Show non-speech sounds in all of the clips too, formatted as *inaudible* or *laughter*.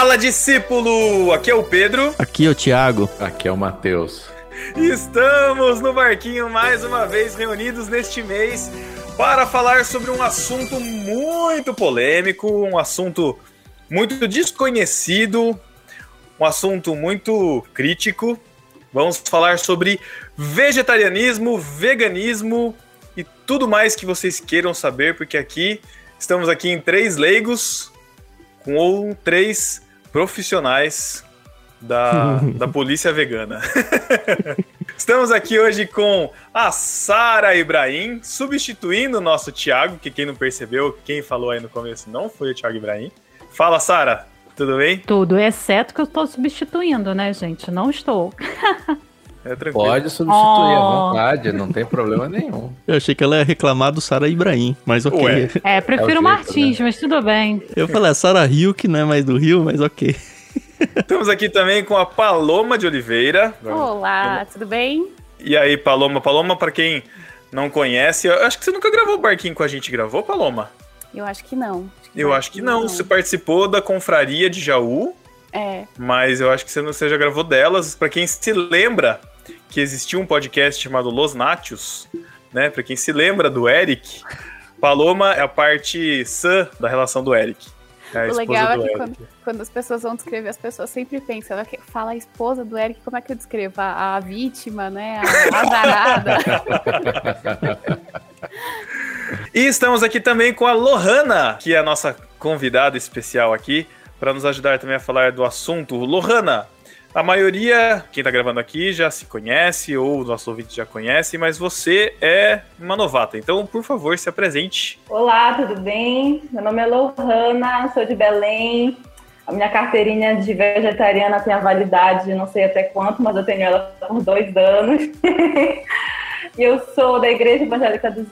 Fala, discípulo! Aqui é o Pedro. Aqui é o Thiago. Aqui é o Matheus. Estamos no barquinho mais uma vez reunidos neste mês para falar sobre um assunto muito polêmico, um assunto muito desconhecido, um assunto muito crítico. Vamos falar sobre vegetarianismo, veganismo e tudo mais que vocês queiram saber, porque aqui estamos aqui em três leigos com três profissionais da, *laughs* da polícia vegana. *laughs* Estamos aqui hoje com a Sara Ibrahim, substituindo o nosso Thiago, que quem não percebeu, quem falou aí no começo não foi o Thiago Ibrahim. Fala, Sara, tudo bem? Tudo, exceto que eu estou substituindo, né, gente? Não estou. *laughs* É Pode substituir oh. à vontade, não tem problema nenhum. *laughs* Eu achei que ela ia reclamar do Sara Ibrahim, mas ok. Ué. É, prefiro é o Martins, né? mas tudo bem. Eu falei, a Sara Rio, que não é mais do Rio, mas ok. Estamos aqui também com a Paloma de Oliveira. Olá, tudo bem? E aí, Paloma? Paloma, para quem não conhece, eu acho que você nunca gravou o barquinho com a gente, gravou, Paloma? Eu acho que não. Acho que eu acho que não. não. Você participou da confraria de Jaú. É. Mas eu acho que você já gravou delas. Para quem se lembra, que existia um podcast chamado Los Nátios, né? Para quem se lembra do Eric, Paloma é a parte sã da relação do Eric. É o legal é que quando, quando, as pessoas vão descrever, as pessoas sempre pensam, fala a esposa do Eric, como é que eu descrevo? A, a vítima, né? A *laughs* azarada. e estamos aqui também com a Lohana, que é a nossa convidada especial aqui, para nos ajudar também a falar do assunto. Lohana, a maioria, quem tá gravando aqui, já se conhece ou o nosso ouvinte já conhece, mas você é uma novata. Então, por favor, se apresente. Olá, tudo bem? Meu nome é Lohana, sou de Belém. A minha carteirinha de vegetariana tem a validade, não sei até quanto, mas eu tenho ela por dois anos. *laughs* e eu sou da Igreja Evangélica dos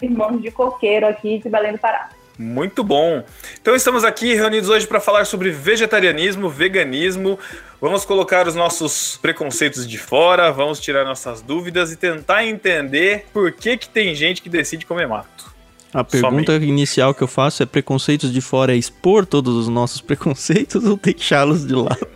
Irmãos de Coqueiro, aqui de Belém do Pará. Muito bom. Então estamos aqui reunidos hoje para falar sobre vegetarianismo, veganismo. Vamos colocar os nossos preconceitos de fora, vamos tirar nossas dúvidas e tentar entender por que que tem gente que decide comer mato. A pergunta Somente. inicial que eu faço é: preconceitos de fora é expor todos os nossos preconceitos *laughs* ou deixá-los de lado?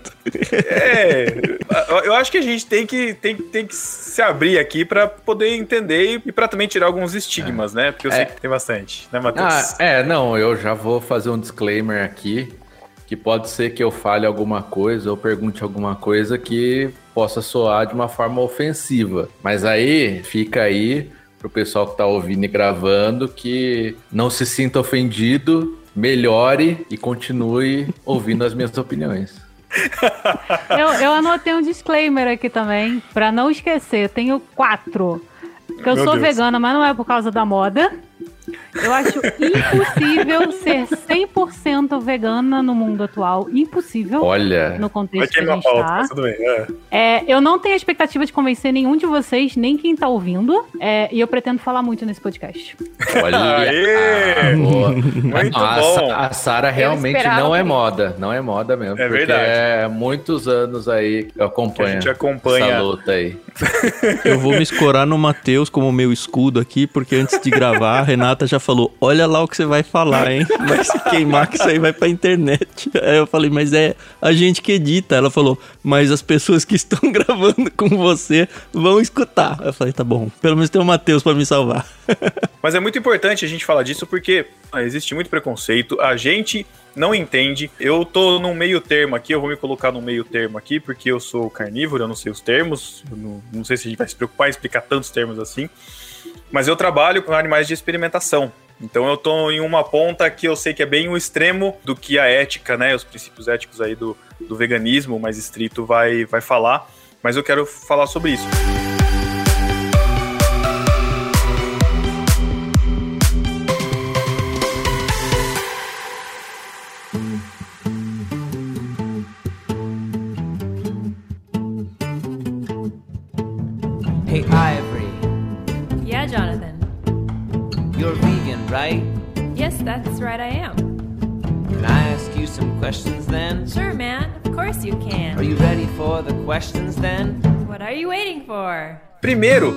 É, eu acho que a gente tem que, tem, tem que se abrir aqui para poder entender e para também tirar alguns estigmas, é. né? Porque eu é. sei que tem bastante, né, Matheus? Ah, é, não, eu já vou fazer um disclaimer aqui, que pode ser que eu fale alguma coisa ou pergunte alguma coisa que possa soar de uma forma ofensiva. Mas aí, fica aí pro pessoal que tá ouvindo e gravando que não se sinta ofendido, melhore e continue ouvindo as minhas opiniões. *laughs* eu, eu anotei um disclaimer aqui também, para não esquecer. Tenho quatro. Eu Meu sou Deus. vegana, mas não é por causa da moda. Eu acho impossível ser 100% vegana no mundo atual. Impossível. Olha. No contexto que a gente tá. Tudo bem, é. É, eu não tenho a expectativa de convencer nenhum de vocês, nem quem tá ouvindo. É, e eu pretendo falar muito nesse podcast. Olha. *laughs* Aê, ah, muito bom. A, a Sara realmente não é moda. Não é moda mesmo. É verdade. É muitos anos aí que eu acompanho. Que a gente acompanha. Essa luta aí. *laughs* Eu vou me escorar no Matheus como meu escudo aqui, porque antes de gravar, a Renata já falou: Olha lá o que você vai falar, hein? Vai se queimar que isso aí vai pra internet. Aí eu falei: Mas é a gente que edita. Ela falou: Mas as pessoas que estão *laughs* gravando com você vão escutar. Eu falei: Tá bom, pelo menos tem o Matheus pra me salvar. *laughs* Mas é muito importante a gente falar disso porque ah, existe muito preconceito. A gente não entende. Eu tô num meio termo aqui, eu vou me colocar no meio termo aqui, porque eu sou carnívoro, eu não sei os termos, não, não, sei se a gente vai se preocupar em explicar tantos termos assim. Mas eu trabalho com animais de experimentação. Então eu tô em uma ponta que eu sei que é bem o extremo do que a ética, né, os princípios éticos aí do, do veganismo mais estrito vai, vai falar. Mas eu quero falar sobre isso. Primeiro,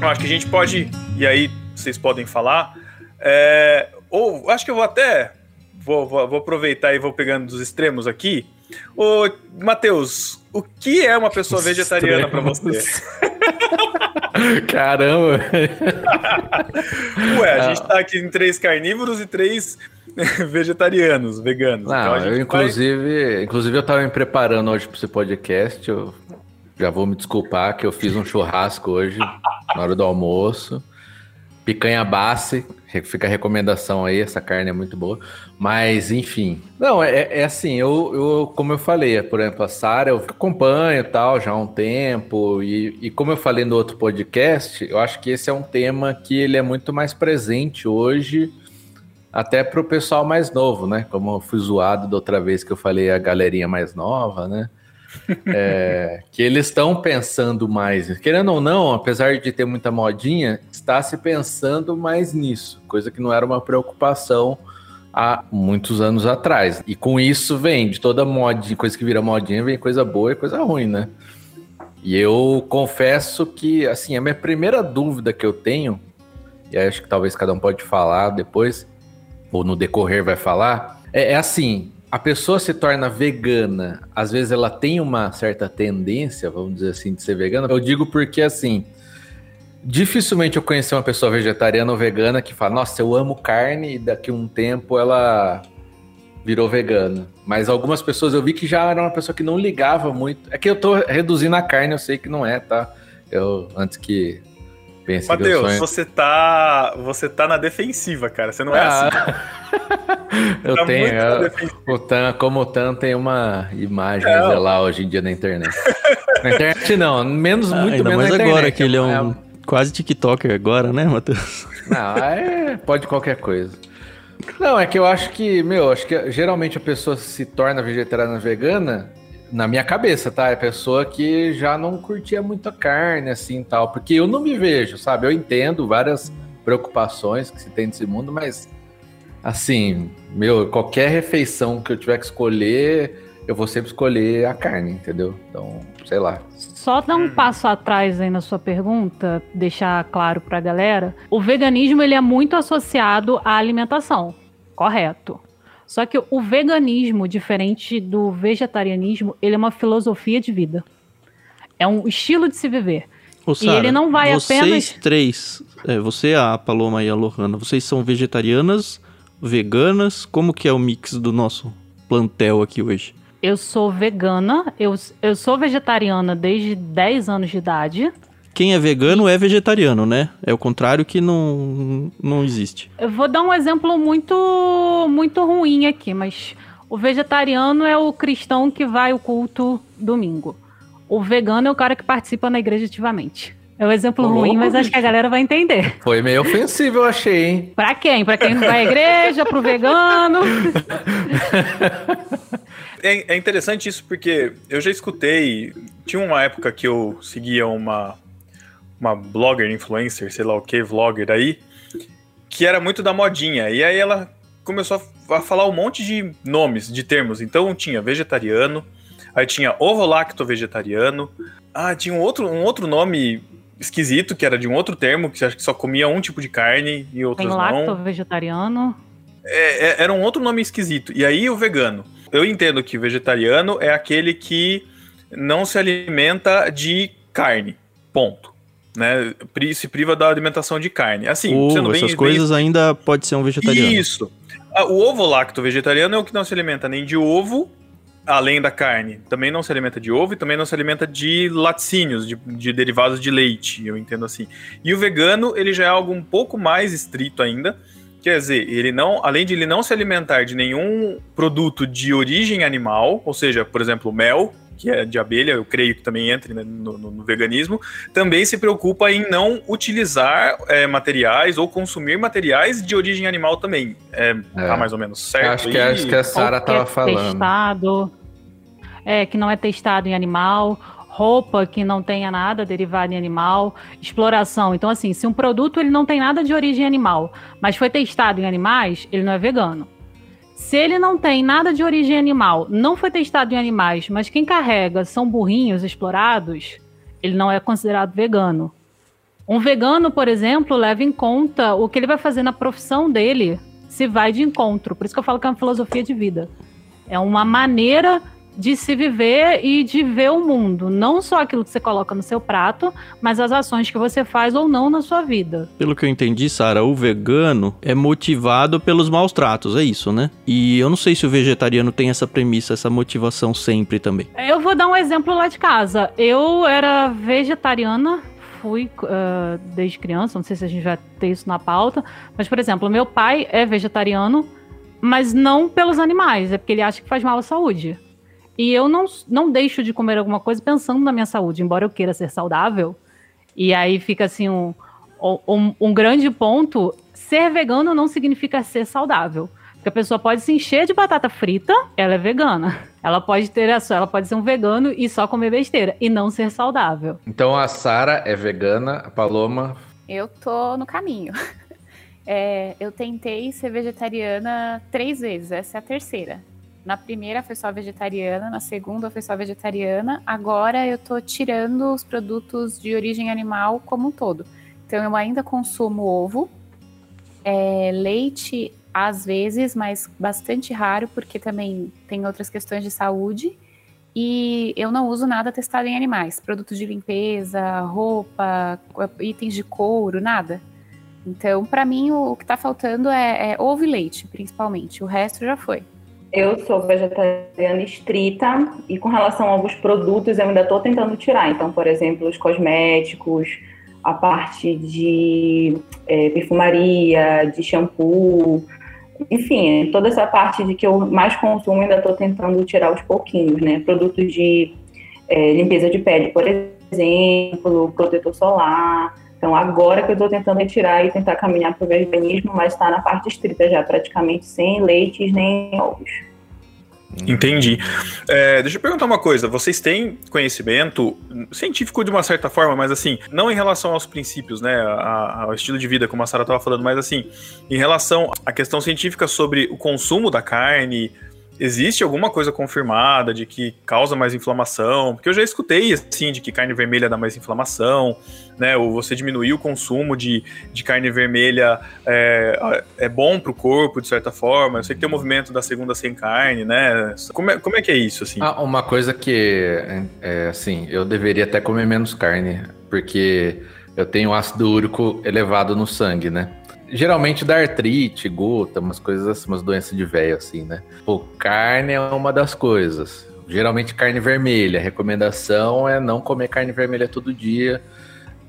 eu acho que a gente pode, e aí vocês podem falar, é, ou acho que eu vou até vou, vou, vou aproveitar e vou pegando dos extremos aqui. Ô, Matheus, o que é uma pessoa vegetariana para você? *laughs* Caramba! Ué, a gente tá aqui em três carnívoros e três *laughs* vegetarianos, veganos. Não, então eu, inclusive, vai... inclusive eu tava me preparando hoje para esse podcast. Eu já vou me desculpar que eu fiz um churrasco hoje na hora do almoço. Picanha base, fica a recomendação aí, essa carne é muito boa. Mas, enfim. Não, é, é assim, eu, eu, como eu falei, por exemplo, a Sara, eu acompanho tal já há um tempo. E, e como eu falei no outro podcast, eu acho que esse é um tema que ele é muito mais presente hoje, até para o pessoal mais novo, né? Como eu fui zoado da outra vez que eu falei a galerinha mais nova, né? É, que eles estão pensando mais, querendo ou não, apesar de ter muita modinha, está se pensando mais nisso, coisa que não era uma preocupação há muitos anos atrás. E com isso vem de toda modinha, coisa que vira modinha, vem coisa boa e coisa ruim, né? E eu confesso que, assim, a minha primeira dúvida que eu tenho, e acho que talvez cada um pode falar depois, ou no decorrer vai falar, é, é assim, a pessoa se torna vegana, às vezes ela tem uma certa tendência, vamos dizer assim, de ser vegana. Eu digo porque assim, dificilmente eu conheci uma pessoa vegetariana ou vegana que fala, nossa, eu amo carne e daqui um tempo ela virou vegana. Mas algumas pessoas eu vi que já era uma pessoa que não ligava muito. É que eu tô reduzindo a carne, eu sei que não é, tá? Eu antes que pense Mateus, sonho... você tá você tá na defensiva, cara. Você não é ah. assim. *laughs* Eu tá tenho. Eu, o Tan, como o Tan tem uma imagem é. lá hoje em dia na internet. *laughs* na internet não, menos, ah, muito ainda menos mais agora, que ele é um é... quase TikToker agora, né, Matheus? *laughs* Não, é, pode qualquer coisa. Não, é que eu acho que, meu, acho que geralmente a pessoa se torna vegetariana vegana, na minha cabeça, tá? É pessoa que já não curtia muito a carne, assim, tal. Porque eu não me vejo, sabe? Eu entendo várias preocupações que se tem nesse mundo, mas assim, meu, qualquer refeição que eu tiver que escolher, eu vou sempre escolher a carne, entendeu? Então, sei lá. Só dar um hum. passo atrás aí na sua pergunta, deixar claro pra galera. O veganismo, ele é muito associado à alimentação, correto. Só que o veganismo, diferente do vegetarianismo, ele é uma filosofia de vida. É um estilo de se viver. Ô, Sarah, e ele não vai vocês apenas... Vocês três, é, você, a Paloma e a Lohana, vocês são vegetarianas veganas? Como que é o mix do nosso plantel aqui hoje? Eu sou vegana, eu, eu sou vegetariana desde 10 anos de idade. Quem é vegano é vegetariano, né? É o contrário que não, não existe. Eu vou dar um exemplo muito, muito ruim aqui, mas o vegetariano é o cristão que vai ao culto domingo. O vegano é o cara que participa na igreja ativamente. É um exemplo Ô, ruim, mas acho que a galera vai entender. Foi meio ofensivo, eu achei, hein? Pra quem? Pra quem não vai à igreja, pro vegano. *laughs* É, é, interessante isso porque eu já escutei. Tinha uma época que eu seguia uma, uma blogger, influencer, sei lá o que, vlogger aí, que era muito da modinha. E aí ela começou a falar um monte de nomes, de termos. Então tinha vegetariano, aí tinha ovo-lacto vegetariano, ah, tinha um outro, um outro nome esquisito, que era de um outro termo, que acho que só comia um tipo de carne e outros Tem lacto não. vegetariano. É, é, era um outro nome esquisito. E aí o vegano. Eu entendo que vegetariano é aquele que não se alimenta de carne. Ponto. Né? Se priva da alimentação de carne. Assim, sendo bem, essas coisas bem... ainda pode ser um vegetariano. Isso. Ah, o ovo lacto vegetariano é o que não se alimenta nem de ovo além da carne, também não se alimenta de ovo e também não se alimenta de laticínios, de, de, derivados de leite, eu entendo assim. E o vegano, ele já é algo um pouco mais estrito ainda, quer dizer, ele não, além de ele não se alimentar de nenhum produto de origem animal, ou seja, por exemplo, mel, que é de abelha, eu creio que também entra né, no, no, no, veganismo, também se preocupa em não utilizar é, materiais ou consumir materiais de origem animal também. É, é. Tá mais ou menos certo? Acho que, acho que a Sara estava falando. Testado é, que não é testado em animal, roupa que não tenha nada derivado em animal, exploração. Então, assim, se um produto ele não tem nada de origem animal, mas foi testado em animais, ele não é vegano. Se ele não tem nada de origem animal, não foi testado em animais, mas quem carrega são burrinhos explorados, ele não é considerado vegano. Um vegano, por exemplo, leva em conta o que ele vai fazer na profissão dele se vai de encontro. Por isso que eu falo que é uma filosofia de vida. É uma maneira de se viver e de ver o mundo. Não só aquilo que você coloca no seu prato, mas as ações que você faz ou não na sua vida. Pelo que eu entendi, Sara, o vegano é motivado pelos maus tratos, é isso, né? E eu não sei se o vegetariano tem essa premissa, essa motivação sempre também. Eu vou dar um exemplo lá de casa. Eu era vegetariana fui uh, desde criança, não sei se a gente vai ter isso na pauta, mas, por exemplo, meu pai é vegetariano, mas não pelos animais, é porque ele acha que faz mal à saúde. E eu não, não deixo de comer alguma coisa pensando na minha saúde, embora eu queira ser saudável. E aí fica assim um, um, um grande ponto. Ser vegano não significa ser saudável. Porque a pessoa pode se encher de batata frita, ela é vegana. Ela pode ter a sua, ela pode ser um vegano e só comer besteira e não ser saudável. Então a Sara é vegana, a Paloma. Eu tô no caminho. *laughs* É, eu tentei ser vegetariana três vezes, essa é a terceira. Na primeira foi só vegetariana, na segunda foi só vegetariana. Agora eu tô tirando os produtos de origem animal como um todo. Então eu ainda consumo ovo, é, leite às vezes, mas bastante raro, porque também tem outras questões de saúde. E eu não uso nada testado em animais, produtos de limpeza, roupa, itens de couro, nada. Então, para mim, o, que está faltando é, é ovo e leite, principalmente. O resto já foi. Eu sou vegetariana estrita e com relação a alguns produtos eu ainda estou tentando tirar. Então, por exemplo, os cosméticos, a parte de é, perfumaria, de shampoo, enfim, toda essa parte de que eu mais consumo ainda estou tentando tirar aos pouquinhos, né? Produtos de é, limpeza de pele, por exemplo, protetor solar. Então, agora que eu estou tentando retirar e tentar caminhar para o veganismo, mas está na parte estrita já, praticamente sem leites nem ovos. Entendi. É, deixa eu perguntar uma coisa. Vocês têm conhecimento científico de uma certa forma, mas assim, não em relação aos princípios, né, ao estilo de vida, como a Sara estava falando, mas assim, em relação à questão científica sobre o consumo da carne, existe alguma coisa confirmada de que causa mais inflamação? Porque eu já escutei, assim, de que carne vermelha dá mais inflamação, né? Ou você diminuir o consumo de, de carne vermelha é, é bom para o corpo, de certa forma. Eu sei que tem o movimento da segunda sem carne, né? Como é, como é que é isso, assim? Ah, uma coisa que, é, assim, eu deveria até comer menos carne, porque eu tenho ácido úrico elevado no sangue, né? Geralmente dá artrite, gota, umas coisas assim, umas doenças de velho, assim, né? Pô, carne é uma das coisas. Geralmente carne vermelha. A recomendação é não comer carne vermelha todo dia.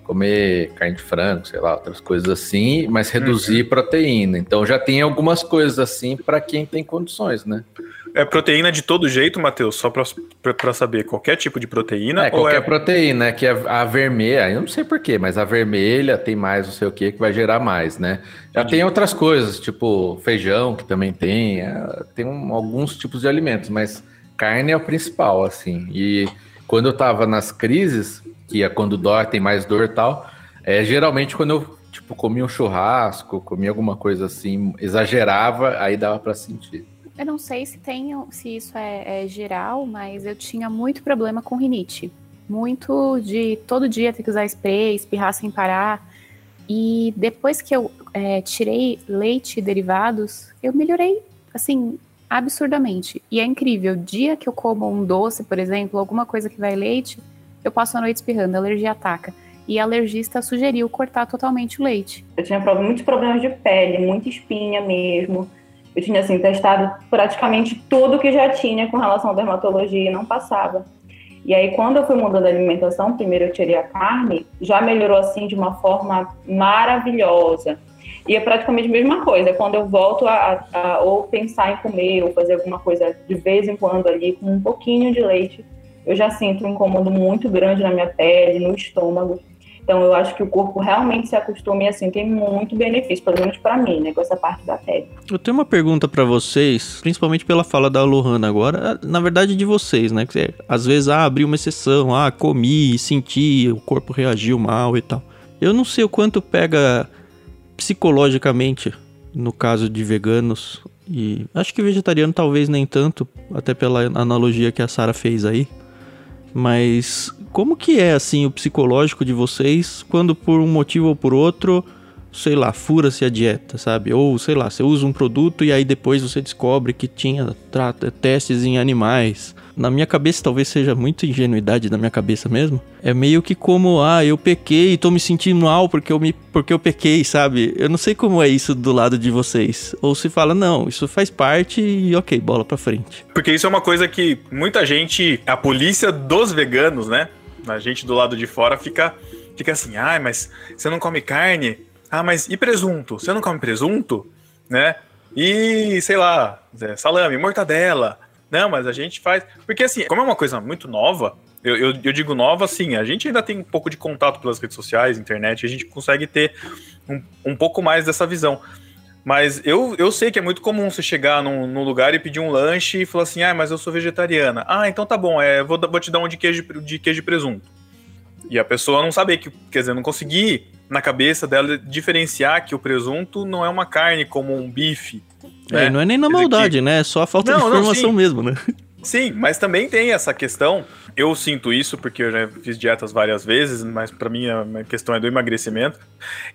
Comer carne de frango, sei lá, outras coisas assim, mas reduzir uhum. proteína. Então já tem algumas coisas assim para quem tem condições, né? É proteína de todo jeito, Matheus? Só para saber, qualquer tipo de proteína? É, qualquer é... proteína, é que a, a, vermelha, eu não sei porquê, mas a vermelha tem mais não sei o que que vai gerar mais, né? Já tem outras coisas, tipo feijão, que também tem, é, tem um, alguns tipos de alimentos, mas carne é o principal, assim. E quando eu tava nas crises, que é quando dói, tem mais dor e tal, é geralmente quando eu, tipo, comia um churrasco, comia alguma coisa assim, exagerava, aí dava para sentir. Eu não sei se tem, se isso é, é, geral, mas eu tinha muito problema com rinite. Muito de todo dia ter que usar spray, espirrar sem parar. E depois que eu é, tirei leite e derivados, eu melhorei, assim, absurdamente. E é incrível. Dia que eu como um doce, por exemplo, alguma coisa que vai leite, eu passo a noite espirrando, a alergia ataca. E a alergista sugeriu cortar totalmente o leite. Eu tinha muitos problemas de pele, muita espinha mesmo. Eu tinha assim testado praticamente tudo que já tinha com relação à dermatologia e não passava. E aí quando eu fui mudando a alimentação, primeiro eu tirei a carne, já melhorou assim de uma forma maravilhosa. E é praticamente a mesma coisa. Quando eu volto a, a, a ou pensar em comer ou fazer alguma coisa de vez em quando ali com um pouquinho de leite, eu já sinto um incômodo muito grande na minha pele, no estômago. Então, eu acho que o corpo realmente se acostuma e, assim, tem muito benefício, pelo menos para mim, né, com essa parte da pele. Eu tenho uma pergunta para vocês, principalmente pela fala da Lohana agora, na verdade de vocês, né, que às vezes, ah, abri uma exceção, ah, comi, senti, o corpo reagiu mal e tal. Eu não sei o quanto pega psicologicamente, no caso de veganos, e acho que vegetariano talvez nem tanto, até pela analogia que a Sara fez aí, mas como que é assim o psicológico de vocês quando por um motivo ou por outro sei lá, fura-se a dieta, sabe? Ou, sei lá, você usa um produto e aí depois você descobre que tinha testes em animais. Na minha cabeça, talvez seja muito ingenuidade da minha cabeça mesmo. É meio que como, ah, eu pequei e tô me sentindo mal porque eu, me, porque eu pequei, sabe? Eu não sei como é isso do lado de vocês. Ou se fala, não, isso faz parte e ok, bola pra frente. Porque isso é uma coisa que muita gente, a polícia dos veganos, né? A gente do lado de fora fica, fica assim, ah, mas você não come carne? Ah, mas e presunto? Você não come presunto? Né? E, sei lá, salame, mortadela. Não, mas a gente faz. Porque assim, como é uma coisa muito nova, eu, eu, eu, digo nova, assim, a gente ainda tem um pouco de contato pelas redes sociais, internet, a gente consegue ter um, um pouco mais dessa visão. Mas eu, eu sei que é muito comum você chegar num, num, lugar e pedir um lanche e falar assim: ah, mas eu sou vegetariana. Ah, então tá bom, é, vou, vou te dar um de queijo, de queijo e presunto. E a pessoa não saber que, quer dizer, não conseguir na cabeça dela diferenciar que o presunto não é uma carne como um bife. Né? É, não é nem na maldade, que... né? É só a falta não, de informação não, mesmo, né? Sim, mas também tem essa questão. Eu sinto isso porque eu já fiz dietas várias vezes, mas para mim a questão é do emagrecimento.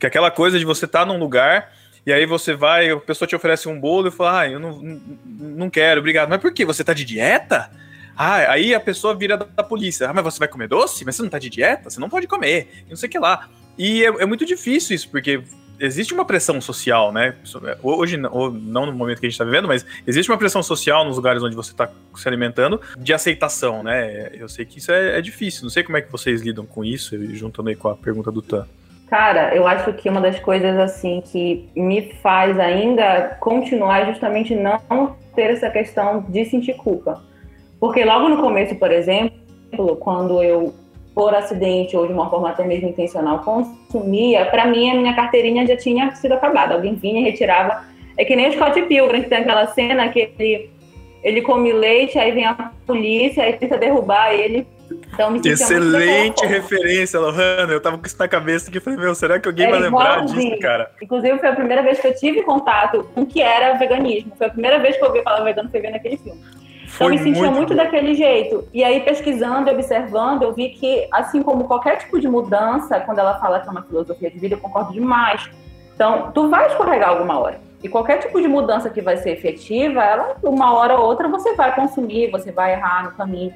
Que é aquela coisa de você estar tá num lugar e aí você vai, a pessoa te oferece um bolo e fala, ah, eu não, não quero, obrigado. Mas por quê? Você tá de dieta? Ah, aí a pessoa vira da, polícia. Ah, mas você vai comer doce? Mas você não tá de dieta? Você não pode comer. E não sei o que lá. E é, é, muito difícil isso, porque existe uma pressão social, né? Hoje, ou não no momento que a gente está vivendo, mas existe uma pressão social nos lugares onde você está se alimentando de aceitação, né? Eu sei que isso é, é, difícil. Não sei como é que vocês lidam com isso, juntando aí com a pergunta do Tan. Cara, eu acho que uma das coisas assim que me faz ainda continuar é justamente não ter essa questão de sentir culpa. Porque logo no começo, por exemplo, quando eu por acidente ou de uma forma até mesmo intencional consumia, para mim a minha carteirinha já tinha sido acabada. Alguém vinha e retirava. É que nem o Scott Pilgrim, que tem aquela cena que ele, ele come leite, aí vem a polícia, aí tenta derrubar ele. Então, me Excelente referência, Lohana. Eu tava com isso na cabeça que falei, meu, será que alguém é vai lembrar disso, cara? Inclusive, foi a primeira vez que eu tive contato com o que era veganismo. Foi a primeira vez que eu ouvi falar vegano, foi vendo aquele filme. Então, eu me sentia muito, muito daquele jeito. E aí, pesquisando, observando, eu vi que, assim como qualquer tipo de mudança, quando ela fala que é uma filosofia de vida, eu concordo demais. Então, tu vai escorregar alguma hora. E qualquer tipo de mudança que vai ser efetiva, ela, uma hora ou outra, você vai consumir, você vai errar no caminho.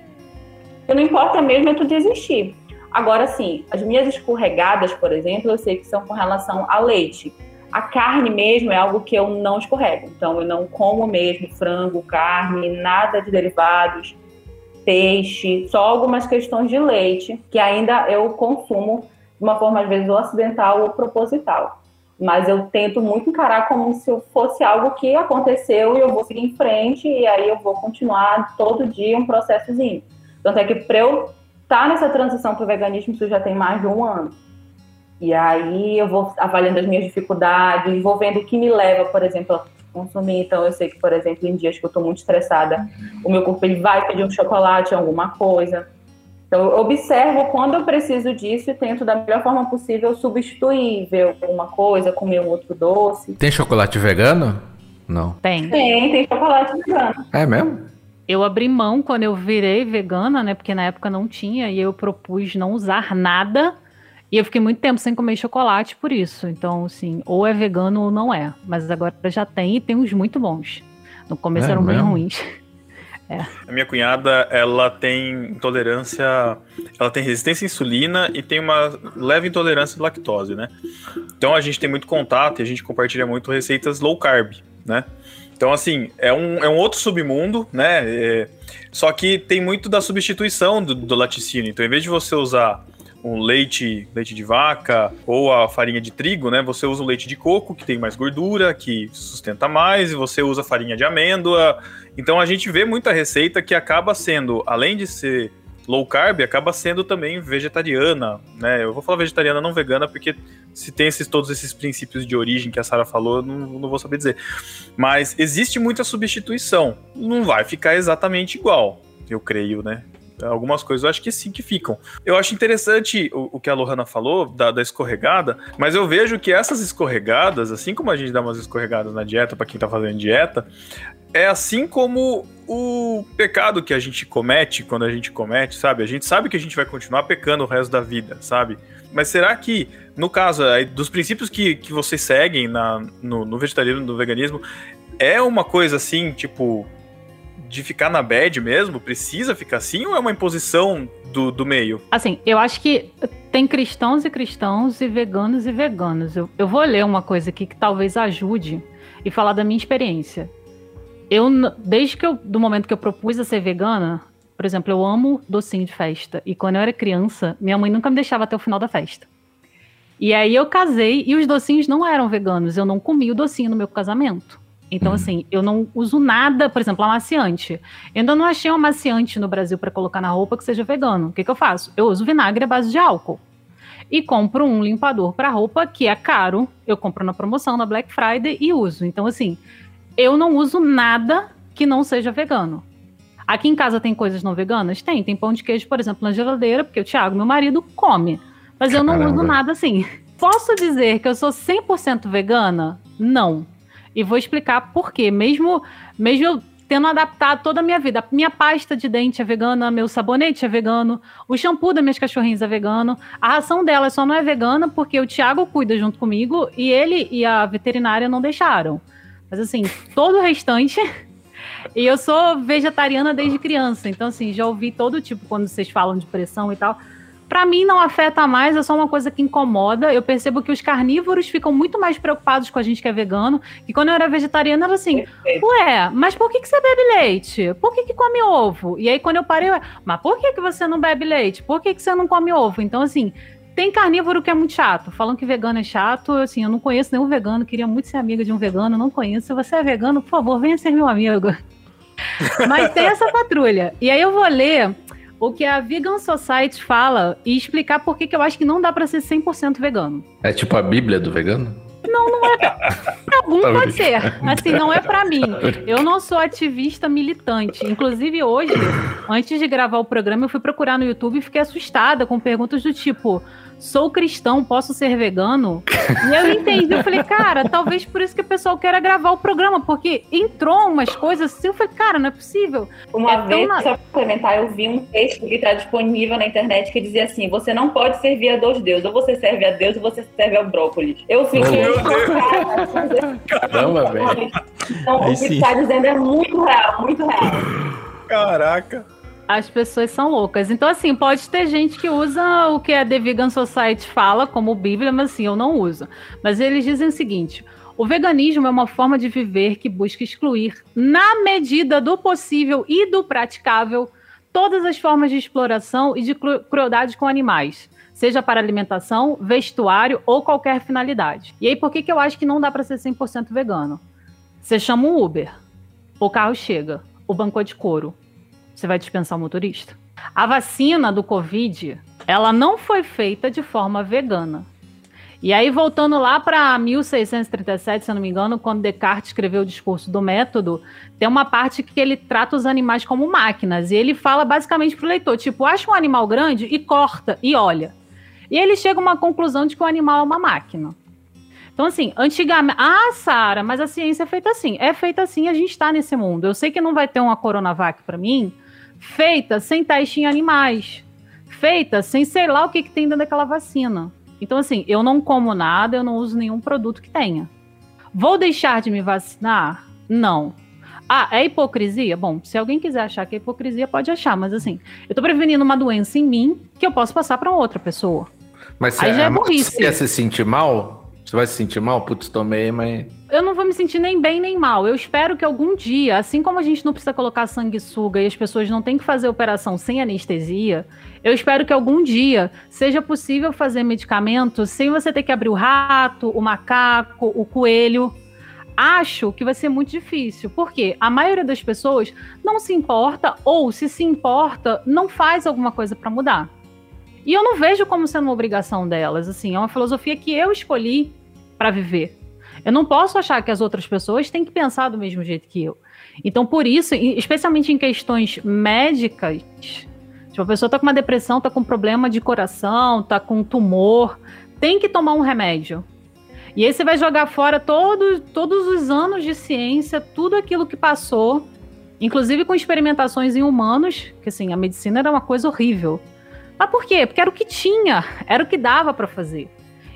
E não importa mesmo é tu desistir. Agora, sim, as minhas escorregadas, por exemplo, eu sei que são com relação a leite. A carne mesmo é algo que eu não escorrego. Então, eu não como mesmo frango, carne, nada de derivados, peixe, só algumas questões de leite, que ainda eu consumo de uma forma, às vezes, ou acidental ou proposital. Mas eu tento muito encarar como se fosse algo que aconteceu e eu vou seguir em frente e aí eu vou continuar todo dia um processozinho. Tanto é que para eu estar tá nessa transição para o veganismo, isso já tem mais de um ano. E aí eu vou avaliando as minhas dificuldades, vou vendo o que me leva, por exemplo, a consumir. Então eu sei que, por exemplo, em dias que eu estou muito estressada, o meu corpo ele vai pedir um chocolate, alguma coisa. Então eu observo quando eu preciso disso e tento da melhor forma possível substituir, ver alguma coisa, comer um outro doce. Tem chocolate vegano? Não. Tem. Tem, tem chocolate vegano. É mesmo? Eu abri mão quando eu virei vegana, né? Porque na época não tinha, e eu propus não usar nada e eu fiquei muito tempo sem comer chocolate por isso. Então, assim, ou é vegano ou não é. Mas agora já tem e tem uns muito bons. No começo é, eram mesmo? bem ruins. É. *laughs* A minha cunhada, ela tem intolerância, ela tem resistência à insulina e tem uma leve intolerância à lactose, né? Então a gente tem muito contato e a gente compartilha muito receitas low carb, né? Então, assim, é um, é um outro submundo, né? É, só que tem muito da substituição do, do laticínio. Então, em vez de você usar um leite, leite de vaca ou a farinha de trigo, né? Você usa o leite de coco, que tem mais gordura, que sustenta mais, e você usa farinha de amêndoa. Então a gente vê muita receita que acaba sendo, além de ser low carb, acaba sendo também vegetariana, né? Eu vou falar vegetariana, não vegana, porque se tem esses, todos esses princípios de origem que a Sara falou, não, não vou saber dizer. Mas existe muita substituição. Não vai ficar exatamente igual, eu creio, né? Algumas coisas eu acho que sim que ficam. Eu acho interessante o, o que a Lohana falou, da, da, escorregada, mas eu vejo que essas escorregadas, assim como a gente dá umas escorregadas na dieta para quem tá fazendo dieta, é assim como o pecado que a gente comete quando a gente comete, sabe? A gente sabe que a gente vai continuar pecando o resto da vida, sabe? Mas será que, no caso, dos princípios que, que vocês seguem na, no, no no veganismo, é uma coisa assim, tipo, de ficar na bad mesmo? Precisa ficar assim ou é uma imposição do, do meio? Assim, eu acho que tem cristãos e cristãos e veganos e veganos. Eu, eu vou ler uma coisa aqui que talvez ajude e falar da minha experiência. Eu, desde que eu, do momento que eu propus a ser vegana, por exemplo, eu amo docinho de festa. E quando eu era criança, minha mãe nunca me deixava até o final da festa. E aí eu casei e os docinhos não eram veganos. Eu não comi o docinho no meu casamento. Então, uhum. assim, eu não uso nada, por exemplo, amaciante. Eu ainda não achei um amaciante no Brasil para colocar na roupa que seja vegano. O que, que eu faço? Eu uso vinagre à base de álcool. E compro um limpador para roupa que é caro. Eu compro na promoção na Black Friday e uso. Então, assim, eu não uso nada que não seja vegano. Aqui em casa tem coisas não veganas? Tem. Tem pão de queijo, por exemplo, na geladeira, porque o Thiago, meu marido, come. Mas eu não Caramba. uso nada assim. Posso dizer que eu sou 100% vegana? Não. E vou explicar por quê. Mesmo, mesmo eu tendo adaptado toda a minha vida. Minha pasta de dente é vegana, meu sabonete é vegano, o shampoo das minhas cachorrinhas é vegano. A ração dela só não é vegana porque o Thiago cuida junto comigo e ele e a veterinária não deixaram. Mas assim, todo o restante. *laughs* e eu sou vegetariana desde criança. Então, assim, já ouvi todo tipo quando vocês falam de pressão e tal. Para mim não afeta mais, é só uma coisa que incomoda. Eu percebo que os carnívoros ficam muito mais preocupados com a gente que é vegano. E quando eu era vegetariana, era assim: Ué, mas por que, que você bebe leite? Por que, que come ovo? E aí, quando eu parei, eu, mas por que, que você não bebe leite? Por que, que você não come ovo? Então, assim, tem carnívoro que é muito chato. Falam que vegano é chato, assim, eu não conheço nenhum vegano, queria muito ser amiga de um vegano, não conheço. Se você é vegano, por favor, venha ser meu amigo. *laughs* Mas tem essa patrulha. E aí eu vou ler o que a Vegan Society fala e explicar por que eu acho que não dá para ser 100% vegano. É tipo a Bíblia do vegano? Não, não é. *laughs* Algum tá pode ser. Assim, não é para mim. Eu não sou ativista militante. Inclusive, hoje, antes de gravar o programa, eu fui procurar no YouTube e fiquei assustada com perguntas do tipo: sou cristão, posso ser vegano? E eu entendi, eu falei, cara, talvez por isso que o pessoal queira gravar o programa, porque entrou umas coisas assim, eu falei, cara, não é possível. Uma é vez, na... só complementar, eu vi um texto que está disponível na internet que dizia assim, você não pode servir a dois deuses, ou você serve a Deus ou você serve ao brócolis. Eu fiquei *laughs* Caramba, velho. Então, o que está dizendo é muito real, muito real. Caraca. As pessoas são loucas. Então, assim, pode ter gente que usa o que a The Vegan Society fala como Bíblia, mas assim, eu não uso. Mas eles dizem o seguinte: o veganismo é uma forma de viver que busca excluir, na medida do possível e do praticável, todas as formas de exploração e de crueldade com animais, seja para alimentação, vestuário ou qualquer finalidade. E aí, por que, que eu acho que não dá para ser 100% vegano? Você chama um Uber, o carro chega, o banco é de couro, você vai dispensar o motorista? A vacina do Covid, ela não foi feita de forma vegana. E aí, voltando lá para 1637, se eu não me engano, quando Descartes escreveu o discurso do método, tem uma parte que ele trata os animais como máquinas. E ele fala basicamente para o leitor: tipo, acha um animal grande e corta e olha. E ele chega a uma conclusão de que o animal é uma máquina. Então, assim, antigamente. Ah, Sara, mas a ciência é feita assim. É feita assim, a gente está nesse mundo. Eu sei que não vai ter uma Coronavac para mim, feita sem teste em animais, feita sem sei lá o que, que tem dentro daquela vacina. Então, assim, eu não como nada, eu não uso nenhum produto que tenha. Vou deixar de me vacinar? Não. Ah, é hipocrisia? Bom, se alguém quiser achar que é hipocrisia, pode achar, mas assim, eu tô prevenindo uma doença em mim que eu posso passar para outra pessoa. Mas Aí já é burrice. Você quer se sentir mal? Você vai se sentir mal? Putz, tomei, mas eu não vou me sentir nem bem nem mal. Eu espero que algum dia, assim como a gente não precisa colocar sanguessuga e as pessoas não têm que fazer operação sem anestesia, eu espero que algum dia seja possível fazer medicamento sem você ter que abrir o rato, o macaco, o coelho. Acho que vai ser muito difícil, porque a maioria das pessoas não se importa ou se se importa, não faz alguma coisa para mudar. E eu não vejo como sendo uma obrigação delas, assim, é uma filosofia que eu escolhi para viver. Eu não posso achar que as outras pessoas têm que pensar do mesmo jeito que eu. Então, por isso, especialmente em questões médicas, Tipo, a pessoa tá com uma depressão, tá com problema de coração, tá com tumor, tem que tomar um remédio. E aí você vai jogar fora todo, todos os anos de ciência, tudo aquilo que passou, inclusive com experimentações em humanos, que assim, a medicina era uma coisa horrível. Mas por quê? Porque era o que tinha, era o que dava para fazer.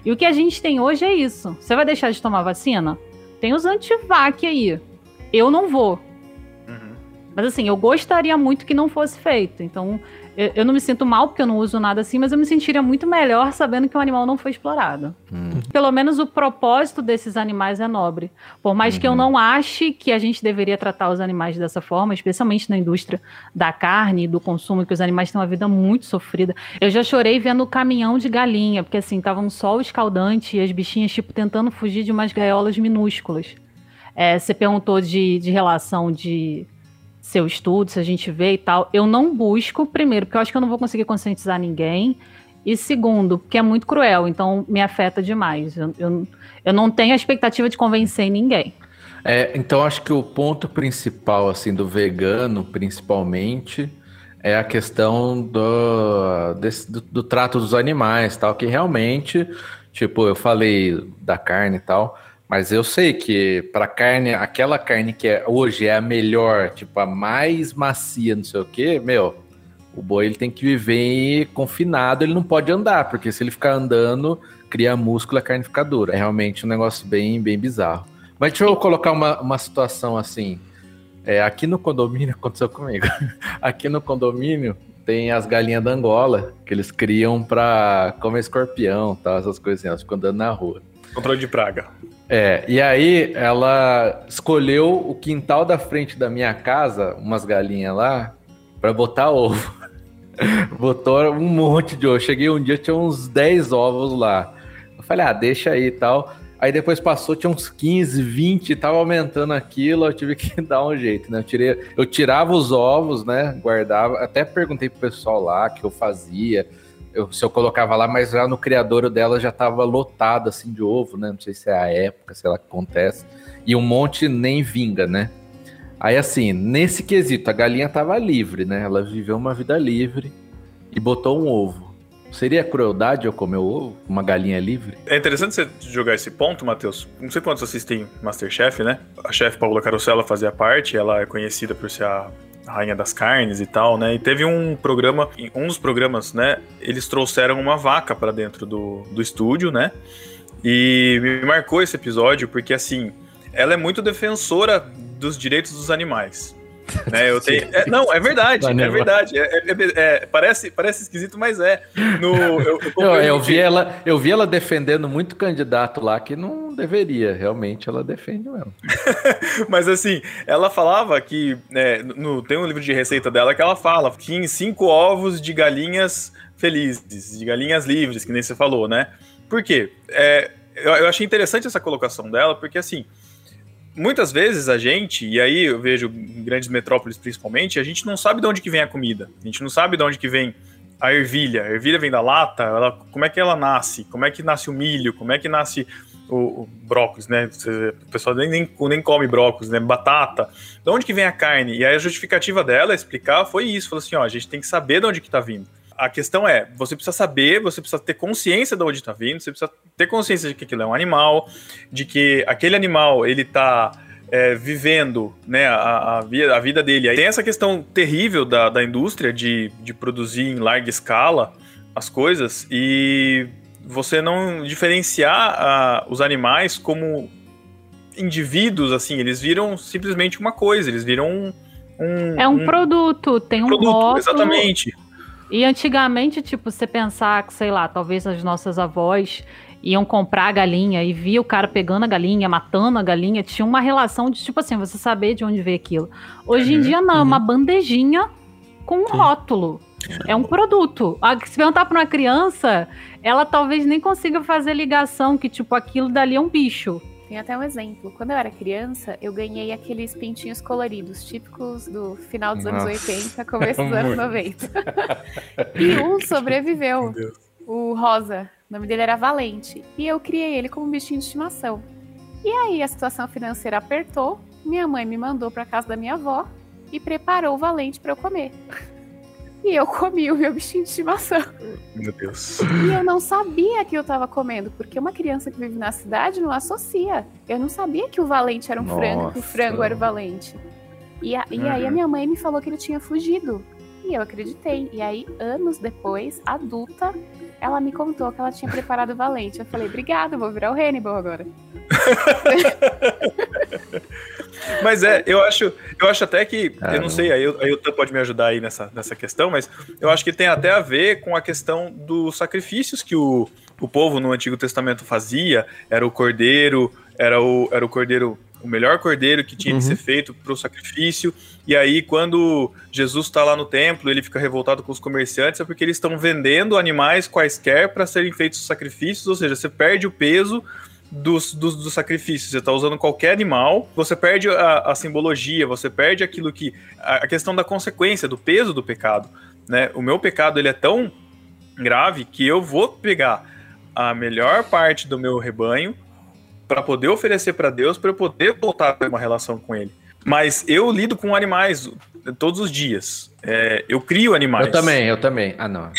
E o que a gente tem hoje é isso. Você vai deixar de tomar vacina? Tem os antivac aí. Eu não vou. Uhum. Mas assim, eu gostaria muito que não fosse feito. Então, eu, eu, não me sinto mal porque eu não uso nada assim, mas eu me sentiria muito melhor sabendo que o animal não foi explorado. Hum. Pelo menos o propósito desses animais é nobre. Por mais uhum. que eu uhum. não ache que a gente deveria tratar os animais dessa forma, especialmente na indústria da carne e do consumo, que os animais têm uma vida muito sofrida. Eu já chorei vendo o caminhão de galinha, porque assim, tava um sol escaldante e as bichinhas, tipo, tentando fugir de umas gaiolas minúsculas. É, você perguntou de, de relação de seu estudo, se a gente vê e tal. Eu não busco, primeiro, porque eu acho que eu não vou conseguir conscientizar ninguém. E segundo, porque é muito cruel, então me afeta demais. Eu, eu, eu não tenho a expectativa de convencer ninguém. É, então acho que o ponto principal, assim, do vegano, principalmente, é a questão do, desse, do, do trato dos animais, tal, que realmente, tipo, eu falei da carne e tal, mas eu sei que para carne, aquela carne que é, hoje é a melhor, tipo a mais macia, não sei o que, meu, o boi ele tem que viver confinado, ele não pode andar, porque se ele ficar andando, cria músculo, a carne fica dura. É realmente um negócio bem, bem bizarro. Mas deixa eu colocar uma, uma situação assim. É, aqui no condomínio, *laughs* aconteceu comigo. aqui no condomínio tem as galinhas da Angola, que eles criam para comer escorpião, tal, essas elas ficam andando na rua. Controle de praga. É, e aí ela escolheu o quintal da frente da minha casa, umas galinhas lá, para botar ovo. *laughs* Botou um monte de ovo. Cheguei um dia, tinha uns 10 ovos lá. Eu falei, ah, deixa aí e tal. Aí depois passou, tinha uns 15, 20, tava aumentando aquilo, eu tive que *laughs* dar um jeito, né? Eu, tirei, eu tirava os ovos, né? Guardava, até perguntei pro pessoal lá que eu fazia eu, se eu colocava lá, mas já no criador dela já estava lotado assim de ovo, né? Não sei se é a época, sei lá que acontece. E um monte nem vinga, né? Aí assim, nesse quesito, a galinha estava livre, né? Ela viveu uma vida livre e botou um ovo. Seria crueldade eu comer o ovo? Uma galinha livre? É interessante você jogar esse ponto, Matheus. Não sei quantos assistem Masterchef, né? A chefe Paula Carosella fazia parte, ela é conhecida por ser a Rainha das Carnes e tal, né? E teve um programa, um dos programas, né? Eles trouxeram uma vaca para dentro do, do estúdio, né? E me marcou esse episódio porque, assim, ela é muito defensora dos direitos dos animais. Né, eu *laughs* tenho, é, não, é verdade, é verdade. É, é, é, parece, parece esquisito, mas é. No, eu, eu, eu, vi ela, eu vi ela defendendo muito candidato lá que não deveria. Realmente ela defende mesmo. *laughs* mas assim, ela falava que. Né, no, tem um livro de receita dela que ela fala que em cinco ovos de galinhas felizes, de galinhas livres, que nem você falou, né? Por quê? É, eu, eu achei interessante essa colocação dela, porque assim muitas vezes a gente, e aí eu vejo grandes metrópoles principalmente, a gente não sabe de onde que vem a comida. A gente não sabe de onde que vem a ervilha. A ervilha vem da lata, ela, como é que ela nasce? Como é que nasce o milho? Como é que nasce o, o brócolis, né? O pessoal nem, nem, nem, come brócolis, né? Batata. De onde que vem a carne? E aí a justificativa dela explicar foi isso. Falou assim, ó, a gente tem que saber de onde que tá vindo. A questão é, você precisa saber, você precisa ter consciência de onde está vindo, você precisa ter consciência de que aquilo é um animal, de que aquele animal ele está é, vivendo né, a, a, vida, a vida dele. Aí tem essa questão terrível da, da indústria de, de produzir em larga escala as coisas e você não diferenciar uh, os animais como indivíduos, assim, eles viram simplesmente uma coisa, eles viram um. um é um, um produto, tem um produto, rótulo, exatamente. E antigamente, tipo, você pensar que, sei lá, talvez as nossas avós iam comprar a galinha e via o cara pegando a galinha, matando a galinha, tinha uma relação de, tipo assim, você saber de onde veio aquilo. Hoje uhum, em dia, não, é uhum. uma bandejinha com um Sim. rótulo. É um produto. Se perguntar para uma criança, ela talvez nem consiga fazer ligação que, tipo, aquilo dali é um bicho. Tem até um exemplo. Quando eu era criança, eu ganhei aqueles pintinhos coloridos, típicos do final dos Nossa. anos 80, começo *laughs* dos anos 90. e um sobreviveu. O Rosa. O nome dele era Valente. E eu criei ele como um bichinho de estimação. E aí a situação financeira apertou. Minha mãe me mandou para casa da minha avó e preparou o Valente para eu comer. E eu comi o meu bichinho de estimação. Meu Deus. E eu não sabia que eu tava comendo, porque uma criança que vive na cidade não associa. Eu não sabia que o valente era um frango, que o frango era o valente. E, a, e aí a Uhum. minha mãe me falou que ele tinha fugido. E eu acreditei. E aí, anos depois, adulta, ela me contou que ela tinha preparado o valente. Eu falei, obrigada, vou virar o Hannibal agora. *laughs* Mas é, eu acho, eu acho até que, eu não sei, aí, o- aí o Tan pode me ajudar aí nessa, nessa questão, mas eu acho que tem até a ver com a questão dos sacrifícios que o, o povo no Antigo Testamento fazia. Era o cordeiro, era o, era o cordeiro, o melhor cordeiro que tinha que Uhum. ser feito para o sacrifício. E aí, quando Jesus está lá no templo, ele fica revoltado com os comerciantes, é porque eles estão vendendo animais quaisquer para serem feitos sacrifícios, ou seja, você perde o peso dos, dos, dos sacrifícios. Você está usando qualquer animal, você perde a, a simbologia, você perde aquilo que. A, a questão da consequência, do peso do pecado. Né? O meu pecado ele é tão grave que eu vou pegar a melhor parte do meu rebanho para poder oferecer para Deus, para eu poder voltar a ter uma relação com Ele. Mas eu lido com animais todos os dias. É, eu crio animais. Eu também, eu também. Ah, não.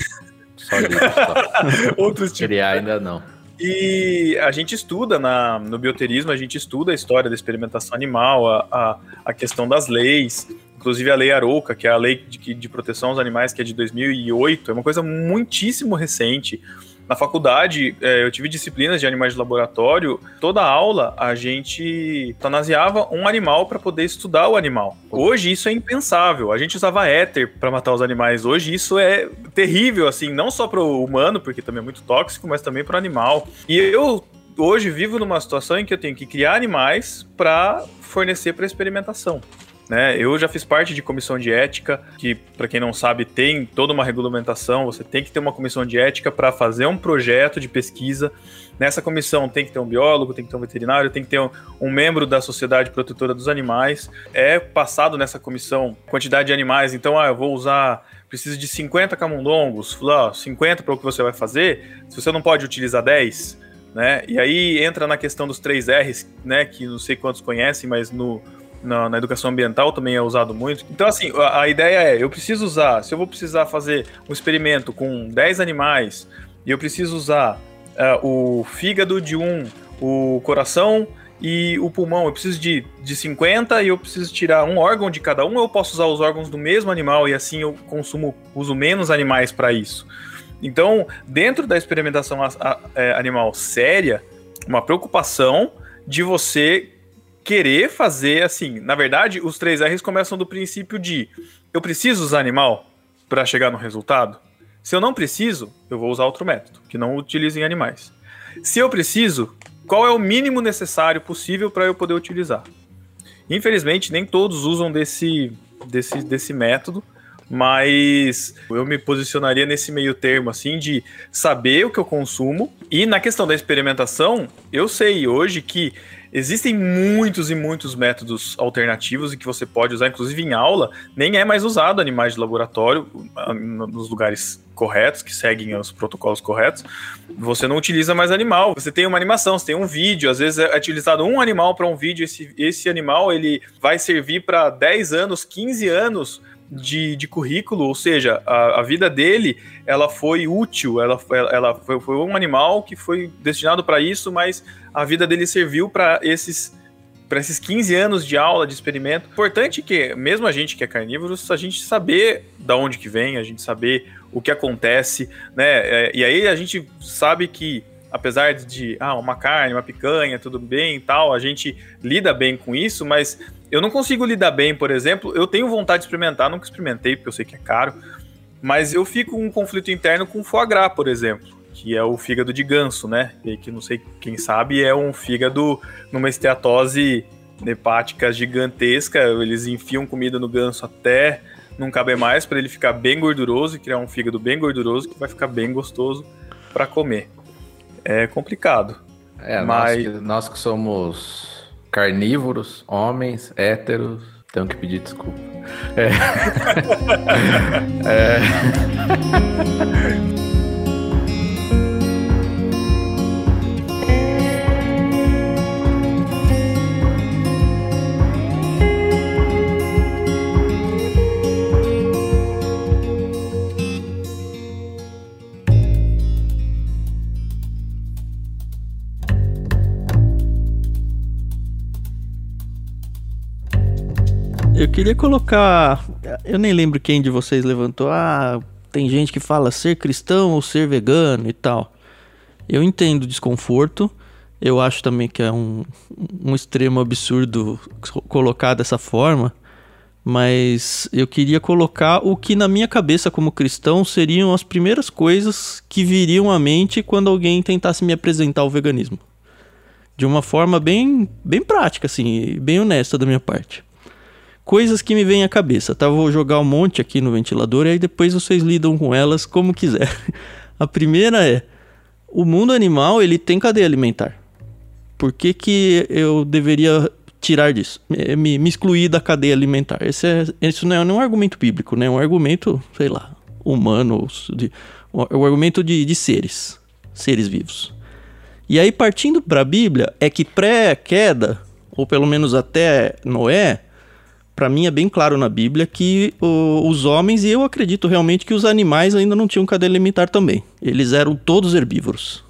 Só livro, só. *laughs* Outros tipos. Criar ainda não. E a gente estuda na, no bioterismo, a gente estuda a história da experimentação animal, a, a, a questão das leis, inclusive a lei Arouca, que é a lei de, de proteção aos animais, que é de 2008, é uma coisa muitíssimo recente. Na faculdade, eh, eu tive disciplinas de animais de laboratório. Toda aula a gente eutanasiava um animal para poder estudar o animal. Hoje isso é impensável. A gente usava éter para matar os animais. Hoje isso é terrível, assim, não só para o humano, porque também é muito tóxico, mas também para o animal. E eu hoje vivo numa situação em que eu tenho que criar animais para fornecer para experimentação. Né? Eu já fiz parte de comissão de ética, que, para quem não sabe, tem toda uma regulamentação. Você tem que ter uma comissão de ética para fazer um projeto de pesquisa. Nessa comissão tem que ter um biólogo, tem que ter um veterinário, tem que ter um, um membro da Sociedade Protetora dos Animais. É passado nessa comissão quantidade de animais. Então, ah, eu vou usar. Preciso de 50 camundongos. Fala, ó, 50 para o que você vai fazer. Se você não pode utilizar 10, né? E aí entra na questão dos 3 R's, né? Que não sei quantos conhecem, mas no, na, na educação ambiental também é usado muito. Então, assim, a, a ideia é: eu preciso usar, se eu vou precisar fazer um experimento com 10 animais, e eu preciso usar ah, o fígado de um, o coração e o pulmão, eu preciso de, de 50 e eu preciso tirar um órgão de cada um, eu posso usar os órgãos do mesmo animal e assim eu consumo, uso menos animais para isso. Então, dentro da experimentação a- a- é, animal séria, uma preocupação de você querer fazer assim. Na verdade, os três R's começam do princípio de eu preciso usar animal para chegar no resultado. Se eu não preciso, eu vou usar outro método, que não utilize animais. Se eu preciso, qual é o mínimo necessário possível para eu poder utilizar? Infelizmente, nem todos usam desse, desse, desse método, mas eu me posicionaria nesse meio termo, assim, de saber o que eu consumo. E na questão da experimentação, eu sei hoje que existem muitos e muitos métodos alternativos e que você pode usar, inclusive em aula, nem é mais usado animais de laboratório ah, nos lugares corretos, que seguem os protocolos corretos. Você não utiliza mais animal. Você tem uma animação, você tem um vídeo, às vezes é utilizado um animal para um vídeo, esse, esse animal ele vai servir para 10 anos, 15 anos de, de currículo, ou seja, a, a vida dele ela foi útil, ela, ela, foi, foi um animal que foi destinado para isso, mas a vida dele serviu para esses para esses 15 anos de aula, de experimento. Importante que, mesmo a gente que é carnívoro, a gente saber da onde que vem, a gente saber o que acontece, né? É, e aí a gente sabe que, apesar de, ah, uma carne, uma picanha, tudo bem e tal, a gente lida bem com isso, mas eu não consigo lidar bem, por exemplo, eu tenho vontade de experimentar, nunca experimentei, porque eu sei que é caro, mas eu fico com um conflito interno com foie gras, por exemplo, que é o fígado de ganso, né? E que não sei quem sabe é um fígado numa esteatose hepática gigantesca, eles enfiam comida no ganso até não caber mais para ele ficar bem gorduroso e criar um fígado bem gorduroso que vai ficar bem gostoso para comer. É complicado. É, Mas- nós, que, nós que somos carnívoros, homens, héteros, tenho que pedir desculpa. É. *laughs* É. *laughs* queria colocar. Eu nem lembro quem de vocês levantou. Ah, tem gente que fala ser cristão ou ser vegano e tal. Eu entendo o desconforto. Eu acho também que é um, um extremo absurdo colocar dessa forma. Mas eu queria colocar o que na minha cabeça como cristão seriam as primeiras coisas que viriam à mente quando alguém tentasse me apresentar o veganismo. De uma forma bem, bem prática, assim, bem honesta da minha parte. Coisas que me vêm à cabeça, tá? Vou jogar um monte aqui no ventilador e aí depois vocês lidam com elas como quiser. *laughs* A primeira é: o mundo animal ele tem cadeia alimentar. Por que, que eu deveria tirar disso, me, me excluir da cadeia alimentar. Esse, é, esse não é nenhum argumento bíblico, né? É um argumento, sei lá, humano, de, é um argumento de, de seres, seres vivos. E aí, partindo para a Bíblia, é que pré-queda, ou pelo menos até Noé, para mim é bem claro na Bíblia que o, os homens, e eu acredito realmente que os animais ainda não tinham cadeia alimentar também. Eles eram todos herbívoros.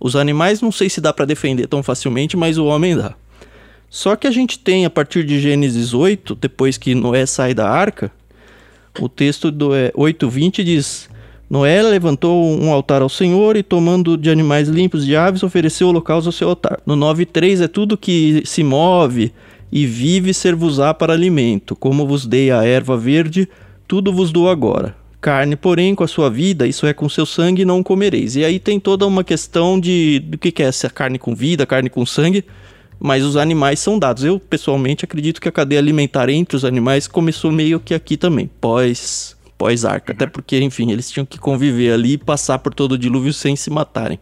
Os animais não sei se dá para defender tão facilmente, mas o homem dá. Só que a gente tem, a partir de Gênesis 8, depois que Noé sai da arca, o texto do 8.20 diz: Noé levantou um altar ao Senhor e, tomando de animais limpos de aves, ofereceu holocausto ao seu altar. No 9.3 é tudo que se move e vive ser-vos-á para alimento. Como vos dei a erva verde, tudo vos dou agora. Carne, porém, com a sua vida, isso é com seu sangue, não comereis. E aí tem toda uma questão de do que, que é essa carne com vida, carne com sangue mas os animais são dados. Eu, pessoalmente, acredito que a cadeia alimentar entre os animais começou meio que aqui também, pós, pós arca. Até porque, enfim, eles tinham que conviver ali e passar por todo o dilúvio sem se matarem.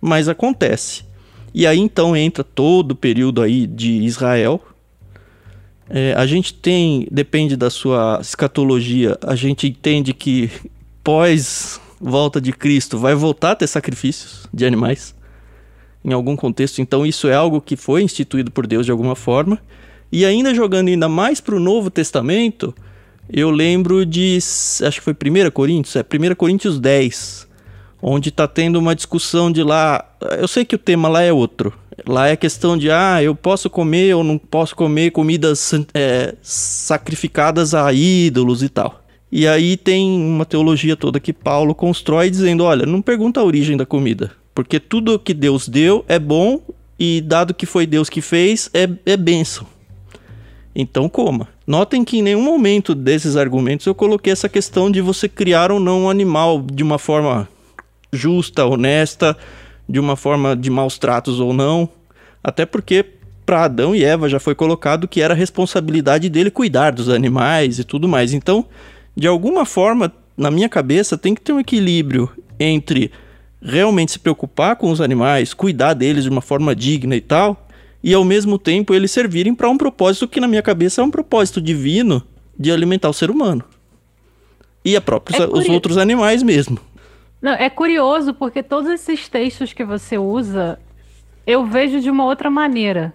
Mas acontece. E aí então entra todo o período aí de Israel. É, a gente tem, depende da sua escatologia, a gente entende que pós volta de Cristo vai voltar a ter sacrifícios de animais em algum contexto. Então isso é algo que foi instituído por Deus de alguma forma. E ainda jogando ainda mais para o Novo Testamento, eu lembro de, acho que foi 1 Coríntios, é 1 Coríntios 10, onde está tendo uma discussão de lá, eu sei que o tema lá é outro, lá é questão de, ah, eu posso comer ou não posso comer comidas é, sacrificadas a ídolos e tal. E aí tem uma teologia toda que Paulo constrói dizendo, olha, não pergunta a origem da comida, porque tudo que Deus deu é bom e dado que foi Deus que fez, é, é bênção. Então coma. Notem que em nenhum momento desses argumentos eu coloquei essa questão de você criar ou não um animal de uma forma justa, honesta, de uma forma de maus tratos ou não. Até porque para Adão e Eva já foi colocado que era responsabilidade dele cuidar dos animais e tudo mais. Então, de alguma forma, na minha cabeça, tem que ter um equilíbrio entre realmente se preocupar com os animais, cuidar deles de uma forma digna e tal, e ao mesmo tempo eles servirem para um propósito que na minha cabeça é um propósito divino de alimentar o ser humano. E a próprios, é os outros animais mesmo. Não, é curioso porque todos esses textos que você usa, eu vejo de uma outra maneira.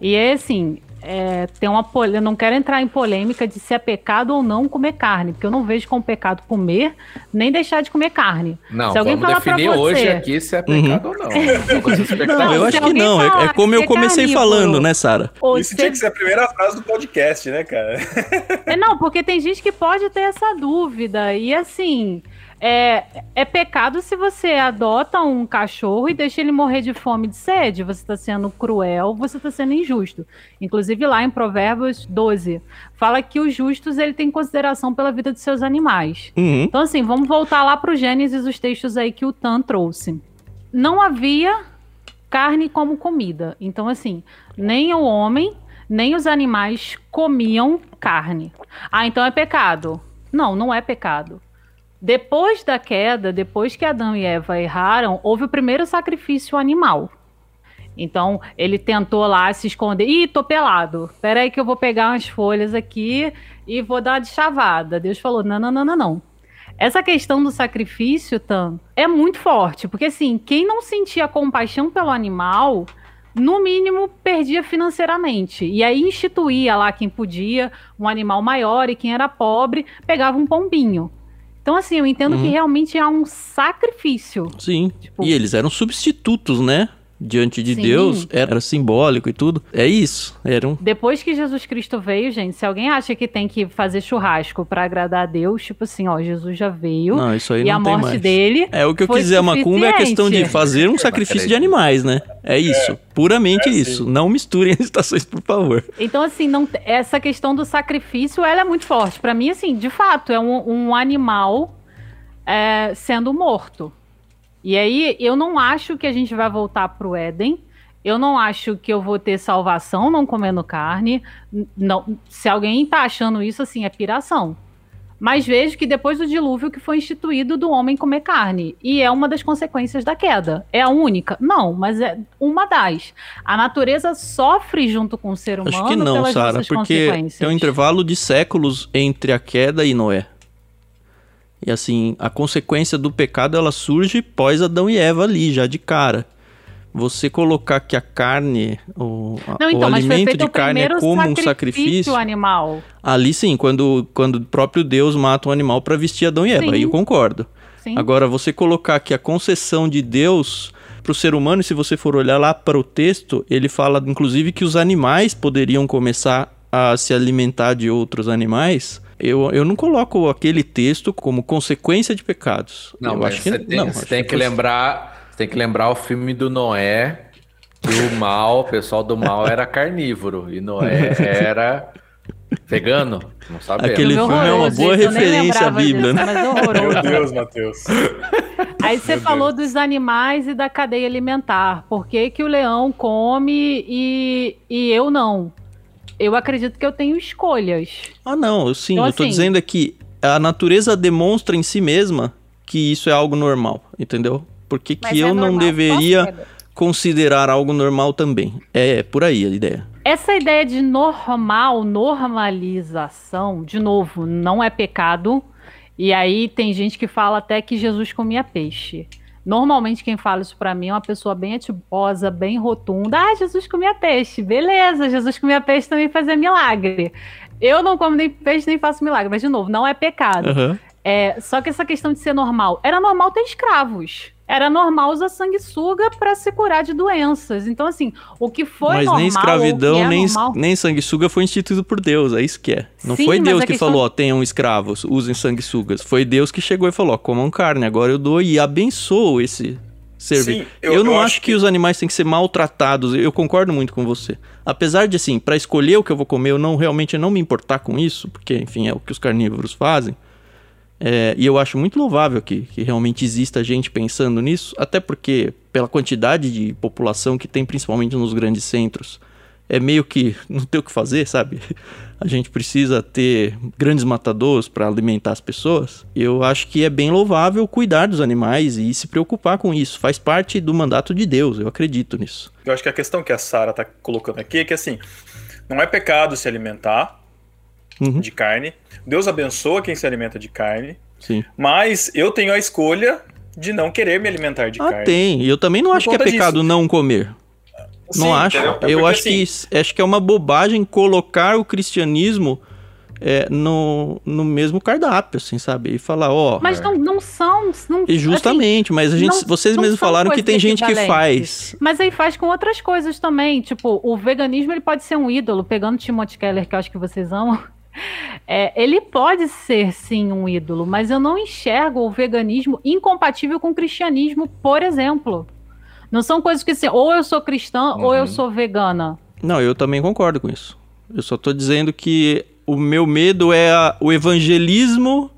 E é assim, é, tem uma eu não quero entrar em polêmica de se é pecado ou não comer carne, porque eu não vejo como pecado comer nem deixar de comer carne. Não, se alguém vamos definir você... hoje aqui se é pecado uhum. ou não. *laughs* não, eu acho que não. É, é, como eu comecei falando, né, Sara? Isso se... tinha que ser a primeira frase do podcast, né, cara? É, não, porque tem gente que pode ter essa dúvida. E assim, é, é pecado se você adota um cachorro e deixa ele morrer de fome e de sede. Você está sendo cruel, você está sendo injusto. Inclusive lá em Provérbios 12, fala que os justos ele tem consideração pela vida de seus animais. Uhum. Então assim, vamos voltar lá para o Gênesis, os textos aí que o Tan trouxe. Não havia carne como comida. Então assim, nem o homem, nem os animais comiam carne. Ah, então é pecado. Não, não é pecado. Depois da queda, depois que Adão e Eva erraram, houve o primeiro sacrifício animal. Então, ele tentou lá se esconder. Ih, tô pelado. Peraí que eu vou pegar umas folhas aqui e vou dar de chavada. Deus falou: não, não, não, não, não. Essa questão do sacrifício, Tam, é muito forte. Porque, assim, quem não sentia compaixão pelo animal, no mínimo, perdia financeiramente. E aí instituía lá quem podia, um animal maior, e quem era pobre pegava um pombinho. Então, assim, eu entendo uhum. que realmente há um sacrifício. Sim. Tipo... E eles eram substitutos, né? Diante de Sim. Deus era simbólico e tudo. É isso. Era um. Depois que Jesus Cristo veio, gente, se alguém acha que tem que fazer churrasco pra agradar a Deus, tipo assim, ó, Jesus já veio Não, isso aí e não a tem morte mais. dele. É o que eu foi quis dizer, a macumba é a questão de fazer um sacrifício de animais, né? É isso, puramente É, sim. isso. Não misturem *laughs* as estações, por favor. Então, assim, não, essa questão do sacrifício, ela é muito forte. Pra mim, assim, de fato, é um, um animal é, sendo morto. E aí, eu não acho que a gente vai voltar pro Éden. Eu não acho que eu vou ter salvação não comendo carne. Não, se alguém tá achando isso, assim, é piração. Mas vejo que depois do dilúvio que foi instituído do homem comer carne. E é uma das consequências da queda. É a única? Não, mas é uma das. A natureza sofre junto com o ser humano Acho que não, Sara, porque tem um intervalo de séculos entre a queda e Noé. E assim, a consequência do pecado ela surge pós Adão e Eva ali, já de cara. Você colocar que a carne, o, Não, o então, foi alimento de o carne é como um sacrifício, animal. ali sim, quando, quando o próprio Deus mata um animal para vestir Adão e Eva, Sim. aí eu concordo. Sim. Agora, você colocar que a concessão de Deus para o ser humano, e se você for olhar lá para o texto, ele fala inclusive que os animais poderiam começar a se alimentar de outros animais. Eu, eu não coloco aquele texto como consequência de pecados. Não, eu acho que você tem, não. você tem que foi- lembrar, você tem que lembrar o filme do Noé, que o mal, o pessoal do mal era carnívoro e Noé era vegano, não sabe? Aquele Filme é uma boa gente, referência à Bíblia, disso, né? Mas horroroso. Meu Deus, Matheus. *laughs* Aí você Meu falou dos animais e da cadeia alimentar. Por que, que o leão come e, e eu não? Eu acredito que eu tenho escolhas. Ah, não, eu, sim, Então, eu tô assim- dizendo é que a natureza demonstra em si mesma que isso é algo normal, entendeu? Por que, que é eu não normal deveria considerar algo normal também? É por aí a ideia. Essa ideia de normal, normalização, de novo, não é pecado. E aí tem gente que fala até que Jesus comia peixe. Normalmente quem fala isso pra mim é uma pessoa bem atibosa, bem rotunda. Ah, Jesus comia peixe. Beleza, Jesus comia peixe também fazia milagre. Eu não como nem peixe nem faço milagre, mas de novo, não é pecado. Aham. É, só que essa questão de ser normal, era normal ter escravos. Era normal usar sanguessuga pra se curar de doenças. Então, assim, o que foi Mas normal. nem o que escravidão, é nem, normal, nem sanguessuga foi instituído por Deus, é isso que é. Não Sim, foi mas Deus que questão- falou, ó, tenham escravos, usem sanguessugas. Foi Deus que chegou e falou, ó, comam carne, agora eu dou e abençoo esse serviço. Sim, eu, eu- não eu acho acho que... que- os animais têm que ser maltratados, eu concordo muito com você. Apesar de, assim, pra escolher o que eu vou comer, eu não realmente não me importar com isso, porque, enfim, é o que os carnívoros fazem. É, e eu acho muito louvável que, que realmente exista gente pensando nisso, até porque, pela quantidade de população que tem, principalmente nos grandes centros, é meio que *laughs* não tem o que fazer, sabe? A gente precisa ter grandes matadores para alimentar as pessoas. Eu acho que é bem louvável cuidar dos animais e se preocupar com isso. Faz parte do mandato de Deus, eu acredito nisso. Eu acho que a questão que a Sara tá colocando aqui é que assim, não é pecado se alimentar Uhum, de carne. Deus abençoa quem se alimenta de carne, sim. mas eu tenho a escolha de não querer me alimentar de Ah, carne. tem. E eu também não Por acho que é pecado disso. não comer. Sim, não acho. entendeu? É eu porque, acho assim, que acho que é uma bobagem colocar o cristianismo é, no, no mesmo cardápio, assim, sabe? E falar, ó. Mas não, não são. Não, E justamente, mas a gente, não- vocês mesmos falaram que tem gente que faz. Mas aí faz com outras coisas também. Tipo, o veganismo ele pode ser um ídolo. Pegando Timothy Keller, que eu acho que vocês amam. É, ele pode ser sim um ídolo, mas eu não enxergo o veganismo incompatível com o cristianismo, por exemplo. Não são coisas que assim, ou eu sou cristã ou eu Uhum. sou vegana. Não, eu também concordo com isso. Eu só tô dizendo que o meu medo é a- o evangelismo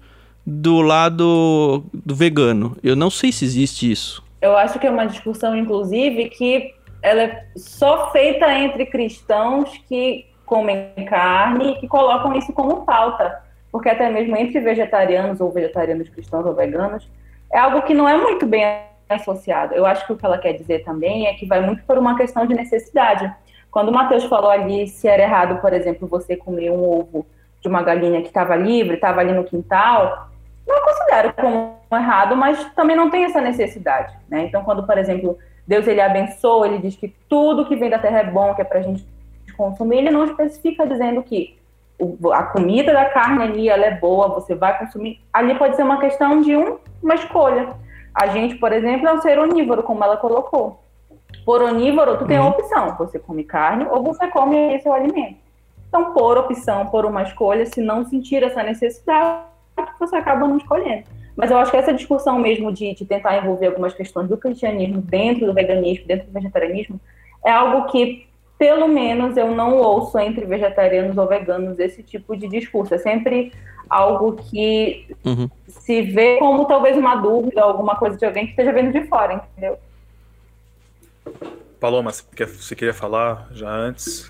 do lado do vegano. Eu não sei se existe isso. Eu acho que é uma discussão, inclusive, que ela é só feita entre cristãos que comem carne e que colocam isso como pauta. Porque até mesmo entre vegetarianos ou vegetarianos cristãos ou veganos, é algo que não é muito bem associado. Eu acho que o que ela quer dizer também é que vai muito por uma questão de necessidade. Quando o Matheus falou ali se era errado, por exemplo, você comer um ovo de uma galinha que estava livre, estava ali no quintal, não considero como errado, mas também não tem essa necessidade, né? Então, quando, por exemplo, Deus ele abençoa, ele diz que tudo que vem da terra é bom, que é pra gente consumir, ele não especifica dizendo que a comida da carne ali, ela é boa, você vai consumir. Ali pode ser uma questão de um, uma escolha. A gente, por exemplo, é um ser onívoro, como ela colocou. por onívoro, tu tem a Uhum. opção, você come carne ou você come esse alimento. Então, por opção, por uma escolha, se não sentir essa necessidade, você acaba não escolhendo. Mas eu acho que essa discussão mesmo de, de tentar envolver algumas questões do cristianismo dentro do veganismo, dentro do vegetarianismo, é algo que, pelo menos, eu não ouço entre vegetarianos ou veganos esse tipo de discurso. É sempre algo que Uhum. se vê como talvez uma dúvida, alguma coisa de alguém que esteja vendo de fora, entendeu? Paloma, você, quer- você queria falar já antes?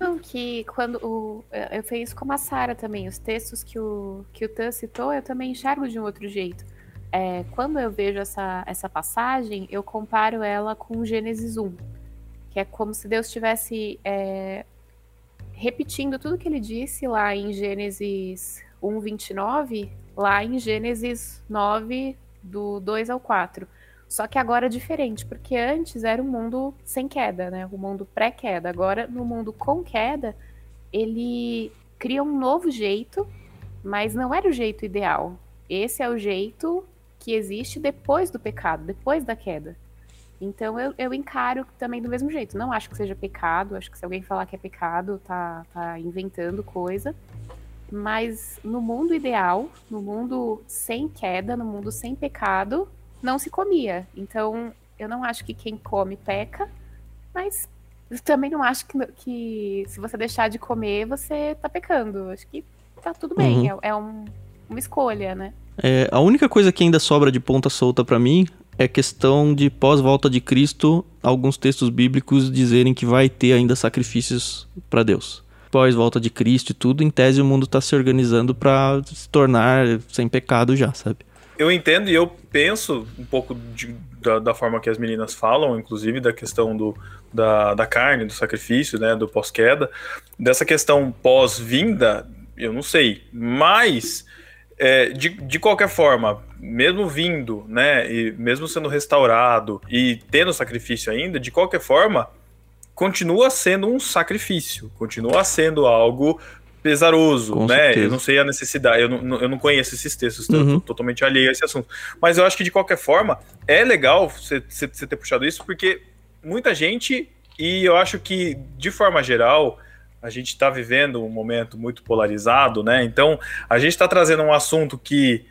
Não, que quando o, eu fiz isso com a Sara também. Os textos que o, que o Tan citou, eu também enxergo de um outro jeito. É, quando eu vejo essa, essa passagem, eu comparo ela com Gênesis 1, que é como se Deus estivesse é, repetindo tudo que ele disse lá em Gênesis 1, 29, lá em Gênesis 9, do 2 ao 4. Só que agora é diferente, porque antes era um mundo sem queda, né? O mundo pré-queda. Agora, no mundo com queda, ele cria um novo jeito, mas não era o jeito ideal. Esse é o jeito que existe depois do pecado, depois da queda. Então eu, eu encaro também do mesmo jeito. Não acho que seja pecado, acho que se alguém falar que é pecado, tá, tá inventando coisa. Mas no mundo ideal, no mundo sem queda, no mundo sem pecado, não se comia. Então, eu não acho que quem come peca, mas eu também não acho que, que se você deixar de comer, você tá pecando. Acho que tá tudo bem, é, é um- uma escolha, né? É, a única coisa que ainda sobra de ponta solta pra mim é questão de pós-volta de Cristo, alguns textos bíblicos dizerem que vai ter ainda sacrifícios pra Deus. Pós-volta de Cristo e tudo, em tese o mundo tá se organizando pra se tornar sem pecado já, sabe? Eu entendo e eu penso um pouco de- da, da forma que as meninas falam, inclusive da questão do, da, da carne, do sacrifício, né, do pós-queda. Dessa questão pós-vinda, eu não sei. Mas, é, de, de qualquer forma, mesmo vindo, né, e mesmo sendo restaurado e tendo sacrifício ainda, de qualquer forma, continua sendo um sacrifício, continua sendo algo pesaroso, Com né? certeza. Eu não sei a necessidade, eu não, eu não conheço esses textos, Uhum. tô totalmente alheio a esse assunto. Mas eu acho que de qualquer forma é legal você ter puxado isso, porque muita gente, e eu acho que de forma geral, a gente está vivendo um momento muito polarizado, né? Então a gente está trazendo um assunto que,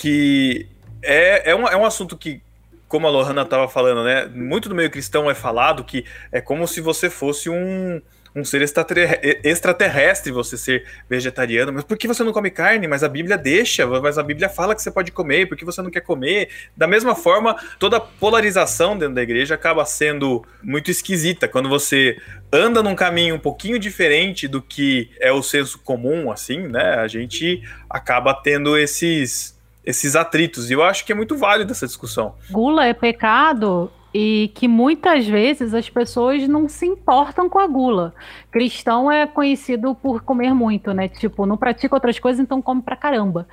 que é, é, um, é um assunto que, como a Lohana estava falando, né? Muito do meio cristão é falado que é como se você fosse um, um ser extraterre- extraterrestre, você ser vegetariano. Mas por que você não come carne? Mas a Bíblia deixa, mas a Bíblia fala que você pode comer, por que você não quer comer? Da mesma forma, toda polarização dentro da igreja acaba sendo muito esquisita. Quando você anda num caminho um pouquinho diferente do que é o senso comum, assim, né? A gente acaba tendo esses, esses atritos. E eu acho que é muito válido essa discussão. Gula é pecado e que muitas vezes as pessoas não se importam com a gula. Cristão é conhecido por comer muito, né? Tipo, não pratica outras coisas, então come pra caramba.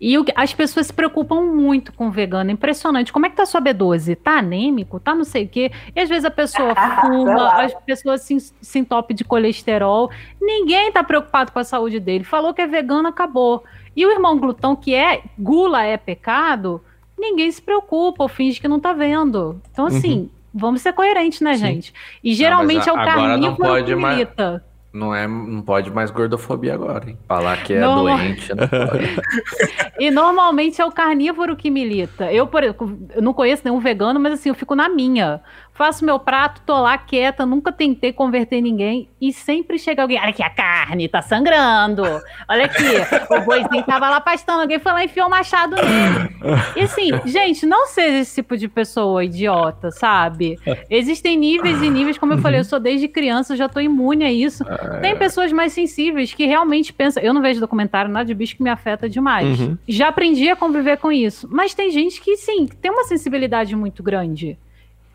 E o que- as pessoas se preocupam muito com vegano. Impressionante. Como é que tá sua B12? Tá anêmico? Tá não sei o quê? E às vezes a pessoa *laughs* fuma, as pessoas se, se entopem de colesterol. Ninguém tá preocupado com a saúde dele. Falou que é vegano, acabou. E o irmão glutão, que é gula é pecado, ninguém se preocupa, ou finge que não tá vendo. Então, assim, vamos ser coerentes, né, Sim. gente? E geralmente a- é o não carnívoro que milita. Não, é, não pode mais gordofobia agora, hein? Falar que é Não. doente, não pode. *laughs* E normalmente é o carnívoro que milita. Eu, por exemplo, eu não conheço nenhum vegano, mas assim, eu fico na minha. Faço meu prato, tô lá quieta, nunca tentei converter ninguém e sempre chega alguém, olha aqui a carne, tá sangrando. Olha aqui, o boizinho tava lá pastando, alguém foi lá e enfiou o machado nele. E assim, gente, não seja esse tipo de pessoa idiota, sabe? Existem níveis e níveis, como eu falei, eu sou desde criança, já tô imune a isso. Tem pessoas mais sensíveis que realmente pensam. Eu não vejo documentário, nada de bicho que me afeta demais. Uhum. Já aprendi a conviver com isso. Mas tem gente que, sim, tem uma sensibilidade muito grande.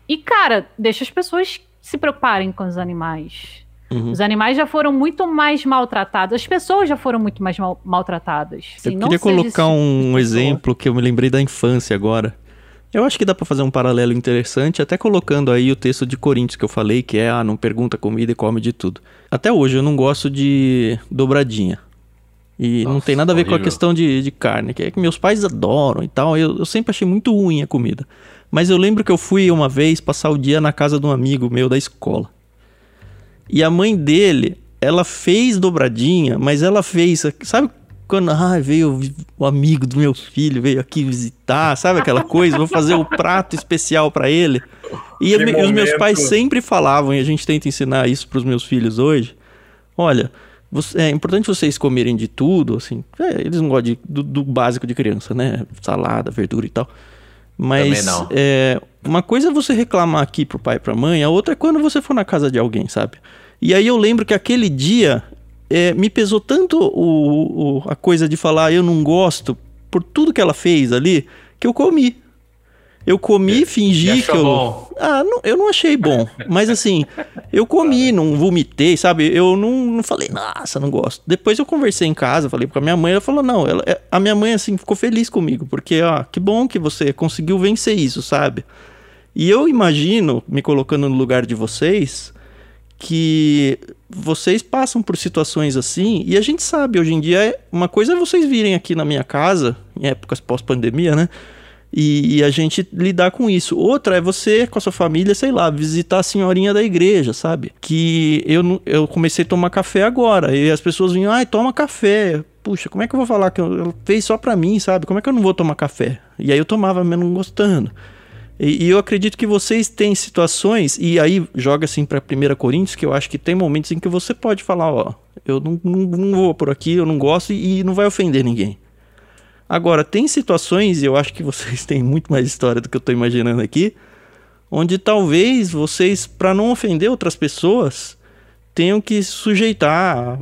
E, cara, deixa as pessoas se preocuparem com os animais. Uhum. Os animais já foram muito mais maltratados. As pessoas já foram muito mais mal- maltratadas. Assim, eu queria colocar tipo um exemplo que eu me lembrei da infância agora. Eu acho que dá pra fazer um paralelo interessante, até colocando aí o texto de Coríntios que eu falei, que é, ah, não pergunta comida e come de tudo. Até hoje eu não gosto de dobradinha. E não Nossa, tem nada a ver com a horrível. questão de, de carne, que é que meus pais adoram e tal. Eu, eu sempre achei muito ruim a comida. Mas eu lembro que eu fui uma vez passar o dia na casa de um amigo meu da escola. E a mãe dele, ela fez dobradinha, mas ela fez, sabe quando ah, veio o amigo do meu filho, veio aqui visitar, sabe aquela coisa? Vou fazer o prato especial para ele. E os meus pais sempre falavam, e a gente tenta ensinar isso para os meus filhos hoje. Olha, você, é importante vocês comerem de tudo, assim. É, eles não gostam de, do, do, básico de criança, né? Salada, verdura e tal. Mas é, uma coisa é você reclamar aqui pro pai e pra mãe, a outra é quando você for na casa de alguém, sabe? E aí eu lembro que aquele dia é, me pesou tanto o, o, a coisa de falar eu não gosto por tudo que ela fez ali, que eu comi. Eu comi, fingi que eu. Bom. Ah, não, eu não achei bom. Mas assim, eu comi, não vomitei, sabe? Eu não, não falei, nossa, não gosto. Depois eu conversei em casa, falei com a minha mãe, ela falou, não, ela, é, a minha mãe, assim, ficou feliz comigo, porque, ó, que bom que você conseguiu vencer isso, sabe? E eu imagino, me colocando no lugar de vocês, que vocês passam por situações assim, e a gente sabe, hoje em dia, é, uma coisa é vocês virem aqui na minha casa, em épocas pós-pandemia, né? E, e, a gente lidar com isso. Outra é você, com a sua família, sei lá, visitar a senhorinha da igreja, sabe? Que eu, eu comecei a tomar café agora, e as pessoas vinham, ai, toma café. Puxa, como é que eu vou falar que ela fez só pra mim, sabe? Como é que eu não vou tomar café? E aí eu tomava mesmo gostando. E, e, eu acredito que vocês têm situações, e aí joga assim para 1 Coríntios, que eu acho que tem momentos em que você pode falar: ó, eu não, não, não vou por aqui, eu não gosto e, e não vai ofender ninguém. Agora, tem situações, e eu acho que vocês têm muito mais história do que eu estou imaginando aqui, onde talvez vocês, para não ofender outras pessoas, tenham que sujeitar,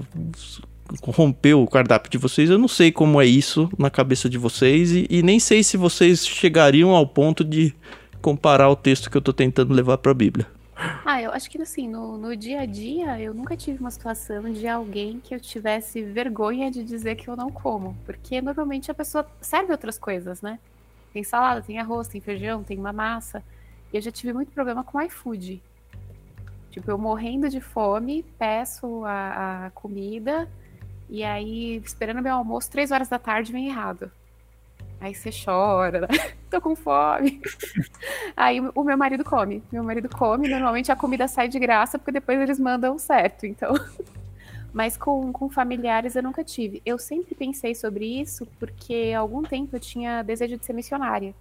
romper o cardápio de vocês. Eu não sei como é isso na cabeça de vocês e, e nem sei se vocês chegariam ao ponto de comparar o texto que eu tô tentando levar para a Bíblia? Ah, eu acho que assim, no, no dia a dia, eu nunca tive uma situação de alguém que eu tivesse vergonha de dizer que eu não como. Porque normalmente a pessoa serve outras coisas, né? Tem salada, tem arroz, tem feijão, tem uma massa. E eu já tive muito problema com iFood. Tipo, eu morrendo de fome, peço a, a comida, e aí, esperando meu almoço, três horas da tarde, vem errado. Aí você chora, né? *laughs* Tô com fome. Aí o meu marido come. Meu marido come, normalmente a comida sai de graça, porque depois eles mandam certo. Então. *laughs* Mas com, com familiares eu nunca tive. Eu sempre pensei sobre isso porque há algum tempo eu tinha desejo de ser missionária.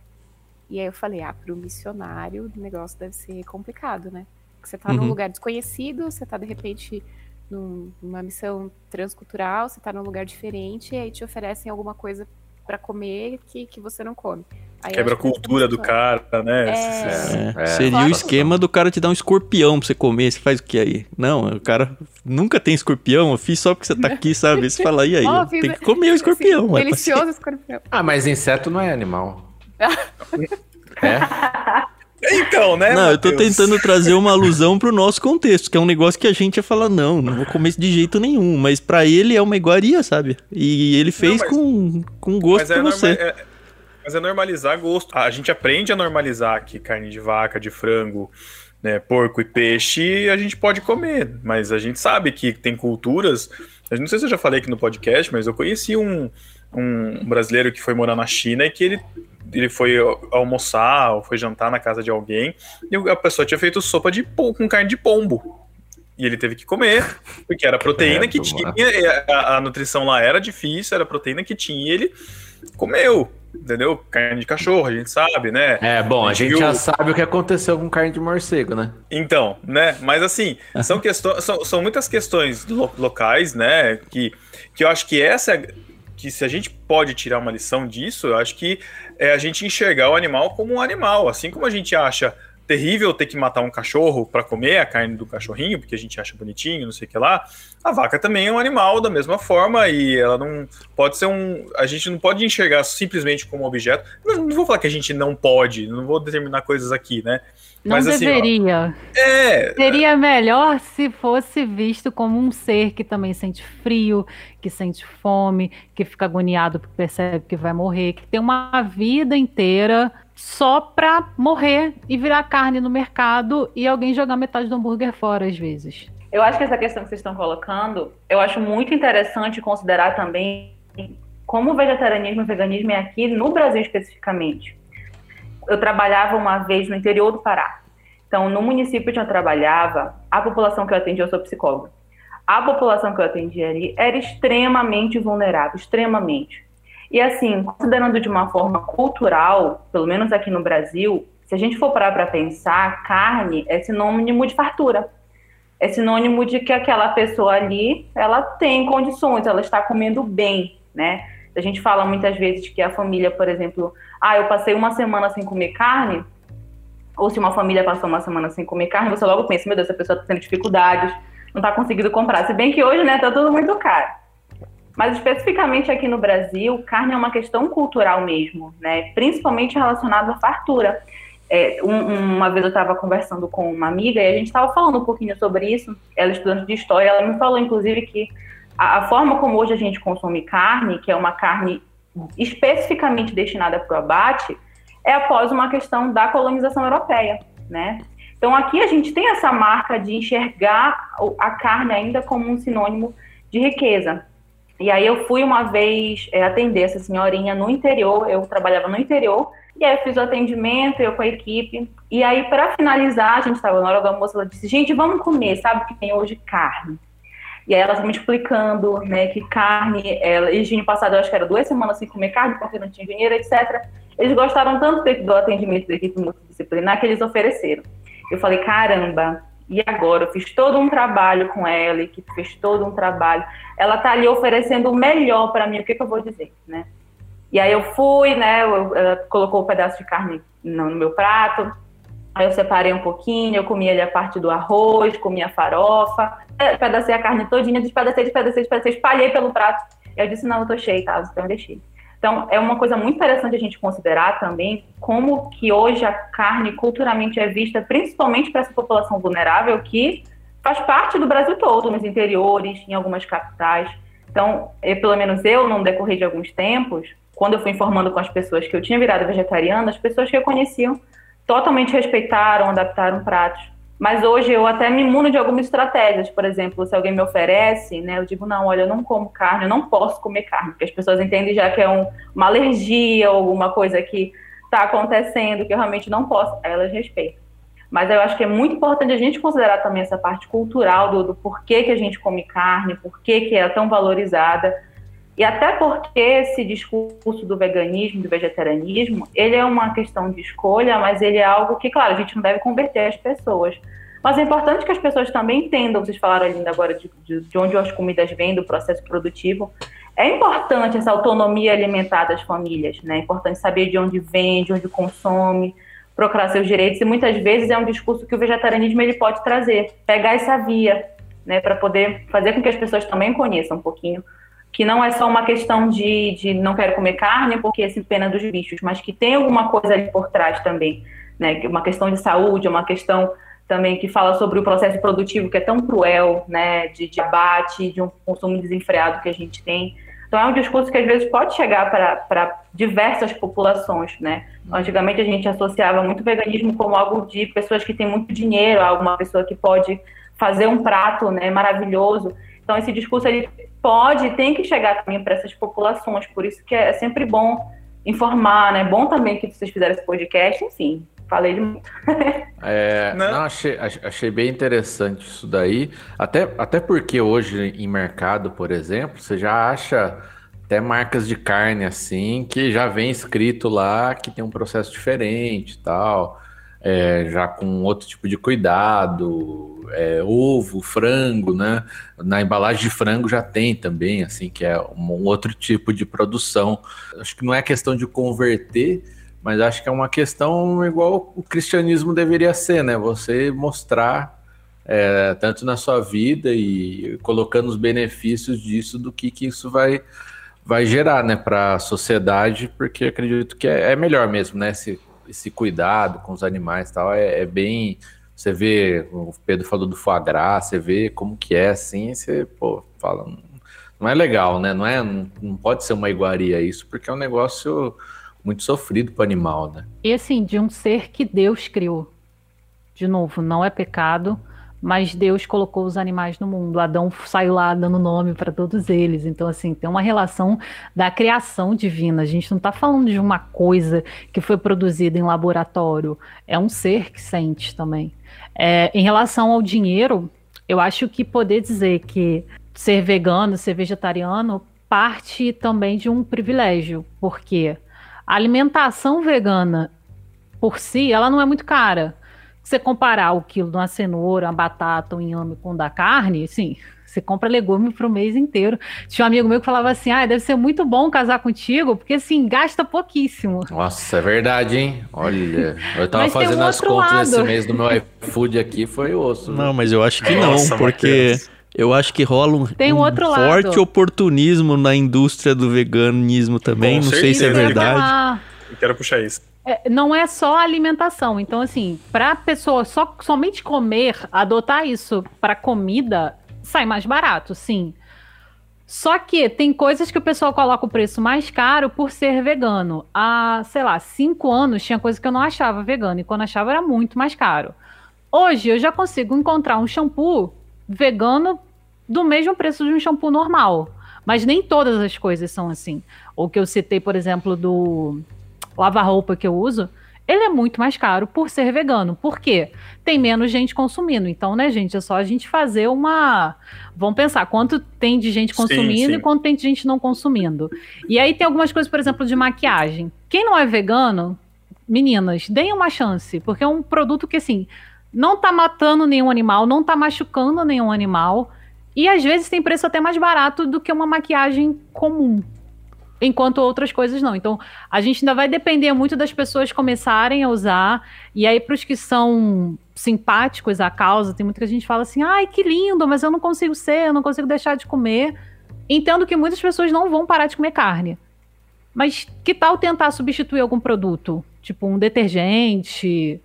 E aí eu falei, ah, para o missionário o negócio deve ser complicado, né? Porque você tá uhum. num lugar desconhecido, você tá de repente numa missão transcultural, você tá num lugar diferente, e aí te oferecem alguma coisa para comer que, que você não come. Aí Quebra a cultura do cara, né? É... É. Seria o esquema do cara te dar um escorpião pra você comer. Você faz o que aí? Não, o cara nunca tem escorpião. Eu fiz só porque você tá aqui, *laughs* sabe? Você fala, e aí? Oh, tem que comer o escorpião. Sim, delicioso escorpião. Ah, mas inseto não é animal. *laughs* é? Então, né? Não, Mateus? eu tô tentando trazer uma alusão pro nosso contexto, que é um negócio que a gente ia falar, não, não vou comer isso de jeito nenhum. Mas para ele é uma iguaria, sabe? E ele fez não, mas, com, com gosto pra é você. É, mas é normalizar gosto. A gente aprende a normalizar aqui carne de vaca, de frango, né, porco e peixe, a gente pode comer. Mas a gente sabe que tem culturas. Não sei se eu já falei aqui no podcast, mas eu conheci um, um brasileiro que foi morar na China e que ele ele foi almoçar ou foi jantar na casa de alguém e a pessoa tinha feito sopa de com carne de pombo. E ele teve que comer, porque era proteína é, que tinha, a, a, nutrição lá era difícil, era proteína que tinha e ele comeu, entendeu? Carne de cachorro, a gente sabe, né? É, bom, a gente, a gente viu... já sabe o que aconteceu com carne de morcego, né? Então, né? Mas assim, *laughs* são questões, são, são muitas questões lo locais, né? Que, que eu acho que essa é que se a gente pode tirar uma lição disso, eu acho que é a gente enxergar o animal como um animal. Assim como a gente acha terrível ter que matar um cachorro para comer a carne do cachorrinho, porque a gente acha bonitinho, não sei o que lá. A vaca também é um animal da mesma forma e ela não pode ser um. A gente não pode enxergar simplesmente como objeto. Não, não vou falar que a gente não pode, não vou determinar coisas aqui, né? Não Mas, assim, deveria. Ó, é. Seria melhor se fosse visto como um ser que também sente frio, que sente fome, que fica agoniado porque percebe que vai morrer, que tem uma vida inteira só pra morrer e virar carne no mercado e alguém jogar metade do hambúrguer fora às vezes. Eu acho que essa questão que vocês estão colocando, eu acho muito interessante considerar também como o vegetarianismo e o veganismo é aqui no Brasil especificamente. eu trabalhava uma vez no interior do Pará. Então, no município onde eu trabalhava, a população que eu atendia, eu sou psicóloga, a população que eu atendia ali era extremamente vulnerável, extremamente. E assim, considerando de uma forma cultural, pelo menos aqui no Brasil, se a gente for parar para pensar, carne é sinônimo de fartura. É sinônimo de que aquela pessoa ali, ela tem condições, ela está comendo bem, né? A gente fala muitas vezes que a família, por exemplo, ah, eu passei uma semana sem comer carne, ou se uma família passou uma semana sem comer carne, você logo pensa, meu Deus, essa pessoa está tendo dificuldades, não está conseguindo comprar. Se bem que hoje, né, tá tudo muito caro. Mas especificamente aqui no Brasil, carne é uma questão cultural mesmo, né? Principalmente relacionada à fartura. É, um, uma vez eu estava conversando com uma amiga e a gente estava falando um pouquinho sobre isso. Ela é estudante de história, ela me falou inclusive que a, a forma como hoje a gente consome carne, que é uma carne especificamente destinada para o abate, é após uma questão da colonização europeia, né? Então aqui a gente tem essa marca de enxergar a carne ainda como um sinônimo de riqueza. E aí eu fui uma vez é, atender essa senhorinha no interior, eu trabalhava no interior, e aí eu fiz o atendimento, eu com a equipe. E aí, para finalizar, a gente estava na hora do almoço, ela disse, gente, vamos comer, sabe que tem hoje carne. E aí ela estava me explicando, né, que carne, ela, tinham passado, eu acho que era duas semanas sem comer carne, porque não tinha dinheiro, etc. Eles gostaram tanto do atendimento da equipe multidisciplinar que eles ofereceram. Eu falei, caramba, e agora? Eu fiz todo um trabalho com ela, equipe fez todo um trabalho. Ela está ali oferecendo o melhor para mim, o que, que, eu vou dizer, né? E aí eu fui, né? Ela colocou um pedaço de carne no, meu prato. Aí eu separei um pouquinho, eu comi ali a parte do arroz, comi a farofa, pedacei a carne todinha, despedacei, despedacei, despedacei, espalhei pelo prato. Eu disse, não, eu tô cheio, tá? Então eu deixei. Então, é uma coisa muito interessante a gente considerar também como que hoje a carne culturalmente é vista, principalmente para essa população vulnerável, que faz parte do Brasil todo, nos interiores, em algumas capitais. Então, eu, pelo menos eu, no decorrer de alguns tempos, quando eu fui informando com as pessoas que eu tinha virado vegetariana, as pessoas que eu conheciam totalmente respeitaram, adaptaram pratos. Mas hoje eu até me imuno de algumas estratégias. Por exemplo, se alguém me oferece, né, eu digo, não, olha, eu não como carne, eu não posso comer carne, porque as pessoas entendem já que é um, uma alergia ou alguma coisa que está acontecendo, que eu realmente não posso. Aí elas respeitam. Mas eu acho que é muito importante a gente considerar também essa parte cultural do, do porquê que a gente come carne, porquê que é tão valorizada. E até porque esse discurso do veganismo, do vegetarianismo, ele é uma questão de escolha, mas ele é algo que, claro, a gente não deve converter as pessoas. Mas é importante que as pessoas também entendam, vocês falaram ainda agora de, de, de onde as comidas vêm, do processo produtivo. É importante essa autonomia alimentar das famílias, né? É importante saber de onde vem, de onde consome, procurar seus direitos. E muitas vezes é um discurso que o vegetarianismo ele pode trazer, pegar essa via, né, para poder fazer com que as pessoas também conheçam um pouquinho que não é só uma questão de, de não quero comer carne porque é pena dos bichos, mas que tem alguma coisa ali por trás também, né? Uma questão de saúde, uma questão também que fala sobre o processo produtivo que é tão cruel, né? De, de abate, de um consumo desenfreado que a gente tem. Então é um discurso que às vezes pode chegar para diversas populações, né? Antigamente a gente associava muito veganismo como algo de pessoas que têm muito dinheiro, alguma pessoa que pode fazer um prato, né, maravilhoso. Então esse discurso ele pode e tem que chegar também para essas populações. Por isso que é sempre bom informar, né? Bom também que vocês fizeram esse podcast, enfim. Falei de muito. *laughs* é, não, não achei, achei bem interessante isso daí. Até, até porque hoje em mercado, por exemplo, você já acha até marcas de carne assim, que já vem escrito lá que tem um processo diferente e tal é, já com outro tipo de cuidado, é, ovo, frango, né? Na embalagem de frango já tem também, assim, que é um, outro tipo de produção. Acho que não é questão de converter, mas acho que é uma questão igual o cristianismo deveria ser, né? Você mostrar é, tanto na sua vida e colocando os benefícios disso do que, que isso vai vai gerar, né, para a sociedade, porque acredito que é, é melhor mesmo, né? Se esse cuidado com os animais e tal é, é, bem. Você vê, o Pedro falou do foie gras, você vê como que é assim, você, pô, fala. Não é legal, né? Não, é, não, não pode ser uma iguaria isso, porque é um negócio muito sofrido para o animal, né? E assim, de um ser que Deus criou. De novo, não é pecado, mas Deus colocou os animais no mundo. Adão saiu lá dando nome para todos eles. Então, assim, tem uma relação da criação divina. A gente não está falando de uma coisa que foi produzida em laboratório. É um ser que sente também. É, em relação ao dinheiro, eu acho que poder dizer que ser vegano, ser vegetariano, parte também de um privilégio, porque a alimentação vegana por si, ela não é muito cara você comparar o quilo de uma cenoura, uma batata, um inhame com da carne, sim, você compra legume para o mês inteiro. Tinha um amigo meu que falava assim: ah, deve ser muito bom casar contigo, porque assim, gasta pouquíssimo. Nossa, é verdade, hein? Olha, eu tava mas fazendo um as contas lado. nesse mês do meu iFood aqui, foi osso. Não, mas eu acho que Nossa, não, porque. Eu acho que rola um, Tem um, um outro forte lado. oportunismo na indústria do veganismo também. Com não certeza. sei se é verdade. Eu quero puxar isso. É, não é só alimentação. Então, assim, para pessoa só, somente comer, adotar isso para comida, sai mais barato, sim. Só que tem coisas que o pessoal coloca o preço mais caro por ser vegano. Há, sei lá, cinco anos tinha coisa que eu não achava vegano. E quando achava era muito mais caro. Hoje eu já consigo encontrar um shampoo vegano do mesmo preço de um shampoo normal. Mas nem todas as coisas são assim. O que eu citei, por exemplo, do lava-roupa que eu uso, ele é muito mais caro por ser vegano. Por quê? Tem menos gente consumindo. Então, né, gente, é só a gente fazer uma. Vamos pensar quanto tem de gente consumindo sim, sim. e quanto tem de gente não consumindo. E aí tem algumas coisas, por exemplo, de maquiagem. Quem não é vegano, meninas, deem uma chance, porque é um produto que, assim, não tá matando nenhum animal, não tá machucando nenhum animal. E às vezes tem preço até mais barato do que uma maquiagem comum enquanto outras coisas não. Então, a gente ainda vai depender muito das pessoas começarem a usar. E aí, para os que são simpáticos à causa, tem muita gente fala assim: ai, que lindo, mas eu não consigo ser, eu não consigo deixar de comer. Entendo que muitas pessoas não vão parar de comer carne. Mas que tal tentar substituir algum produto? Tipo um detergente,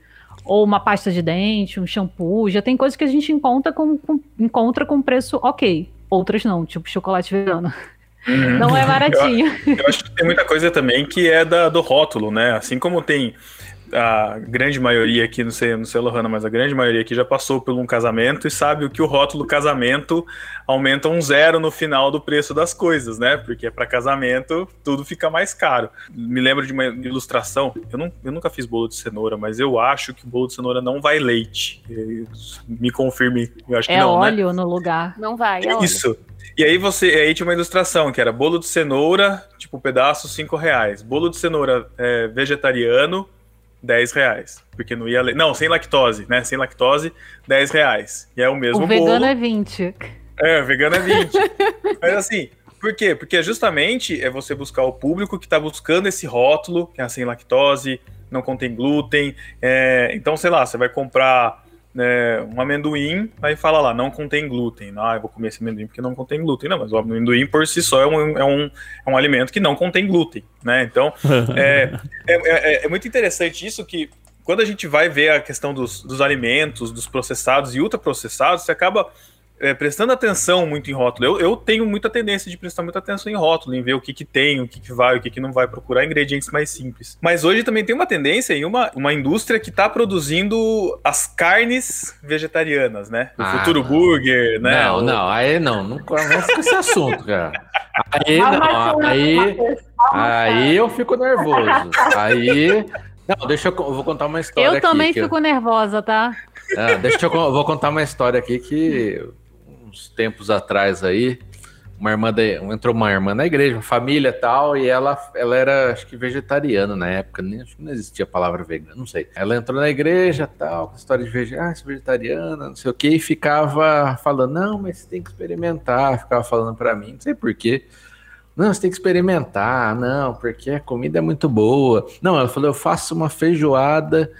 ou uma pasta de dente, um shampoo. Já tem coisas que a gente encontra com, com encontra com preço ok. Outras não, tipo chocolate vegano. Não é *laughs* baratinho. Eu, eu, acho que tem muita coisa também que é da, do rótulo, né? Assim como tem a grande maioria aqui, não sei, não sei, Lohana, mas a grande maioria aqui já passou por um casamento e sabe o que o rótulo casamento aumenta um zero no final do preço das coisas, né? Porque para casamento tudo fica mais caro. Me lembro de uma ilustração, eu, não, eu nunca fiz bolo de cenoura, mas eu acho que o bolo de cenoura não vai leite. Me confirme, eu acho é que não, né? óleo né? no lugar. Não vai, é Isso. Óleo. E aí você, aí tinha uma ilustração que era bolo de cenoura, tipo pedaço, 5 reais. Bolo de cenoura é, vegetariano, 10 reais. Porque não ia. Não, sem lactose, né? Sem lactose, 10 reais. E é o mesmo o bolo. vegano é 20. É, vegano é 20. Mas assim, por quê? Porque justamente é você buscar o público que está buscando esse rótulo, que é sem lactose, não contém glúten. É, então, sei lá, você vai comprar é, um amendoim, aí fala lá, não contém glúten. Ah, eu vou comer esse amendoim porque não contém glúten. Não, mas o amendoim por si só é um, é um, é um alimento que não contém glúten, né? Então, *laughs* é, é, é, é, muito interessante isso que quando a gente vai ver a questão dos, dos alimentos, dos processados e ultraprocessados, você acaba é, prestando atenção muito em rótulo. Eu, eu, tenho muita tendência de prestar muita atenção em rótulo, em ver o que, que tem, o que, que vai, o que, que não vai, procurar ingredientes mais simples. Mas hoje também tem uma tendência em uma, uma indústria que está produzindo as carnes vegetarianas, né? O ah, futuro burger, né? Não, não, aí não, não começa com esse assunto, cara. Aí não, aí, aí eu fico nervoso. Aí. Não, deixa eu, eu vou contar uma história. Eu também aqui, fico eu... nervosa, tá? Ah, deixa eu, eu vou contar uma história aqui que uns tempos atrás aí, uma irmã de, entrou uma irmã na igreja, uma família tal, e ela, ela era, acho que vegetariana na época, nem, acho que não existia a palavra vegana, não sei. Ela entrou na igreja tal, com história de vegetariana, ah, vegetariana, não sei o que, e ficava falando, não, mas você tem que experimentar, ficava falando para mim, não sei porquê. Não, você tem que experimentar, não, porque a comida é muito boa. Não, ela falou, eu faço uma feijoada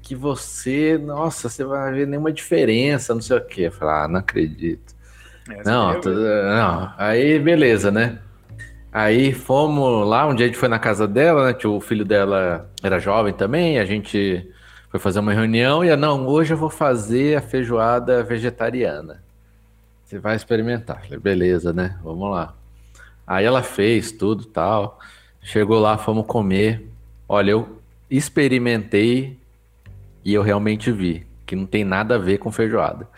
que você, nossa, você vai ver nenhuma diferença, não sei o quê. Eu falei, ah, não acredito. Não, tudo, não, aí beleza, né? Aí fomos lá, um dia a gente foi na casa dela, né? O filho dela era jovem também, a gente foi fazer uma reunião e não, hoje eu vou fazer a feijoada vegetariana. Você vai experimentar. Falei, beleza, né? Vamos lá. Aí ela fez tudo tal. Chegou lá, fomos comer. Olha, eu experimentei e eu realmente vi. que não tem nada a ver com feijoada.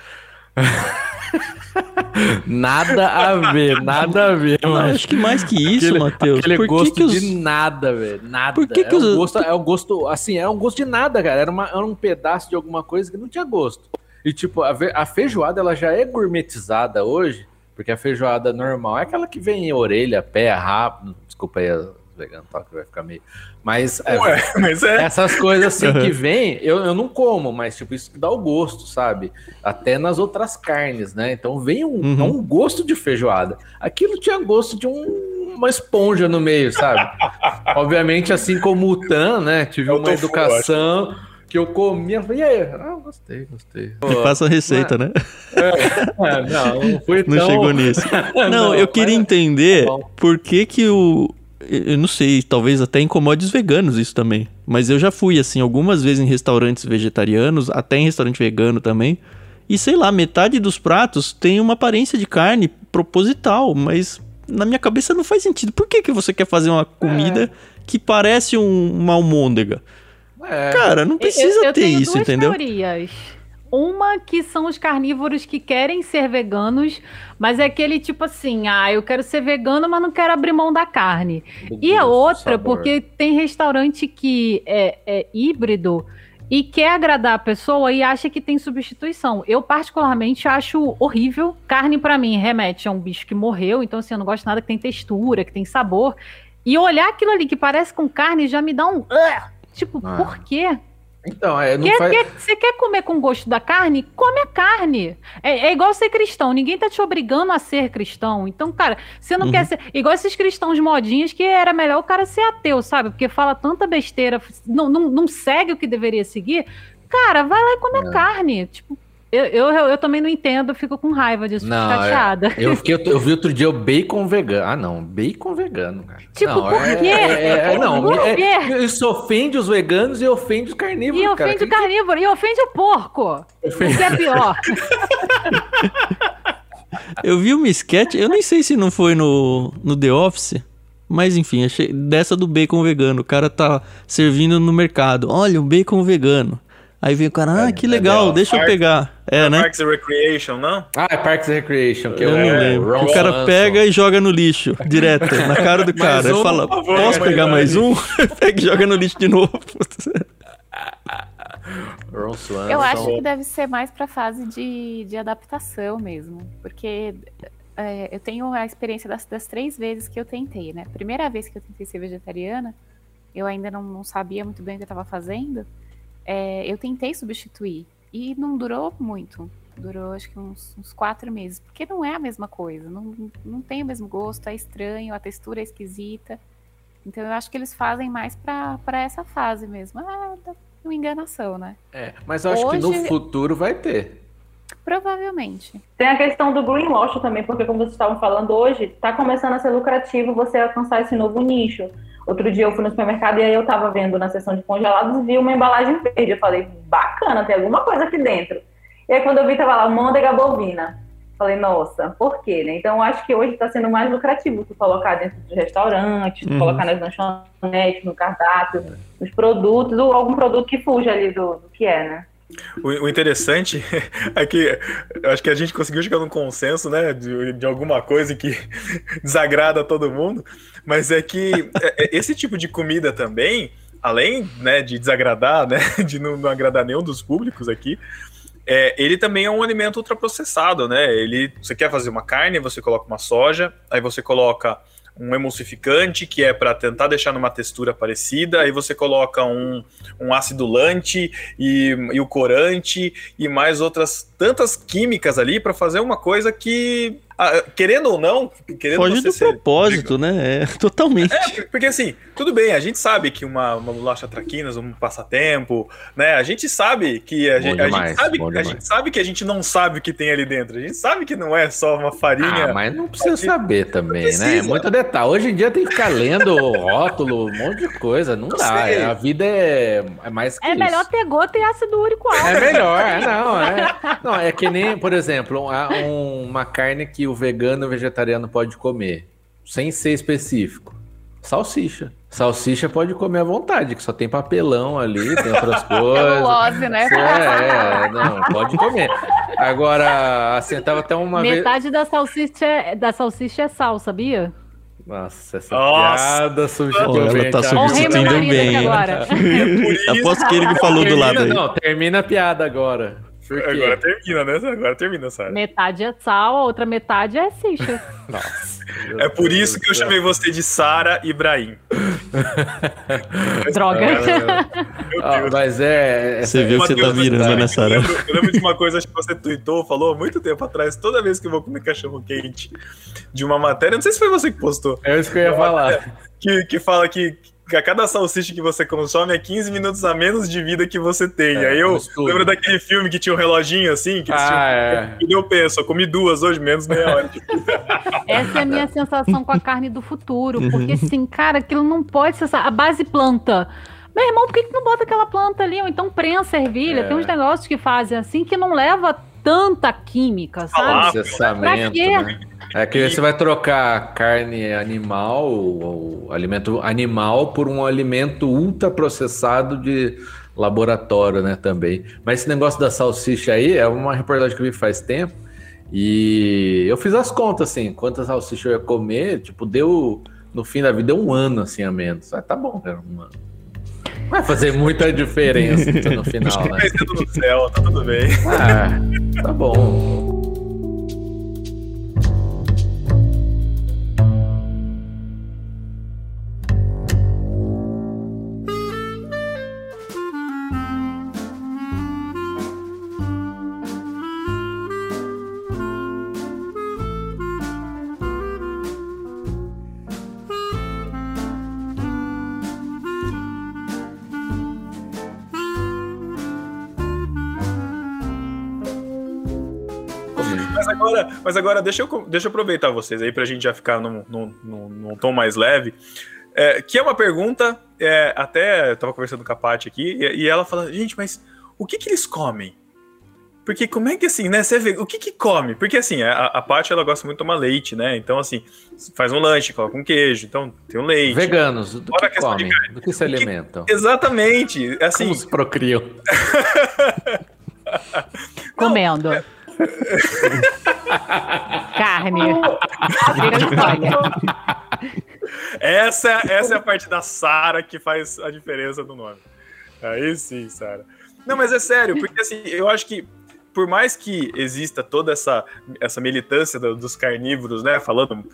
*laughs* nada a ver, nada a ver, mano. acho que mais que isso, Aquele- Matheus. Aquele Por que gosto que os... de nada, velho. Nada. Por que que é, um os- gosto, é um gosto, assim, é um gosto de nada, cara. Era, uma- era um pedaço de alguma coisa que não tinha gosto. E, tipo, a, a feijoada, ela já é gourmetizada hoje, porque a feijoada normal é aquela que vem em orelha, pé, rabo. Desculpa aí, os veganos, tá, que vai ficar meio. Mas. é, Ué, *laughs* mas é. essas coisas assim que vem, eu, eu não como, mas tipo, isso que dá o gosto, sabe? Até nas outras carnes, né? Então vem um, Uhum. é um gosto de feijoada. Aquilo tinha gosto de um- uma esponja no meio, sabe? *laughs* Obviamente, assim como o Tan, né? Tive É o uma educação que eu comia. Falei, e aí? Ah, gostei, gostei. Me passa a receita, né? *laughs* É, não, não foi Não tão... chegou nisso. Não, Não, eu queria mas- entender Tá por que que o... Eu não sei, talvez até incomode os veganos isso também. Mas eu já fui, assim, algumas vezes em restaurantes vegetarianos, até em restaurante vegano também. E sei lá, metade dos pratos tem uma aparência de carne proposital, mas na minha cabeça não faz sentido. Por que, que você quer fazer uma comida que parece um, uma almôndega? É, Cara, não precisa eu, eu ter isso, entendeu? teorias. Uma que são os carnívoros que querem ser veganos, mas é aquele tipo assim, ah, eu quero ser vegano, mas não quero abrir mão da carne. E a outra, porque tem restaurante que é, é híbrido e quer agradar a pessoa e acha que tem substituição. Eu, particularmente, acho horrível. Carne, pra mim, remete a um bicho que morreu, então, assim, eu não gosto de nada que tem textura, que tem sabor. E olhar aquilo ali que parece com carne já me dá um. Tipo, Ah. por quê? Então, é, não Quer- faz... quer- você quer comer com gosto da carne? Come a carne. É, é igual ser cristão. Ninguém tá te obrigando a ser cristão. Então, cara, você não Uhum. quer ser. Igual esses cristãos modinhos que era melhor o cara ser ateu, sabe? Porque fala tanta besteira, não, não, não segue o que deveria seguir. Cara, vai lá e come É. a carne. Tipo, eu, eu, eu, eu também não entendo, fico com raiva disso, fico Não, é- chateada. Eu, *laughs* fiquei, eu vi outro dia o bacon vegano. Ah, não, bacon vegano, cara. Tipo, não, por é- quê? é- é- não, Por é- quê? isso ofende os veganos e ofende os carnívoros, E cara. ofende o carnívoro, e ofende o porco. O que é pior. *laughs* Eu vi uma sketch, eu nem sei se não foi no, no The Office, mas enfim, achei dessa do bacon vegano. O cara tá servindo no mercado. Olha, um bacon vegano. Aí vem o cara, ah, que legal, deixa eu pegar. É, né? Parks and Recreation, não? Ah, é Parks and Recreation, que Eu é não lembro. Ron O cara pega e joga no lixo, direto, na cara do *laughs* cara. Ele um, fala, favor, posso pegar mais um? *laughs* Pega e joga no lixo de novo. *laughs* Ron Swanson. Eu acho que deve ser mais pra fase de, de adaptação mesmo. Porque é, eu tenho a experiência das, das três vezes que eu tentei, né? Primeira vez que eu tentei ser vegetariana, eu ainda não, não sabia muito bem o que eu estava fazendo. É, eu tentei substituir. E não durou muito. Durou acho que uns, uns quatro meses. Porque não é a mesma coisa. Não, não tem o mesmo gosto, é estranho, a textura é esquisita. Então eu acho que eles fazem mais pra pra essa fase mesmo. Ah, da- uma enganação, né? É, mas eu acho que no Hoje- futuro vai ter. Provavelmente. Tem a questão do greenwash também, porque como vocês estavam falando hoje, tá começando a ser lucrativo você alcançar esse novo nicho. Outro dia eu fui no supermercado e aí eu tava vendo na seção de congelados e vi uma embalagem verde. Eu falei, bacana, tem alguma coisa aqui dentro. E aí quando eu vi, tava lá, mândega bovina. Falei, nossa, por quê, né? Então eu acho que hoje está sendo mais lucrativo tu colocar dentro dos restaurantes, tu Uhum. colocar nas lanchonetes, no cardápio, nos produtos, ou algum produto que fuja ali do, do que é, né? O, interessante *laughs* é que acho que a gente conseguiu chegar num consenso, né, de, de alguma coisa que *laughs* desagrada todo mundo, mas é que é, é, esse tipo de comida também, além né, de desagradar, né, *laughs* de não, não agradar nenhum dos públicos aqui, é, ele também é um alimento ultraprocessado, né? Ele, você quer fazer uma carne, você coloca uma soja, aí você coloca um emulsificante que é para tentar deixar numa textura parecida, aí você coloca um, um acidulante e, e o corante e mais outras tantas químicas ali para fazer uma coisa que, ah, querendo ou não, querendo Foge do ser- propósito, né? É, *laughs* totalmente. É, porque assim, tudo bem, a gente sabe que uma, uma bolacha traquinas, um passatempo, né? A gente sabe que a, gente, a demais, gente sabe, a gente sabe que a gente não sabe o que tem ali dentro. A gente sabe que não é só uma farinha. Ah, mas não precisa saber também, né? precisa. Muito detalhe. Hoje em dia tem que ficar lendo rótulo, um monte de coisa. Não Eu dá. sei. A vida é, é mais que É isso. melhor ter gota e ácido úrico alto. É melhor, é, não, é. *laughs* Não, é que nem, por exemplo, um- uma carne que o vegano e o vegetariano pode comer, sem ser específico. Salsicha. Salsicha pode comer à vontade, que só tem papelão ali, tem outras *laughs* coisas. Celulose, né? É, é, não, pode comer. Agora, assim, tava até uma vez. Metade da salsicha, é, da salsicha é sal, sabia? Nossa, essa Nossa. piada substituiu ela bem, tá substituindo bem, agora. *laughs* Aposto que ele que falou do lado Termina, aí. não, termina a piada agora. Agora termina, né? Agora termina, Sara. Metade é sal, a outra metade é cicha. *laughs* É por isso que eu chamei você de Sara Ibrahim. Droga. Ah, mas é. Você viu que você tá virando, né, Eu Sara? lembro, eu lembro de uma coisa acho que você tweetou, falou há muito tempo atrás, toda vez que eu vou comer cachorro quente de uma matéria, não sei se foi você que postou, É isso que eu ia falar. que, que fala que a cada salsicha que você consome é 15 minutos a menos de vida que você tem. É, Aí eu lembro daquele filme que tinha um reloginho assim, que eles Ah, tinham. E eu penso, eu comi duas hoje, menos meia hora. *laughs* Essa é a minha sensação com a carne do futuro. Porque, assim, cara, aquilo não pode ser. A base planta. Meu irmão, por que, que não bota aquela planta ali? Ou então prensa ervilha. É. Tem uns negócios que fazem assim que não leva tanta química, sabe? Processamento, né? É que você vai trocar carne animal, ou alimento animal, por um alimento ultraprocessado de laboratório, né, também. Mas esse negócio da salsicha aí é uma reportagem que eu vi faz tempo. E eu fiz as contas, assim, quantas salsichas eu ia comer, tipo, deu, no fim da vida, deu um ano, assim, a menos. Ah, tá bom, cara, um ano. Vai fazer muita diferença no final, né? Pensando no céu, tá tudo bem. Ah, tá bom. Mas agora deixa, eu, deixa eu aproveitar vocês aí pra gente já ficar num, num, num, num tom mais leve. É, que é uma pergunta, é, até eu tava conversando com a Paty aqui, e, e ela fala, gente, mas o que que eles comem? Porque como é que assim, né? Você vê, o que que come? Porque assim, a, a Paty, ela gosta muito de tomar leite, né? Então assim, faz um lanche, coloca um queijo, então tem um leite. Veganos, do Fora a que comem? Do que se O que- alimentam? Exatamente, assim, Como se procriam? *laughs* *laughs* Comendo. *laughs* Carne. Essa, essa é a parte da Sara que faz a diferença do nome. Aí sim, Sara. Não, mas é sério, porque assim, eu acho que por mais que exista toda essa, essa militância do- dos carnívoros, né, falando,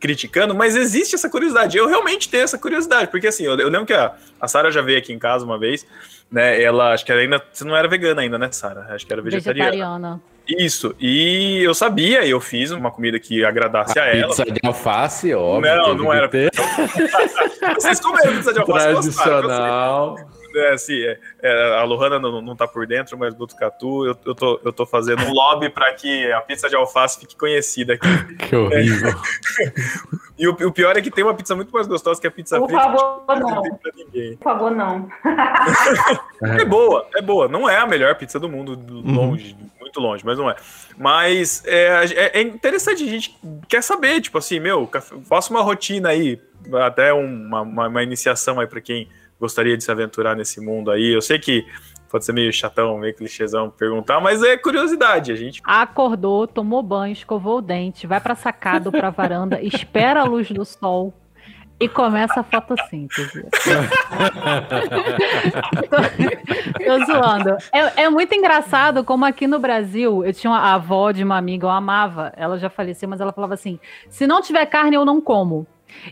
criticando, mas existe essa curiosidade. Eu realmente tenho essa curiosidade, porque assim, eu, eu lembro que a, a Sara já veio aqui em casa uma vez, né, ela, acho que ela ainda, você não era vegana ainda, né, Sara? Acho que era vegetariana. Vegetariana. Isso, e eu sabia, e eu fiz uma comida que agradasse a, ela. Pizza de alface, óbvio. Não, não era. *laughs* Vocês comeram pizza de alface gostaram. Tradicional. É, assim, é, é, a Lohana não, não tá por dentro, mas Botucatu, eu, eu, tô, eu tô fazendo um lobby para que a pizza de alface fique conhecida aqui. *laughs* Que horrível. E o, o pior é que tem uma pizza muito mais gostosa que a pizza Por favor, não. Por favor, não. *laughs* É boa, é boa. Não é a melhor pizza do mundo, Uhum. longe, muito longe, mas não é. Mas é, é- é interessante, a gente quer saber, tipo assim, meu, faça uma rotina aí, até uma, uma, uma iniciação aí pra quem gostaria de se aventurar nesse mundo aí. Eu sei que pode ser meio chatão, meio clichêzão perguntar, mas é curiosidade, a gente. Acordou, tomou banho, escovou o dente, vai pra sacada ou pra varanda, *laughs* espera a luz do sol e começa a fotossíntese. *laughs* tô, tô zoando. É, é muito engraçado como aqui no Brasil, eu tinha uma a avó de uma amiga, eu amava, ela já faleceu, mas ela falava assim: se não tiver carne, eu não como.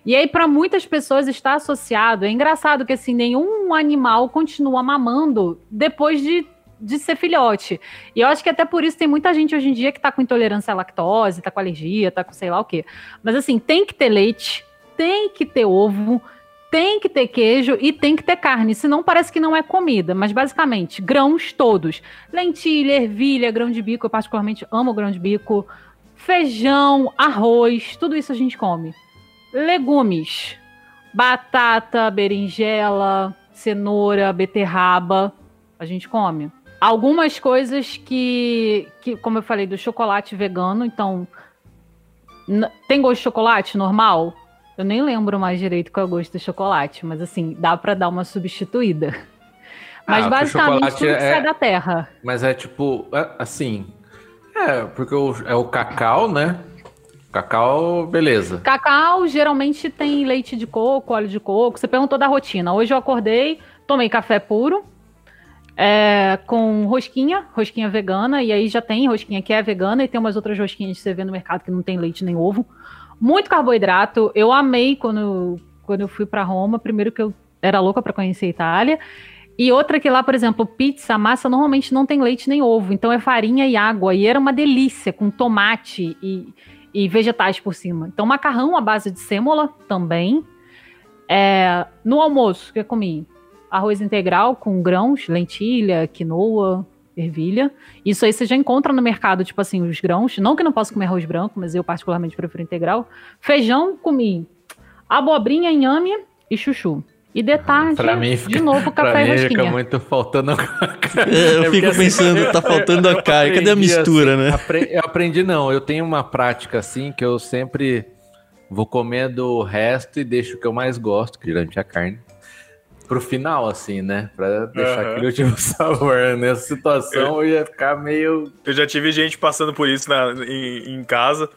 E aí, para muitas pessoas, está associado. É engraçado que assim, nenhum animal continua mamando depois de, de ser filhote. E eu acho que até por isso tem muita gente hoje em dia que tá com intolerância à lactose, tá com alergia, tá com sei lá o quê. Mas assim, tem que ter leite, tem que ter ovo, tem que ter queijo e tem que ter carne. Senão parece que não é comida. Mas basicamente, grãos todos: lentilha, ervilha, grão de bico. Eu particularmente amo grão de bico. Feijão, arroz, tudo isso a gente come. Legumes: batata, berinjela, cenoura, beterraba. A gente come. Algumas coisas que, que como eu falei, do chocolate vegano. Então, tem gosto de chocolate normal? Eu nem lembro mais direito qual é o gosto do chocolate, mas assim, dá para dar uma substituída. Mas Ah, basicamente tudo que é- sai da terra. Mas é tipo, é, assim. É, porque o- é o cacau, né? Cacau, beleza. Cacau geralmente tem leite de coco, óleo de coco. Você perguntou da rotina. Hoje eu acordei, tomei café puro, é, com rosquinha, rosquinha vegana, e aí já tem rosquinha que é vegana, e tem umas outras rosquinhas que você vê no mercado que não tem leite nem ovo. Muito carboidrato. Eu amei quando, quando eu fui para Roma. Primeiro que eu era louca para conhecer a Itália. E outra que lá, por exemplo, pizza, massa normalmente não tem leite nem ovo, então é farinha e água. E era uma delícia, com tomate e, e vegetais por cima. Então, macarrão à base de sêmola também. É, no almoço, que eu comi arroz integral com grãos, lentilha, quinoa, ervilha. Isso aí você já encontra no mercado, tipo assim, os grãos. Não que não possa comer arroz branco, mas eu particularmente prefiro integral. Feijão, comi abobrinha, inhame e chuchu. E de tarde, Pra mim de fica, novo, pra café e mim fica rosquinha. muito faltando a *laughs* É, eu porque fico assim, pensando, tá faltando a carne. Cadê a mistura, assim, né? apre- eu aprendi não, eu tenho uma prática assim que eu sempre vou comer do resto e deixo o que eu mais gosto, que geralmente é a carne, pro final, assim, né? Pra deixar Aham. aquele último *laughs* sabor. Nessa situação eu ia ficar meio. Eu já tive gente passando por isso na- em, em casa,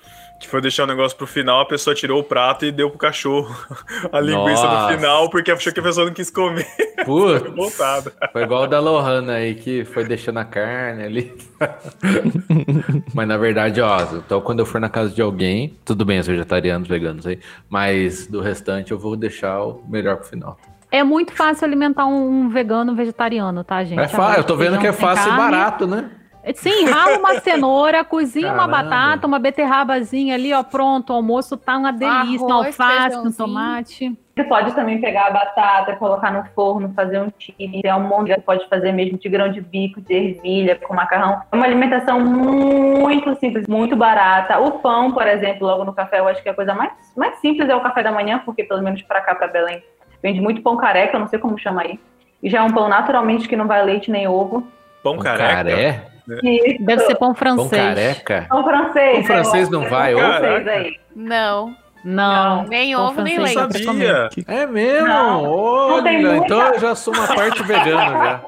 que foi deixar o negócio pro final, a pessoa tirou o prato e deu pro cachorro *laughs* a linguiça Nossa. no final, porque achou que a pessoa não quis comer. *laughs* Putz, Voltada. foi igual o da Lohana aí, que foi deixando a carne ali. *laughs* mas na verdade, ó, então quando eu for na casa de alguém, tudo bem, os vegetarianos, veganos aí, mas do restante eu vou deixar o melhor pro final. É muito fácil alimentar um, vegano vegetariano, tá, gente? É fácil, eu tô vendo que é fácil e carne. barato, né? Sim, rala uma *laughs* cenoura, cozinha uma Caramba. batata, uma beterrabazinha ali, ó, pronto. O almoço tá uma delícia. um alface, um tomate. Você pode também pegar a batata, colocar no forno, fazer um chile, é um monte que você pode fazer mesmo de grão de bico, de ervilha, com macarrão. É uma alimentação muito simples, muito barata. O pão, por exemplo, logo no café, eu acho que a coisa mais, mais simples é o café da manhã, porque pelo menos pra cá, pra Belém, vende muito pão careca, eu não sei como chama aí. E já é um pão naturalmente que não vai leite nem ovo. Pão Um careca. caré? Isso. Deve ser pão Pão francês. careca? Pão francês. Pão francês é, não vai, pão francês aí. Não, Não. nem Pão ovo, nem francês leite. sabia. É mesmo? Não, não Olha, muita- então eu já sou uma parte vegana já.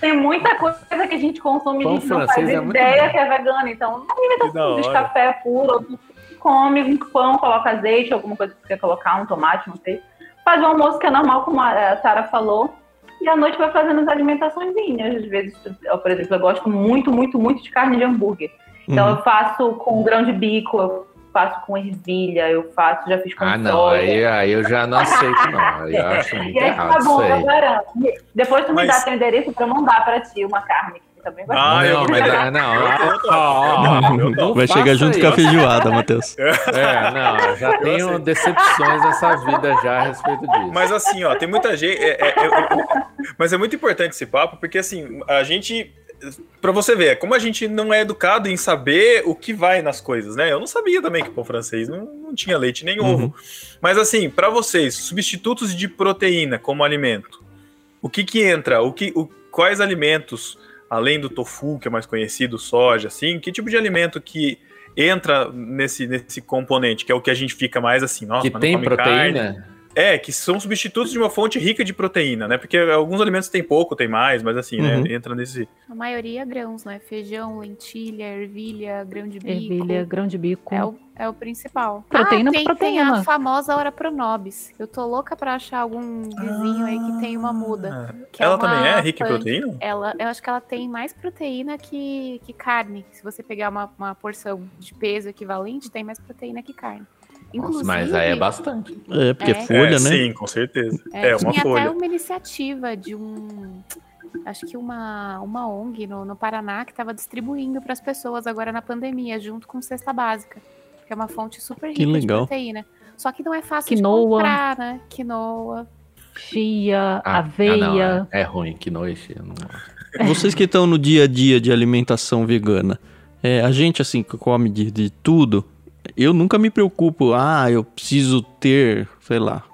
Tem muita coisa que a gente consome e a Pão gente não faz francês é ideia que é vegana. Então, da alimentação de café puro, come um pão, coloca azeite, alguma coisa que você quer colocar, um tomate, não sei. Faz o almoço que é normal, como a Sara falou. E à noite vai fazendo as alimentaçõezinhas. Às vezes, eu, por exemplo, eu gosto muito, muito, muito de carne de hambúrguer. Então Uhum. eu faço com grão de bico, eu faço com ervilha, eu faço, já fiz com Ah, não, soja. aí, aí eu já não aceito, não. Aí eu acho muito *laughs* E aí errado tá bom, isso eu aí. garanto. Depois tu me Mas- dá teu endereço pra eu mandar pra ti uma carne. Também vai Ah, eu não, mas pegar. ah, não. Não Vai chegar junto com a feijoada, Matheus. *laughs* É, não, eu já tenho decepções nessa vida já a respeito disso. Mas assim, ó, tem muita gente. é- é- é- mas é muito importante esse papo, porque assim, a gente. Pra você ver, como a gente não é educado em saber o que vai nas coisas, né? Eu não sabia também que pão francês não, não tinha leite nem Uhum. ovo. Mas assim, pra vocês, substitutos de proteína como alimento, o que que entra? O que, o, quais alimentos, além do tofu, que é mais conhecido, soja, assim, que tipo de alimento que entra nesse, nesse componente, que é o que a gente fica mais assim, nossa, que mas não tem come carne. proteína? É, que são substitutos de uma fonte rica de proteína, né? Porque alguns alimentos têm pouco, tem mais, mas assim, Uhum. né? Entra nesse. A maioria é grãos, né? Feijão, lentilha, ervilha, grão de bico. Ervilha, grão de bico. É o, é o principal. Proteína ah, tem, por proteína. Tem a famosa hora pronobis. Eu tô louca pra achar algum vizinho aí que tem uma muda. que ela uma também é rica em proteína? Ela, eu acho que ela tem mais proteína que, que carne. Se você pegar uma, uma porção de peso equivalente, tem mais proteína que carne. Inclusive, mas aí é bastante. É, porque É. folha, é, né? Sim, com certeza. É, É, uma tinha folha. até uma iniciativa de um. Acho que uma, uma ONG no, no Paraná que estava distribuindo para as pessoas agora na pandemia, junto com cesta básica, que é uma fonte super rica Que de legal. proteína. Só que não é fácil Quinoa. de comprar, né? Quinoa. Chia, Ah, aveia. ah, não, é, é ruim, que noite. eu não- *laughs* Vocês que estão no dia a dia de alimentação vegana, é, a gente assim que come de, de tudo, eu nunca me preocupo, ah, eu preciso ter, sei lá,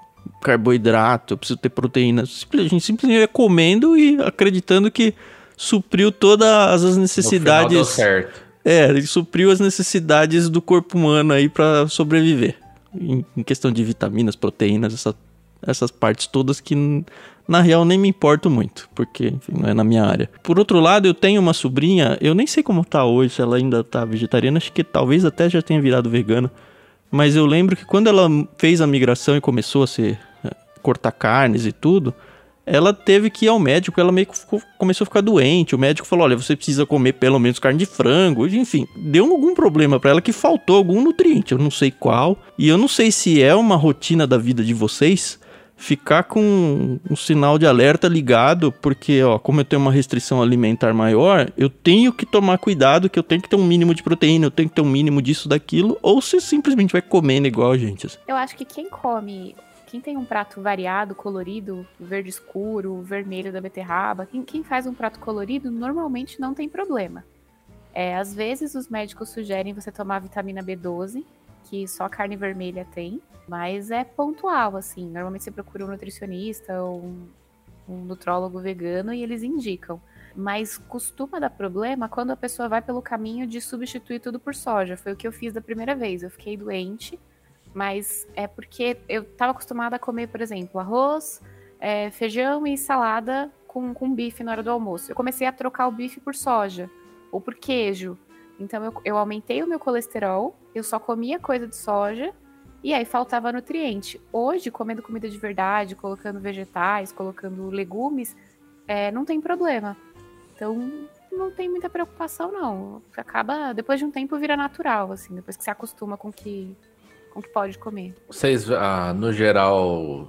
carboidrato, eu preciso ter proteína. A gente simplesmente ia comendo e acreditando que supriu todas as No final deu necessidades. certo. É, ele supriu as necessidades do corpo humano aí pra sobreviver. em, em questão de vitaminas, proteínas, essa, essas partes todas que na real nem me importo muito, porque enfim, não é na minha área. Por outro lado, eu tenho uma sobrinha, eu nem sei como tá hoje, ela ainda tá vegetariana, acho que talvez até já tenha virado vegana. Mas eu lembro que quando ela fez a migração e começou a ser eh, cortar carnes e tudo, ela teve que ir ao médico, ela meio que ficou, começou a ficar doente. O médico falou: "Olha, você precisa comer pelo menos carne de frango". Enfim, deu algum problema para ela que faltou algum nutriente, eu não sei qual. E eu não sei se é uma rotina da vida de vocês ficar com um sinal de alerta ligado, porque, ó, como eu tenho uma restrição alimentar maior, eu tenho que tomar cuidado, que eu tenho que ter um mínimo de proteína, eu tenho que ter um mínimo disso, daquilo, ou se simplesmente vai comendo igual a gente. assim. Eu acho que quem come, quem tem um prato variado, colorido, verde escuro, vermelho da beterraba, quem, quem faz um prato colorido normalmente não tem problema. É, às vezes os médicos sugerem você tomar vitamina B12, que só carne vermelha tem, mas é pontual, assim. Normalmente você procura um nutricionista ou um, um nutrólogo vegano e eles indicam. Mas costuma dar problema quando a pessoa vai pelo caminho de substituir tudo por soja. Foi o que eu fiz da primeira vez. Eu fiquei doente, mas é porque eu estava acostumada a comer, por exemplo, arroz, é, feijão e salada com, com bife na hora do almoço. Eu comecei a trocar o bife por soja ou por queijo. Então eu, eu aumentei o meu colesterol, eu só comia coisa de soja e aí faltava nutriente. Hoje, comendo comida de verdade, colocando vegetais, colocando legumes, é, não tem problema. Então não tem muita preocupação, não. Acaba, depois de um tempo, vira natural, assim, depois que se acostuma com que, com que pode comer. Vocês, ah, no geral,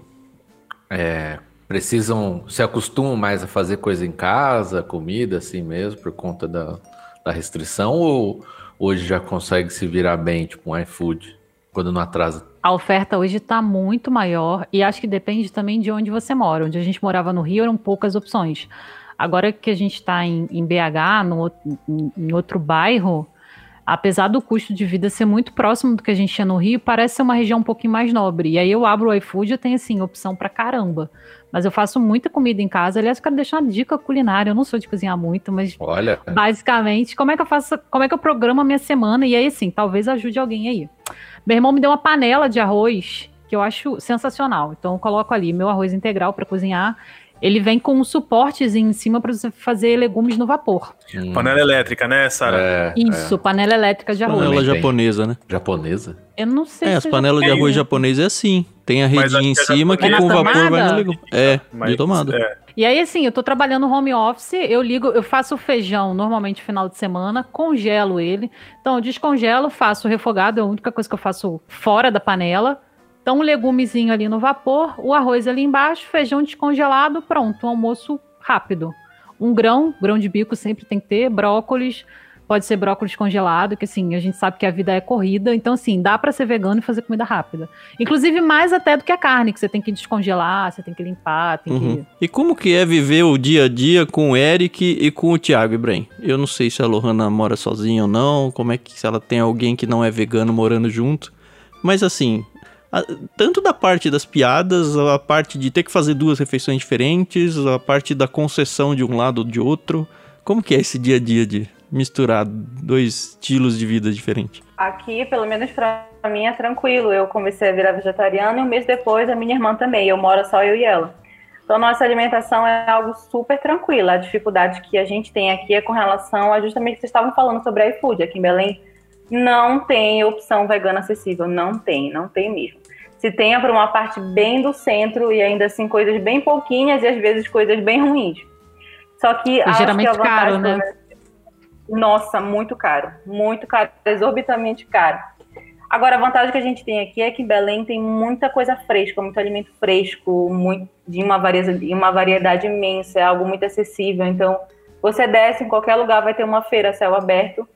é, precisam, se acostumam mais a fazer coisa em casa, comida assim mesmo, por conta da, da restrição, ou hoje já consegue se virar bem, tipo um iFood, quando não atrasa? A oferta hoje está muito maior e acho que depende também de onde você mora. Onde a gente morava no Rio eram poucas opções. Agora que a gente está em, em, BH, no, em outro bairro, apesar do custo de vida ser muito próximo do que a gente tinha no Rio, parece ser uma região um pouquinho mais nobre. E aí eu abro o iFood e tenho assim, opção pra caramba. Mas eu faço muita comida em casa. Aliás, eu quero deixar uma dica culinária. Eu não sou de cozinhar muito, mas Olha. basicamente, como é que eu faço, como é que eu programo a minha semana? E aí, assim, talvez ajude alguém aí. Meu irmão me deu uma panela de arroz que eu acho sensacional. Então eu coloco ali meu arroz integral para cozinhar. Ele vem com um suportezinho em cima para você fazer legumes no vapor. Hum. Panela elétrica, né, Sara? É, Isso, é. panela elétrica de arroz. Panela japonesa, né? Japonesa? Eu não sei É, se as panelas de arroz japonesa é assim. Tem a redinha em cima que é com o vapor vai no legume. É, Mas, de tomada. é. E aí, assim, eu tô trabalhando home office, eu ligo, eu faço o feijão normalmente final de semana, congelo ele. Então, eu descongelo, faço refogado, é a única coisa que eu faço fora da panela. Então, um legumezinho ali no vapor, o arroz ali embaixo, feijão descongelado, pronto, um almoço rápido. Um grão, grão de bico sempre tem que ter, brócolis, pode ser brócolis congelado, que assim, a gente sabe que a vida é corrida, então assim, dá para ser vegano e fazer comida rápida. Inclusive mais até do que a carne, que você tem que descongelar, você tem que limpar, tem Uhum. que E como que é viver o dia a dia com o Eric e com o Thiago Ibrahim? Eu não sei se a Lohana mora sozinha ou não, como é que se ela tem alguém que não é vegano morando junto. Mas assim, a- tanto da parte das piadas, a parte de ter que fazer duas refeições diferentes, a parte da concessão de um lado ou de outro. Como que é esse dia a dia de misturar dois estilos de vida diferentes? Aqui, pelo menos pra mim, é tranquilo. Eu comecei a virar vegetariana e um mês depois a minha irmã também. Eu moro só eu e ela. Então, nossa alimentação é algo super tranquilo. A dificuldade que a gente tem aqui é com relação a justamente o que vocês estavam falando sobre a iFood. Aqui em Belém não tem opção vegana acessível. Não tem, não tem mesmo. Se tem é para uma parte bem do centro e ainda assim coisas bem pouquinhas e às vezes coisas bem ruins. Só que acho geralmente que vantagem, caro, né? nossa, muito caro. Muito caro, exorbitante caro. Agora, a vantagem que a gente tem aqui é que Belém tem muita coisa fresca, muito alimento fresco, muito, de uma variedade, uma variedade imensa, é algo muito acessível. Então, você desce em qualquer lugar, vai ter uma feira a céu aberto,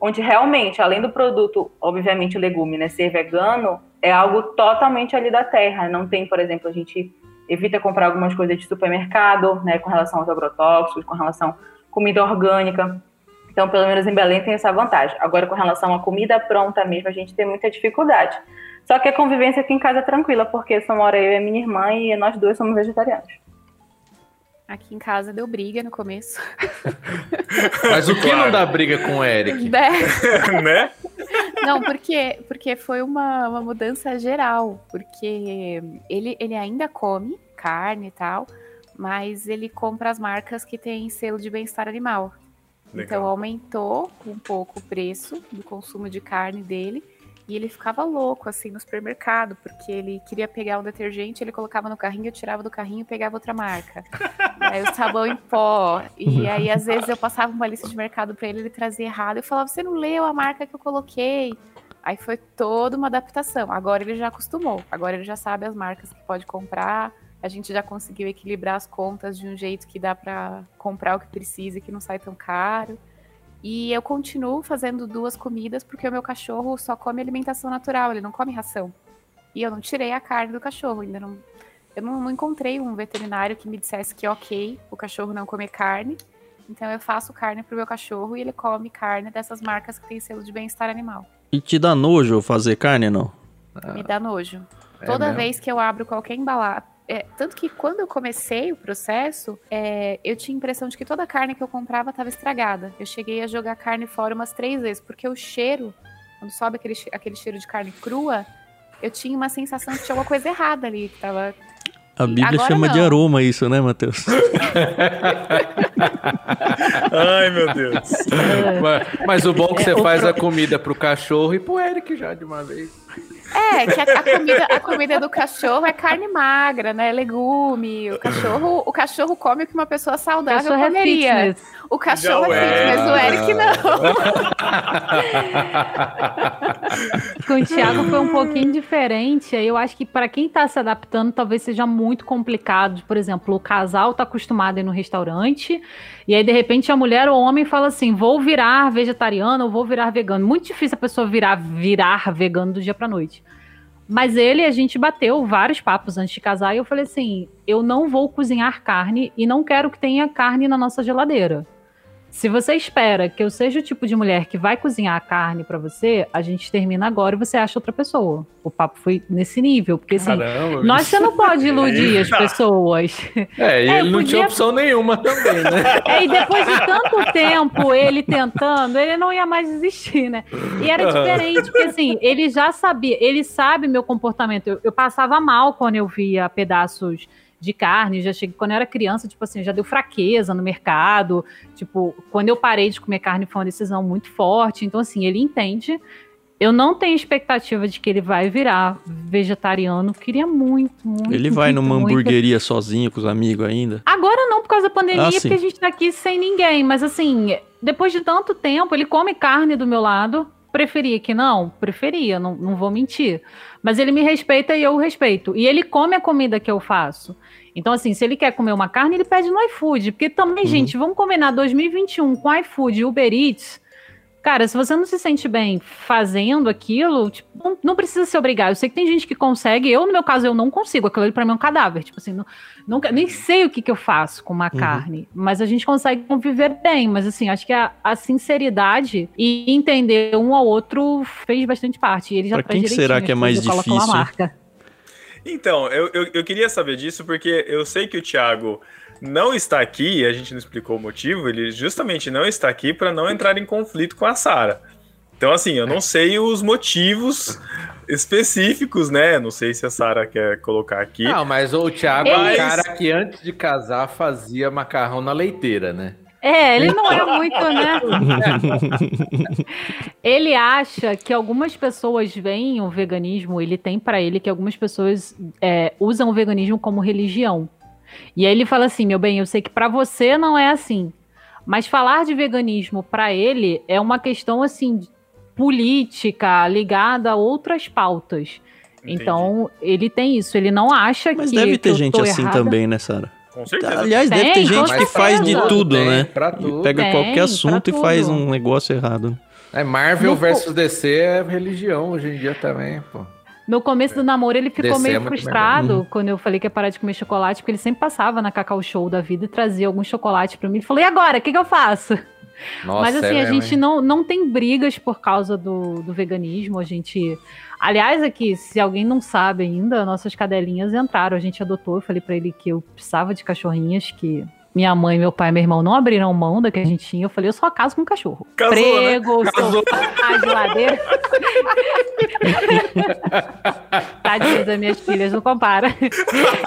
onde realmente, além do produto, obviamente o legume, né, ser vegano, é algo totalmente ali da terra. Não tem, por exemplo, a gente evita comprar algumas coisas de supermercado, né, com relação aos agrotóxicos, com relação à comida orgânica. Então, pelo menos em Belém tem essa vantagem. Agora, com relação à comida pronta mesmo, a gente tem muita dificuldade. Só que a convivência aqui em casa é tranquila, porque só mora eu e minha irmã e nós duas somos vegetarianos. Aqui em casa deu briga no começo. *laughs* Mas o que não dá briga com o Eric? *laughs* Né? *laughs* né? Não, porque, porque porque foi uma, uma mudança geral. Porque ele, ele ainda come carne e tal, mas ele compra as marcas que têm selo de bem-estar animal. Legal. Então aumentou um pouco o preço do consumo de carne dele. E ele ficava louco, assim, no supermercado, porque ele queria pegar um detergente, ele colocava no carrinho, eu tirava do carrinho e pegava outra marca. aí o sabão em pó. E aí, às vezes, eu passava uma lista de mercado para ele, ele trazia errado. Eu falava, você não leu a marca que eu coloquei? Aí foi toda uma adaptação. Agora ele já acostumou. Agora ele já sabe as marcas que pode comprar. A gente já conseguiu equilibrar as contas de um jeito que dá para comprar o que precisa e que não sai tão caro. E eu continuo fazendo duas comidas porque o meu cachorro só come alimentação natural, ele não come ração. E eu não tirei a carne do cachorro, ainda não. Eu não, não encontrei um veterinário que me dissesse que ok, o cachorro não comer carne. Então eu faço carne pro meu cachorro e ele come carne dessas marcas que tem selo de bem-estar animal. E te dá nojo fazer carne, não? Me dá nojo. é Toda mesmo? vez que eu abro qualquer embalagem. É, tanto que quando eu comecei o processo, é, eu tinha a impressão de que toda a carne que eu comprava estava estragada. Eu cheguei a jogar carne fora umas três vezes, porque o cheiro, quando sobe aquele, aquele cheiro de carne crua, eu tinha uma sensação de que tinha alguma coisa errada ali, que tava. A Bíblia agora chama de não. aroma isso, né, Matheus? *laughs* Ai, meu Deus. Mas, mas o bom é que você faz a comida pro cachorro e pro Eric já de uma vez. É, que a, a comida, a comida do cachorro é carne magra, né? Legume. O cachorro, o cachorro come o que uma pessoa saudável Cachorro é comeria. fitness. o cachorro Já é é. fitness, o Eric não. *laughs* Com o Thiago foi um pouquinho diferente. aí Eu acho que para quem tá se adaptando, talvez seja muito complicado. Por exemplo, o casal tá acostumado a ir no restaurante, e aí, de repente, a mulher ou o homem fala assim: vou virar vegetariano ou vou virar vegano. Muito difícil a pessoa virar, virar vegano do dia pra noite. Mas ele, a gente bateu vários papos antes de casar, e eu falei assim: eu não vou cozinhar carne e não quero que tenha carne na nossa geladeira. Se você espera que eu seja o tipo de mulher que vai cozinhar a carne pra você, a gente termina agora e você acha outra pessoa. O papo foi nesse nível, porque assim, Caramba. nós você não pode iludir as pessoas. É, e *laughs* É, ele não podia- tinha opção nenhuma também, né? *laughs* É, e depois de tanto tempo ele tentando, ele não ia mais existir, né? E era diferente, porque assim, ele já sabia, ele sabe meu comportamento. Eu, eu passava mal quando eu via pedaços de carne, já cheguei, quando eu era criança, tipo assim, já deu fraqueza no mercado. Tipo, quando eu parei de comer carne foi uma decisão muito forte. Então, assim, ele entende. Eu não tenho expectativa de que ele vai virar vegetariano. Queria muito, muito. Ele vai muito, numa muito. hamburgueria sozinho com os amigos ainda. Agora não, por causa da pandemia, Ah, porque a gente tá aqui sem ninguém. Mas assim, depois de tanto tempo, ele come carne do meu lado. Preferia que não? Preferia, não, não vou mentir. Mas ele me respeita e eu o respeito. E ele come a comida que eu faço. Então, assim, se ele quer comer uma carne, ele pede no iFood. Porque também, Uhum. gente, vamos combinar 2021 com iFood e Uber Eats. Cara, se você não se sente bem fazendo aquilo, tipo, não, não precisa se obrigar. Eu sei que tem gente que consegue. Eu, no meu caso, eu não consigo. Aquilo ali pra mim é um cadáver. Tipo assim, não, nunca, nem sei o que, que eu faço com uma Uhum. carne. Mas a gente consegue conviver bem. Mas assim, acho que a, a sinceridade e entender um ao outro fez bastante parte. E ele já Pra traz quem que será que é mais difícil? Então, eu, eu, eu queria saber disso porque eu sei que o Thiago não está aqui, a gente não explicou o motivo, ele justamente não está aqui para não entrar em conflito com a Sara. Então, assim, eu não sei os motivos específicos, né? Não sei se a Sara quer colocar aqui. Não, mas o Thiago é um cara que antes de casar fazia macarrão na leiteira, né? É, ele não é muito, né? *laughs* ele acha que algumas pessoas veem o veganismo, ele tem pra ele que algumas pessoas é, usam o veganismo como religião. E aí ele fala assim, meu bem, eu sei que pra você não é assim, mas falar de veganismo pra ele é uma questão assim política ligada a outras pautas. Entendi. Então ele tem isso, ele não acha Mas que deve que ter eu gente assim errada. também, né, Sara? Com certeza. Aliás, deve ter Tem, gente que faz de tudo, Tem, né? pra tudo. Pega Tem, qualquer assunto e faz um negócio errado. É Marvel No versus DC é religião hoje em dia também, pô. No começo do namoro, ele ficou Descer é meio muito frustrado Uhum. quando eu falei que ia parar de comer chocolate, porque ele sempre passava na Cacau Show da vida e trazia algum chocolate pra mim. Ele falou, e agora? O que, que eu faço? Nossa, Mas assim, é a mesmo, gente hein? não, não tem brigas por causa do, do veganismo. A gente. Aliás, aqui, se alguém não sabe ainda, nossas cadelinhas entraram. A gente adotou. Eu falei pra ele que eu precisava de cachorrinhas, que minha mãe, meu pai e meu irmão não abriram mão da que a gente tinha. Eu falei, eu só caso com cachorro. Casou, Prego, né? Casou. a geladeira. *laughs* Tadinha das minhas filhas, não compara.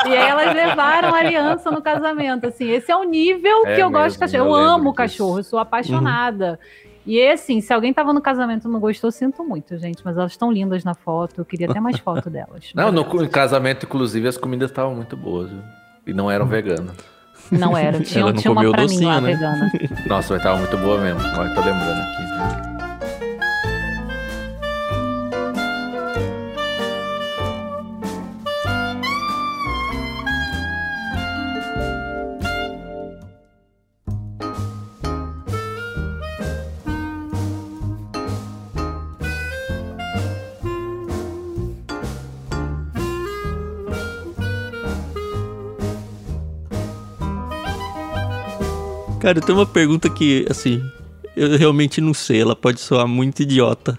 E aí elas levaram a aliança no casamento. Assim, esse é o nível É que eu gosto mesmo, de cachorro. eu amo disso. cachorro, eu sou apaixonada. E assim, se alguém tava no casamento e não gostou, sinto muito, gente. Mas elas estão lindas na foto. Eu queria até mais foto delas. Não, no casamento, inclusive, as comidas estavam muito boas, viu? E não eram veganas. Não era. *laughs* Tinha, Ela não tinha uma comeu pra mim docinho, lá, né? vegana. *laughs* Nossa, mas tava muito boa mesmo. Agora tô lembrando aqui. Cara, tem uma pergunta que, assim, eu realmente não sei. Ela pode soar muito idiota,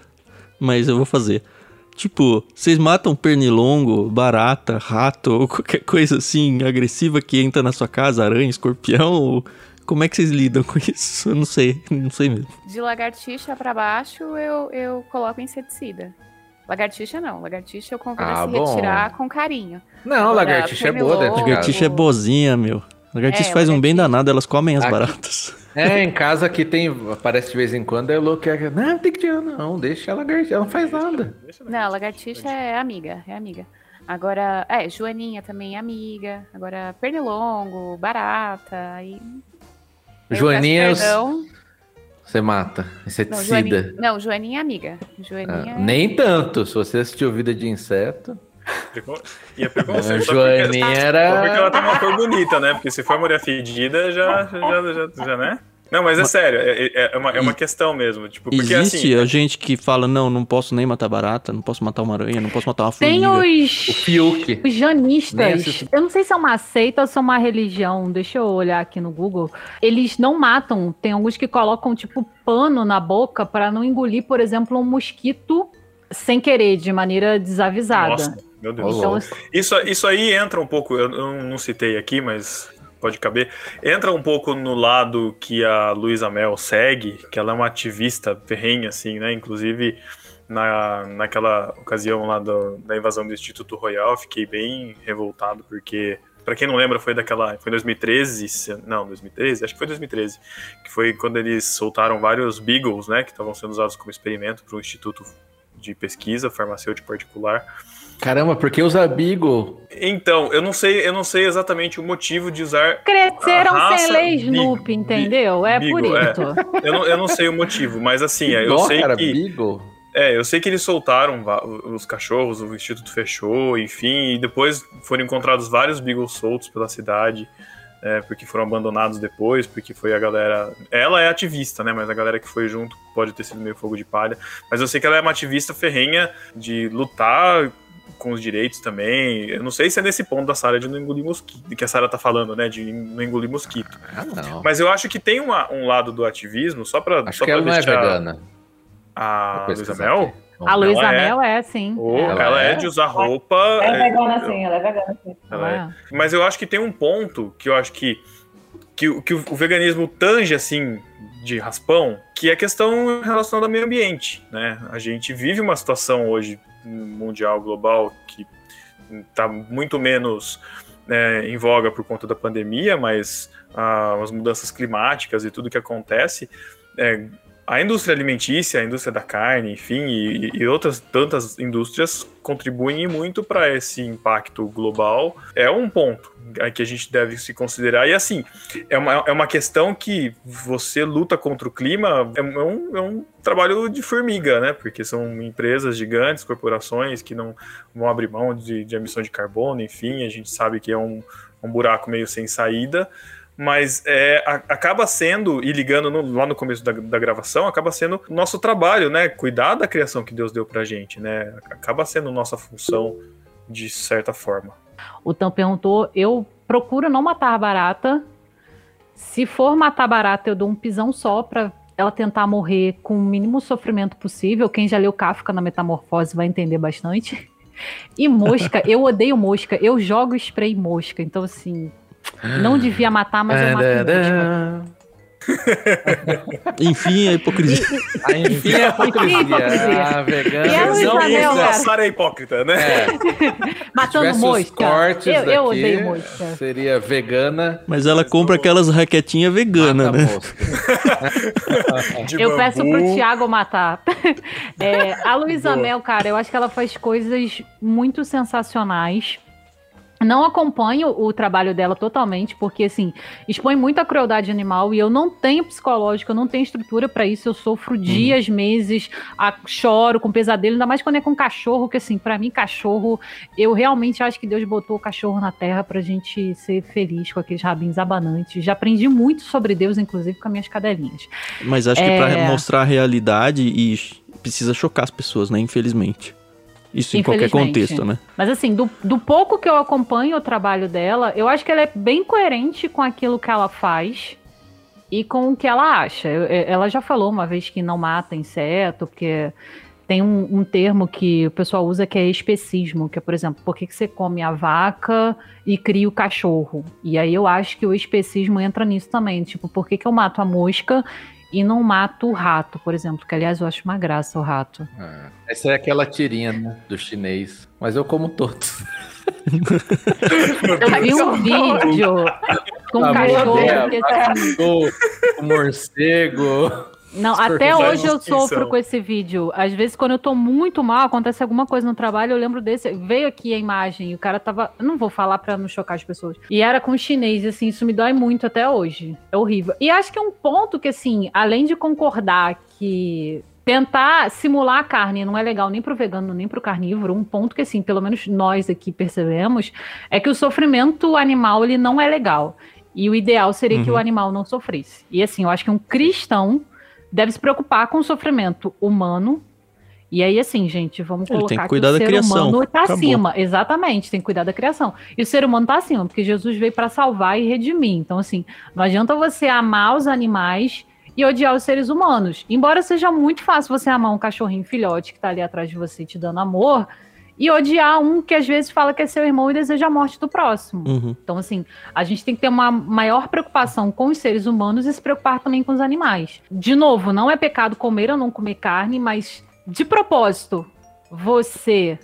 mas eu vou fazer. Tipo, vocês matam pernilongo, barata, rato ou qualquer coisa assim agressiva que entra na sua casa, aranha, escorpião? Ou... Como é que vocês lidam com isso? Eu não sei, não sei mesmo. De lagartixa pra baixo, eu, eu coloco inseticida. Lagartixa não. Lagartixa eu convido Ah, a se bom. retirar com carinho. Não, Agora, lagartixa é boa casa. Lagartixa é boazinha, meu. Lagartixa É, faz um bem danado, elas comem as Aqui- baratas. *laughs* É, em casa que tem, aparece de vez em quando, é louco. É, não, não tem que tirar, não. Deixa a lagartixa, ela não faz nada. Não, lagartixa é amiga, é amiga. Agora, é, joaninha também é amiga. Agora, pernilongo, barata, aí... Joaninha, perdão. você mata. Não, Inseticida. joaninha, não, joaninha é amiga. Joaninha Ah, é- nem tanto. Se você assistiu Vida de Inseto. E é A preconceito. Joaninha porque- Só porque era. ela tem uma cor bonita, né? Porque se for mulher fedida, já, já, já, já, né? Não, mas é sério, é, é- é uma, é uma questão mesmo. Tipo, porque Existe assim. a gente que fala, não, não posso nem matar barata, não posso matar uma aranha, não posso matar uma Tem formiga. os. O Fiuk. Os janistas, assisti. eu não sei se é uma seita ou se é uma religião, deixa eu olhar aqui no Google. Eles não matam, tem alguns que colocam tipo pano na boca para não engolir, por exemplo, um mosquito sem querer, de maneira desavisada. Nossa, meu Deus. Então. Isso, isso aí entra um pouco, eu não, não citei aqui, mas pode caber. Entra um pouco no lado que a Luísa Mel segue, que ela é uma ativista ferrenha, assim, né? Inclusive, na, naquela ocasião lá do- da invasão do Instituto Royal, fiquei bem revoltado, porque. Pra quem não lembra, foi daquela. Foi em 2013. se- Não, 2013? Acho que foi 2013. Que foi quando eles soltaram vários Beagles, né? Que estavam sendo usados como experimento para um instituto de pesquisa farmacêutico particular. Caramba, por que usar Beagle? Então, eu não sei, eu não sei exatamente o motivo de usar. cresceram A raça sem ler Beagle, Snoopy, entendeu? É por Beagle, é. isso. Eu não, eu não sei o motivo, mas assim, eu Dó, sei cara, que. Beagle. É, eu sei que eles soltaram os cachorros, o instituto fechou, enfim, e depois foram encontrados vários Beagles soltos pela cidade, é, porque foram abandonados depois, porque foi a galera. Ela é ativista, né? Mas a galera que foi junto pode ter sido meio fogo de palha. Mas eu sei que ela é uma ativista ferrenha de lutar com os direitos também. Eu não sei se é nesse ponto da Sara de não engolir mosquito, que a Sara tá falando, né? De não engolir mosquito. Ah, não. Mas eu acho que tem uma- um lado do ativismo, só pra. Acho só que pra ela não é vegana. A Luísa Mel? A Luísa é. Mel é, sim. Ou Ela ela é é? de usar roupa. É é, vegana sim, ela é vegana sim. ela é. É. Mas eu acho que tem um ponto que eu acho que, que, o- que o, o veganismo tange, assim, de raspão, que é a questão relacionada ao meio ambiente, né? A gente vive uma situação hoje mundial, global, que está muito menos né, em voga por conta da pandemia, mas ah, as mudanças climáticas e tudo que acontece, é, a indústria alimentícia, a indústria da carne, enfim, e, e outras tantas indústrias contribuem muito para esse impacto global. É um ponto que a gente deve se considerar. E assim, é uma, é uma questão que você luta contra o clima, é um, é um trabalho de formiga, né? Porque são empresas gigantes, corporações que não vão abrir mão de, de emissão de carbono, enfim, a gente sabe que é um, um buraco meio sem saída mas é, a- acaba sendo, e ligando no- lá no começo da, da gravação, acaba sendo nosso trabalho, né? Cuidar da criação que Deus deu pra gente, né? Acaba sendo nossa função de certa forma. O Tam perguntou: eu procuro não matar barata. Se for matar barata, eu dou um pisão só pra ela tentar morrer com o mínimo sofrimento possível. Quem já leu Kafka na Metamorfose vai entender bastante. *laughs* E mosca, eu odeio mosca. Eu jogo spray mosca. Então, assim, Não devia matar, mas eu mosca. *laughs* Enfim, a *laughs* hipocrisia. Ah, enfim, a hipocrisia. hipocrisia. A vegana. E a Luísa? Sara é hipócrita, né? É, *laughs* Matando mosca. cortes Eu, eu daqui, odeio mosca. Seria vegana. Mas ela compra aquelas raquetinhas veganas, mata né? Eu bambu. peço pro Thiago matar. É, a Luísa. Mel, cara, eu acho que ela faz coisas muito sensacionais. Não acompanho o trabalho dela totalmente, porque, assim, expõe muita crueldade animal e eu não tenho psicológico, eu não tenho estrutura pra isso. Eu sofro dias, meses, a- choro com pesadelo, ainda mais quando é com cachorro, que, assim, pra mim, cachorro, eu realmente acho que Deus botou o cachorro na terra pra gente ser feliz com aqueles rabinhos abanantes. Já aprendi muito sobre Deus, inclusive, com as minhas cadelinhas. Mas acho que É. pra mostrar a realidade e precisa chocar as pessoas, né? Infelizmente. Isso em qualquer contexto, né? Mas assim, do, do pouco que eu acompanho o trabalho dela, eu acho que ela é bem coerente com aquilo que ela faz e com o que ela acha. Eu- eu- ela já falou uma vez que não mata inseto, porque tem um, um termo que o pessoal usa que é especismo, que é, por exemplo, por que, que você come a vaca e cria o cachorro? E aí eu acho que o especismo entra nisso também. Tipo, por que, que eu mato a mosca e não mato o rato, por exemplo? Que aliás eu acho uma graça o rato. Ah, Essa é aquela tirinha né, do chinês. Mas eu como todos. Eu vi um vídeo com um Ah, cachorro que Deus. assim, morcego. Não, até hoje eu que sofro com esse vídeo. Às vezes, quando eu tô muito mal, acontece alguma coisa no trabalho, eu lembro desse. Veio aqui a imagem e o cara tava. eu Não vou falar pra não chocar as pessoas. E era com chinês, e assim, isso me dói muito até hoje. É horrível. E acho que é um ponto que, assim, além de concordar que. Tentar simular a carne não é legal nem pro vegano, nem pro carnívoro. Um ponto que, assim, pelo menos nós aqui percebemos, é que o sofrimento animal, ele não é legal. E o ideal seria que Uhum. o animal não sofresse. E assim, eu acho que um cristão deve se preocupar com o sofrimento humano. E aí, assim, gente, vamos Ele colocar tem que cuidar o da ser criação. humano tá Acabou. acima. Exatamente, tem que cuidar da criação. E o ser humano tá acima, porque Jesus veio para salvar e redimir. Então, assim, não adianta você amar os animais e odiar os seres humanos. Embora seja muito fácil você amar um cachorrinho filhote que tá ali atrás de você te dando amor e odiar um que às vezes fala que é seu irmão e deseja a morte do próximo. Uhum. Então, assim, a gente tem que ter uma maior preocupação com os seres humanos e se preocupar também com os animais. De novo, não é pecado comer ou não comer carne, mas de propósito, você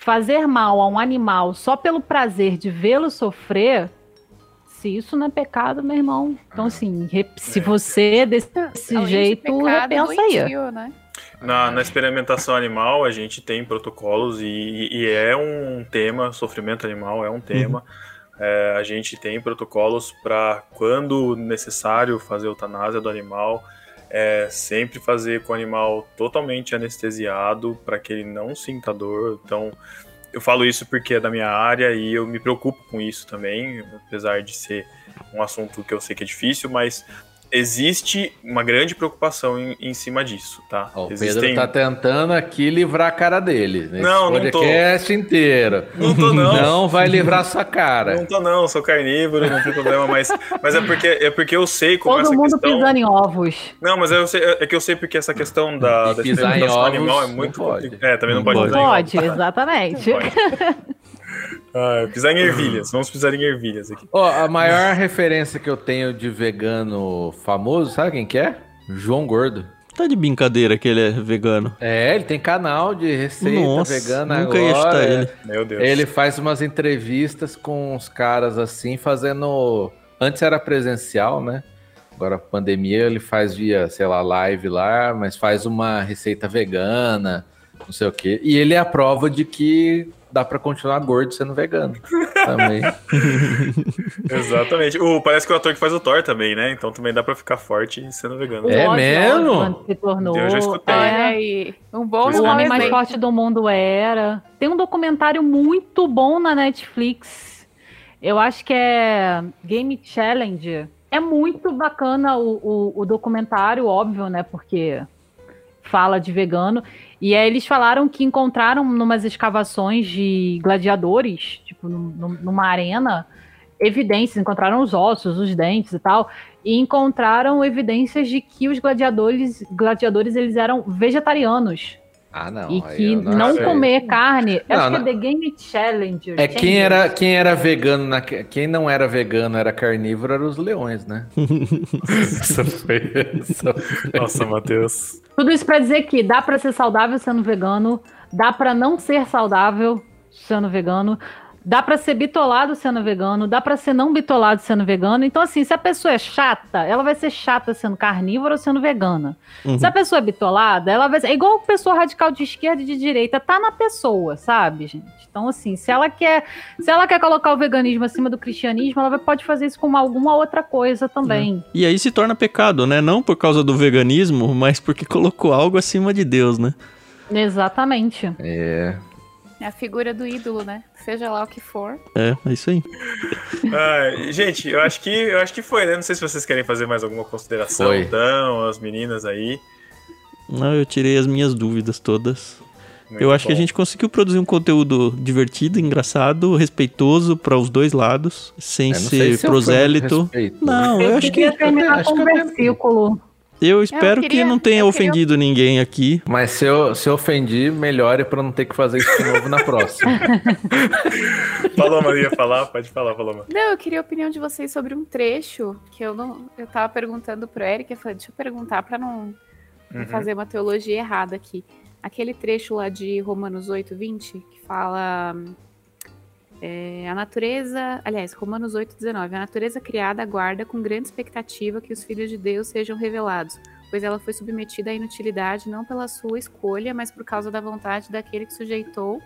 fazer mal a um animal só pelo prazer de vê-lo sofrer, se isso não é pecado, meu irmão. Então, assim, se você é desse Além de jeito, pecado, repensa aí. né? Na, na experimentação animal, a gente tem protocolos e, e é um tema, sofrimento animal é um tema. É, a gente tem protocolos para, quando necessário, fazer eutanásia do animal, é, sempre fazer com o animal totalmente anestesiado para que ele não sinta dor. Então, eu falo isso porque é da minha área e eu me preocupo com isso também, apesar de ser um assunto que eu sei que é difícil, mas existe uma grande preocupação em, em cima disso, tá? Ó, o Existem... Pedro tá tentando aqui livrar a cara dele. Nesse Não, não tô. podcast inteiro. Não tô, não. Não vai livrar sua cara. Não tô não, sou carnívoro, não tem problema, mas, mas é, porque, é porque eu sei como Todo essa mundo questão... pisando em ovos. Não, mas eu sei- é que eu sei porque essa questão da, da pisar em ovos animal é não muito pode. É, também não, Não pode, pode. pisar em Pode, exatamente. *laughs* Ah, pisar em ervilhas, vamos pisar em ervilhas aqui. Ó, a maior referência que eu tenho de vegano famoso, sabe quem que é? João Gordo. Tá de brincadeira que ele é vegano. É, ele tem canal de receita Nossa, vegana nunca agora. ia chutar ele. Meu Deus. Ele faz umas entrevistas com os caras assim, fazendo. Antes era presencial, né? Agora, pandemia, ele faz via, sei lá, live lá, mas faz uma receita vegana, não sei o quê. E ele é a prova de que dá pra continuar gordo sendo vegano. Também. *laughs* Exatamente. O, parece que o ator que faz o Thor também, né? Então também dá pra ficar forte sendo vegano. É mesmo? Se tornou, Eu já escutei. Olha é, aí. Um bom o homem mais forte do mundo era. Tem um documentário muito bom na Netflix. Eu acho que é Game Challenge. É muito bacana o, o, o documentário, óbvio, né? Porque fala de vegano. E aí eles falaram que encontraram numas escavações de gladiadores, tipo, num- num- numa arena, evidências, encontraram os ossos, os dentes e tal, e encontraram evidências de que os gladiadores, gladiadores eles eram vegetarianos. Ah, não. e que eu não, sei. comer carne, Não, acho que não. é The Game Challenger. É quem era, quem era vegano, na, quem não era vegano era carnívoro, eram os leões, né? *laughs* Foi. Isso foi- Nossa, Matheus. Tudo isso pra dizer que dá pra ser saudável sendo vegano, dá pra não ser saudável sendo vegano, dá pra ser bitolado sendo vegano, dá pra ser não bitolado sendo vegano. Então assim, se a pessoa é chata, ela vai ser chata sendo carnívora ou sendo vegana. Uhum. Se a pessoa é bitolada, ela vai ser é igual pessoa radical de esquerda e de direita, tá na pessoa, sabe, gente? Então assim, se ela quer, se ela quer colocar o veganismo acima do cristianismo, ela vai- pode fazer isso com alguma outra coisa também. E aí se torna pecado, né? Não por causa do veganismo, mas porque colocou algo acima de Deus, né? Exatamente. É. É a figura do ídolo, né? Seja lá o que for. É, é isso aí. Ai, gente, eu acho que eu acho que foi, né? Não sei se vocês querem fazer mais alguma consideração, Foi. então, as meninas aí. Não, eu tirei as minhas dúvidas todas. Muito eu acho que a bom. gente conseguiu produzir um conteúdo divertido, engraçado, respeitoso para os dois lados, sem Eu sei ser se eu prosélito. respeito. Não, eu acho que queria terminar acho com que eu versículo. eu espero que queria- não tenha eu queria- ofendido ninguém aqui. Mas se eu, se eu ofendi, melhore pra não ter que fazer isso de novo na próxima. *laughs* Falou, Maria, falar? Pode falar, falou, Maria. Não, eu queria a opinião de vocês sobre um trecho que eu não. Eu tava perguntando pro Eric, eu falei, deixa eu perguntar pra não, não Uhum. fazer uma teologia errada aqui. Aquele trecho lá de Romanos 8, 20, que fala. É, a natureza. Aliás, Romanos 8, 19. A natureza criada aguarda com grande expectativa que os filhos de Deus sejam revelados, pois ela foi submetida à inutilidade não pela sua escolha, mas por causa da vontade daquele que sujeitou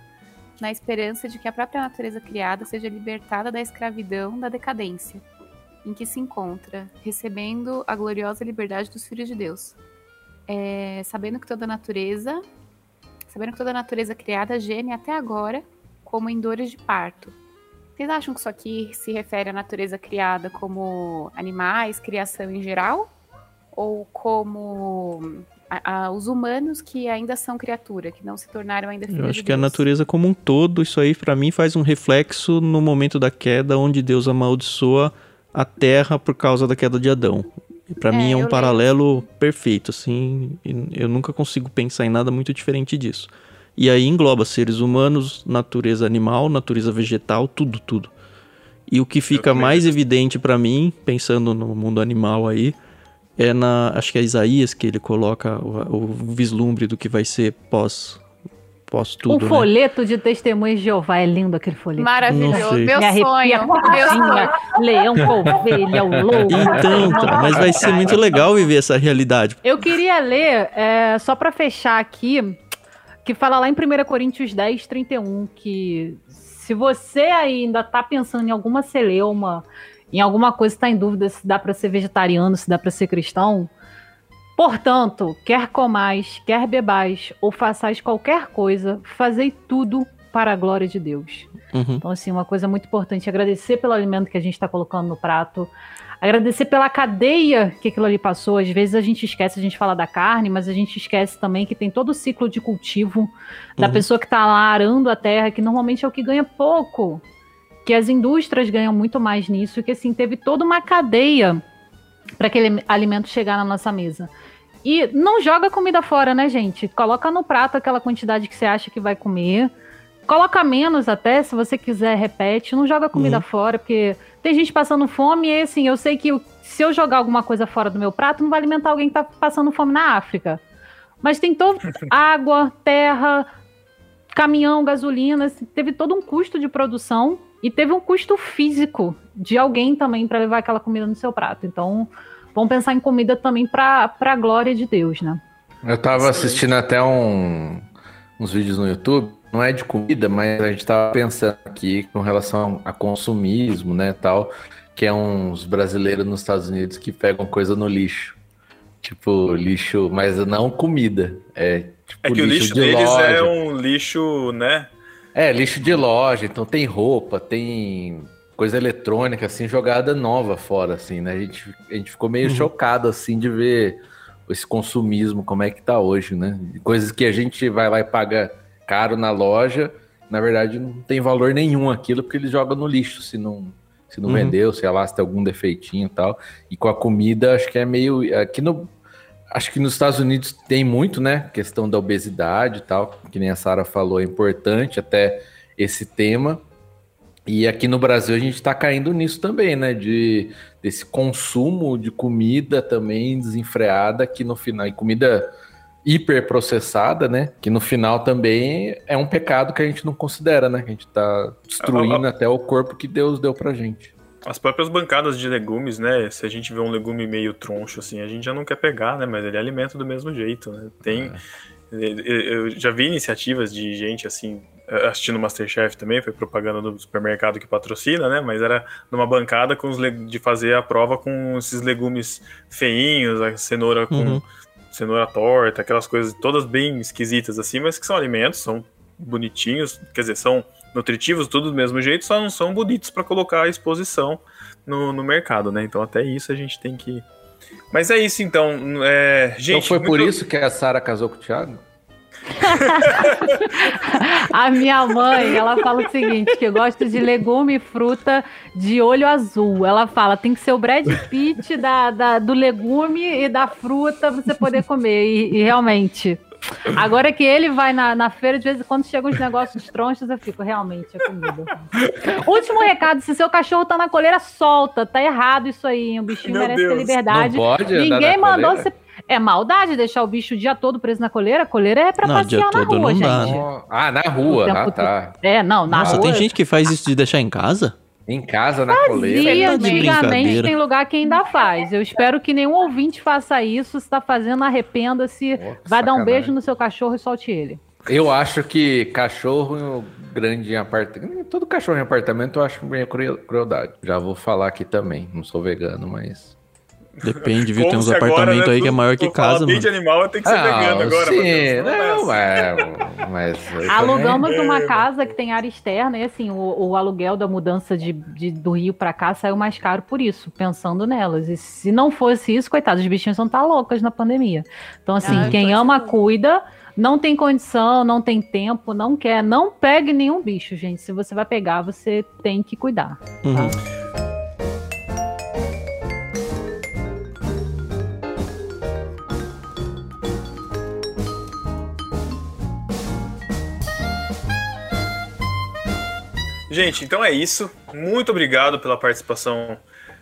na esperança de que a própria natureza criada seja libertada da escravidão da decadência em que se encontra, recebendo a gloriosa liberdade dos filhos de Deus. É, sabendo que toda a natureza, sabendo que toda a natureza criada geme até agora como em dores de parto. Vocês acham que isso aqui se refere à natureza criada como animais, criação em geral? Ou como a- a- os humanos que ainda são criatura, que não se tornaram ainda filhos Eu de acho que a Deus? natureza como um todo, isso aí pra mim faz um reflexo no momento da queda, onde Deus amaldiçoa a terra por causa da queda de Adão. Para É, mim é um lembro. paralelo perfeito, assim, eu nunca consigo pensar em nada muito diferente disso. E aí engloba seres humanos, natureza animal, natureza vegetal, tudo, tudo. E o que fica mais acho. evidente pra mim, pensando no mundo animal aí, é na, acho que é Isaías que ele coloca o, o vislumbre do que vai ser pós pós o tudo, né? folheto de testemunhas de Jeová é lindo aquele folheto. Maravilhoso. Meu Me sonho. Meu sonho. leão, ovelha, o lobo. Então, então, mas vai ser muito legal viver essa realidade. Eu queria ler, é, só pra fechar aqui, que fala lá em 1 Coríntios 10, 31, que se você ainda tá pensando em alguma celeuma, em alguma coisa, está em dúvida se dá pra ser vegetariano, se dá pra ser cristão, portanto, quer comais, quer bebais, ou façais qualquer coisa, fazei tudo para a glória de Deus. Uhum. Então, assim, uma coisa muito importante, agradecer pelo alimento que a gente está colocando no prato, agradecer pela cadeia que aquilo ali passou. Às vezes a gente esquece, a gente fala da carne, mas a gente esquece também que tem todo o ciclo de cultivo da Uhum. pessoa que está lá arando a terra, que normalmente é o que ganha pouco, que as indústrias ganham muito mais nisso, que assim, teve toda uma cadeia para aquele alimento chegar na nossa mesa. E não joga comida fora, né, gente? Coloca no prato aquela quantidade que você acha que vai comer. Coloca menos até, se você quiser, repete. Não joga comida Uhum. fora, porque tem gente passando fome e assim, eu sei que se eu jogar alguma coisa fora do meu prato, não vai alimentar alguém que tá passando fome na África. Mas tem todo *laughs* água, terra, caminhão, gasolina, assim, teve todo um custo de produção e teve um custo físico de alguém também para levar aquela comida no seu prato. Então, vamos pensar em comida também para a glória de Deus, né? Eu tava Excelente. assistindo até um- uns vídeos no YouTube, não é de comida, mas a gente tava pensando aqui com relação a consumismo, né, tal, que é uns brasileiros nos Estados Unidos que pegam coisa no lixo. Tipo, lixo, mas não comida. É tipo É que o lixo de deles loja. é um lixo, né? É, lixo de loja, então tem roupa, tem coisa eletrônica, assim, jogada nova fora, assim, né? A gente, a gente ficou meio Uhum. chocado, assim, de ver esse consumismo, como é que tá hoje, né? Coisas que a gente vai lá e paga caro na loja, na verdade não tem valor nenhum aquilo, porque eles jogam no lixo, se não, se não Uhum. vendeu, sei lá, se tem algum defeitinho e tal. E com a comida, acho que é meio... Aqui no... acho que nos Estados Unidos tem muito, né? Questão da obesidade e tal, que nem a Sara falou, é importante até esse tema. E aqui no Brasil a gente está caindo nisso também, né? De desse consumo de comida também desenfreada que no final, e comida hiperprocessada, né? Que no final também é um pecado que a gente não considera, né? Que a gente está destruindo até o corpo que Deus deu pra gente. As próprias bancadas de legumes, né? Se a gente vê um legume meio troncho assim, a gente já não quer pegar, né? Mas ele alimento do mesmo jeito, né? Tem. É. Eu já vi iniciativas de gente assim, assistindo Masterchef também, foi propaganda do supermercado que patrocina, né? Mas era numa bancada com os de fazer a prova com esses legumes feinhos, a cenoura com uhum. Cenoura torta, aquelas coisas todas bem esquisitas assim, mas que são alimentos, são bonitinhos, quer dizer, são nutritivos, tudo do mesmo jeito, só não são bonitos para colocar à exposição no, no mercado, né? Então até isso a gente tem que. Mas é isso então. É... Gente, então foi muito... por isso que a Sara casou com o Thiago? *laughs* a minha mãe, ela fala o seguinte, que eu gosto de legume e fruta de olho azul. Ela fala, tem que ser o Brad Pitt da, da do legume e da fruta pra você poder comer. E, e realmente, Agora que ele vai na, na feira, de vez em quando chegam os negócios tronchos, eu fico, realmente, é comida. Último recado: se seu cachorro tá na coleira, solta. Tá errado isso aí, hein? O bichinho Meu merece Deus. ter liberdade. Não pode Ninguém mandou você. É maldade deixar o bicho o dia todo preso na coleira? A coleira é pra não, passear na rua, gente. Dá, Ah, na rua, ah, tá. É, não, na Nossa, rua. tem gente que faz isso de deixar em casa? Em casa, na Fazia, coleira. Antigamente tem lugar que ainda faz. Eu espero que nenhum ouvinte faça isso. Se tá fazendo, arrependa-se. Vai dar um beijo no seu cachorro e solte ele. Eu acho que cachorro grande em apartamento. Todo cachorro em apartamento eu acho meio crueldade. Já vou falar aqui também. Não sou vegano, mas. Depende, viu? Tem uns apartamentos né, aí que é maior que casa, mano. de animal tem que ser ah, vegano agora, Sim, não, é, *laughs* mas... Alugamos também... uma casa que tem área externa e, assim, o, o aluguel da mudança de, de, do Rio pra cá saiu mais caro por isso, pensando nelas. E se não fosse isso, coitados, os bichinhos vão estar tá loucas na pandemia. Então, assim, ah, quem ama, cuida... Não tem condição, não tem tempo, não quer, não pegue nenhum bicho, gente. Se você vai pegar, você tem que cuidar. Tá? Uhum. Gente, então é isso. Muito obrigado pela participação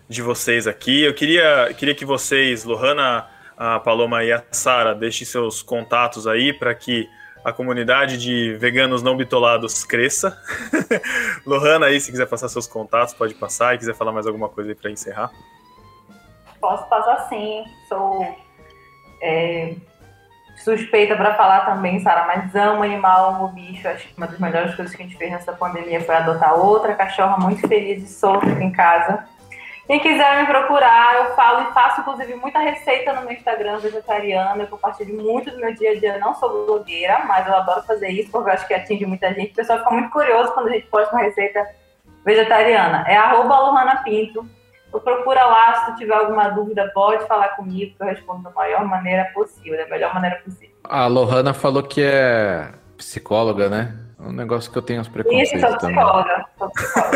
de vocês aqui. Eu queria, queria que vocês, Lohana, a Paloma e a Sara, deixem seus contatos aí para que a comunidade de veganos não bitolados cresça. *laughs* Lohana aí, se quiser passar seus contatos, pode passar. E quiser falar mais alguma coisa aí para encerrar. Posso passar sim. Sou é, suspeita para falar também, Sara, mas amo animal, amo bicho. Acho que uma das melhores coisas que a gente fez nessa pandemia foi adotar outra cachorra muito feliz e solta aqui em casa. Quem quiser me procurar, eu falo e faço, inclusive, muita receita no meu Instagram vegetariana. Eu compartilho muito do meu dia a dia. Não sou blogueira, mas eu adoro fazer isso, porque eu acho que atinge muita gente. O pessoal fica muito curioso quando a gente posta uma receita vegetariana. É arroba Pinto. Tu procura lá, se tu tiver alguma dúvida, pode falar comigo, que eu respondo da maior maneira possível, da melhor maneira possível. A Lohana falou que é psicóloga, né? Um negócio que eu tenho uns preconceitos Isso, sou psicóloga. Sou psicóloga.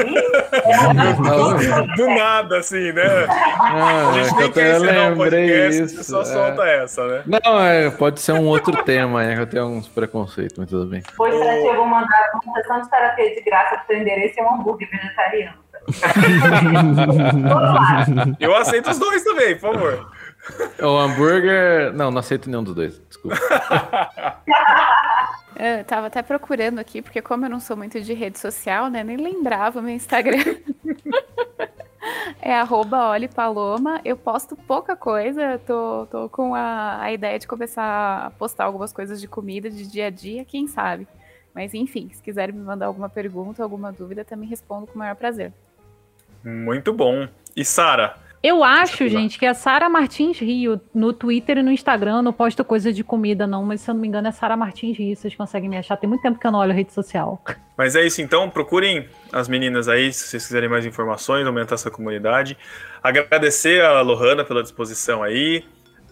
*laughs* Do nada, assim, né? Ah, a gente nem quer encerrar um podcast, isso, só é. solta essa, né? Não, é, pode ser um outro *laughs* tema, é que eu tenho uns preconceitos, mas tudo bem. Pois, oh. eu vou mandar uma sessão de terapia de graça pro teu endereço e um hambúrguer vegetariano. *laughs* Eu aceito os dois também, por favor. O hambúrguer. Não, não aceito nenhum dos dois. Desculpa. *laughs* Eu tava até procurando aqui, porque como eu não sou muito de rede social, né? Nem lembrava meu Instagram. *laughs* é arroba Paloma. Eu posto pouca coisa. Tô, tô com a, a ideia de começar a postar algumas coisas de comida de dia a dia, quem sabe. Mas enfim, se quiserem me mandar alguma pergunta, alguma dúvida, também respondo com o maior prazer. Muito bom. E Sara? Eu acho, gente, que é Sara Martins Rio. No Twitter e no Instagram não posto coisa de comida, não, mas se eu não me engano é Sara Martins Rio. Vocês conseguem me achar. Tem muito tempo que eu não olho rede social. Mas é isso, então. Procurem as meninas aí, se vocês quiserem mais informações, aumentar essa comunidade. Agradecer a Lohana pela disposição aí,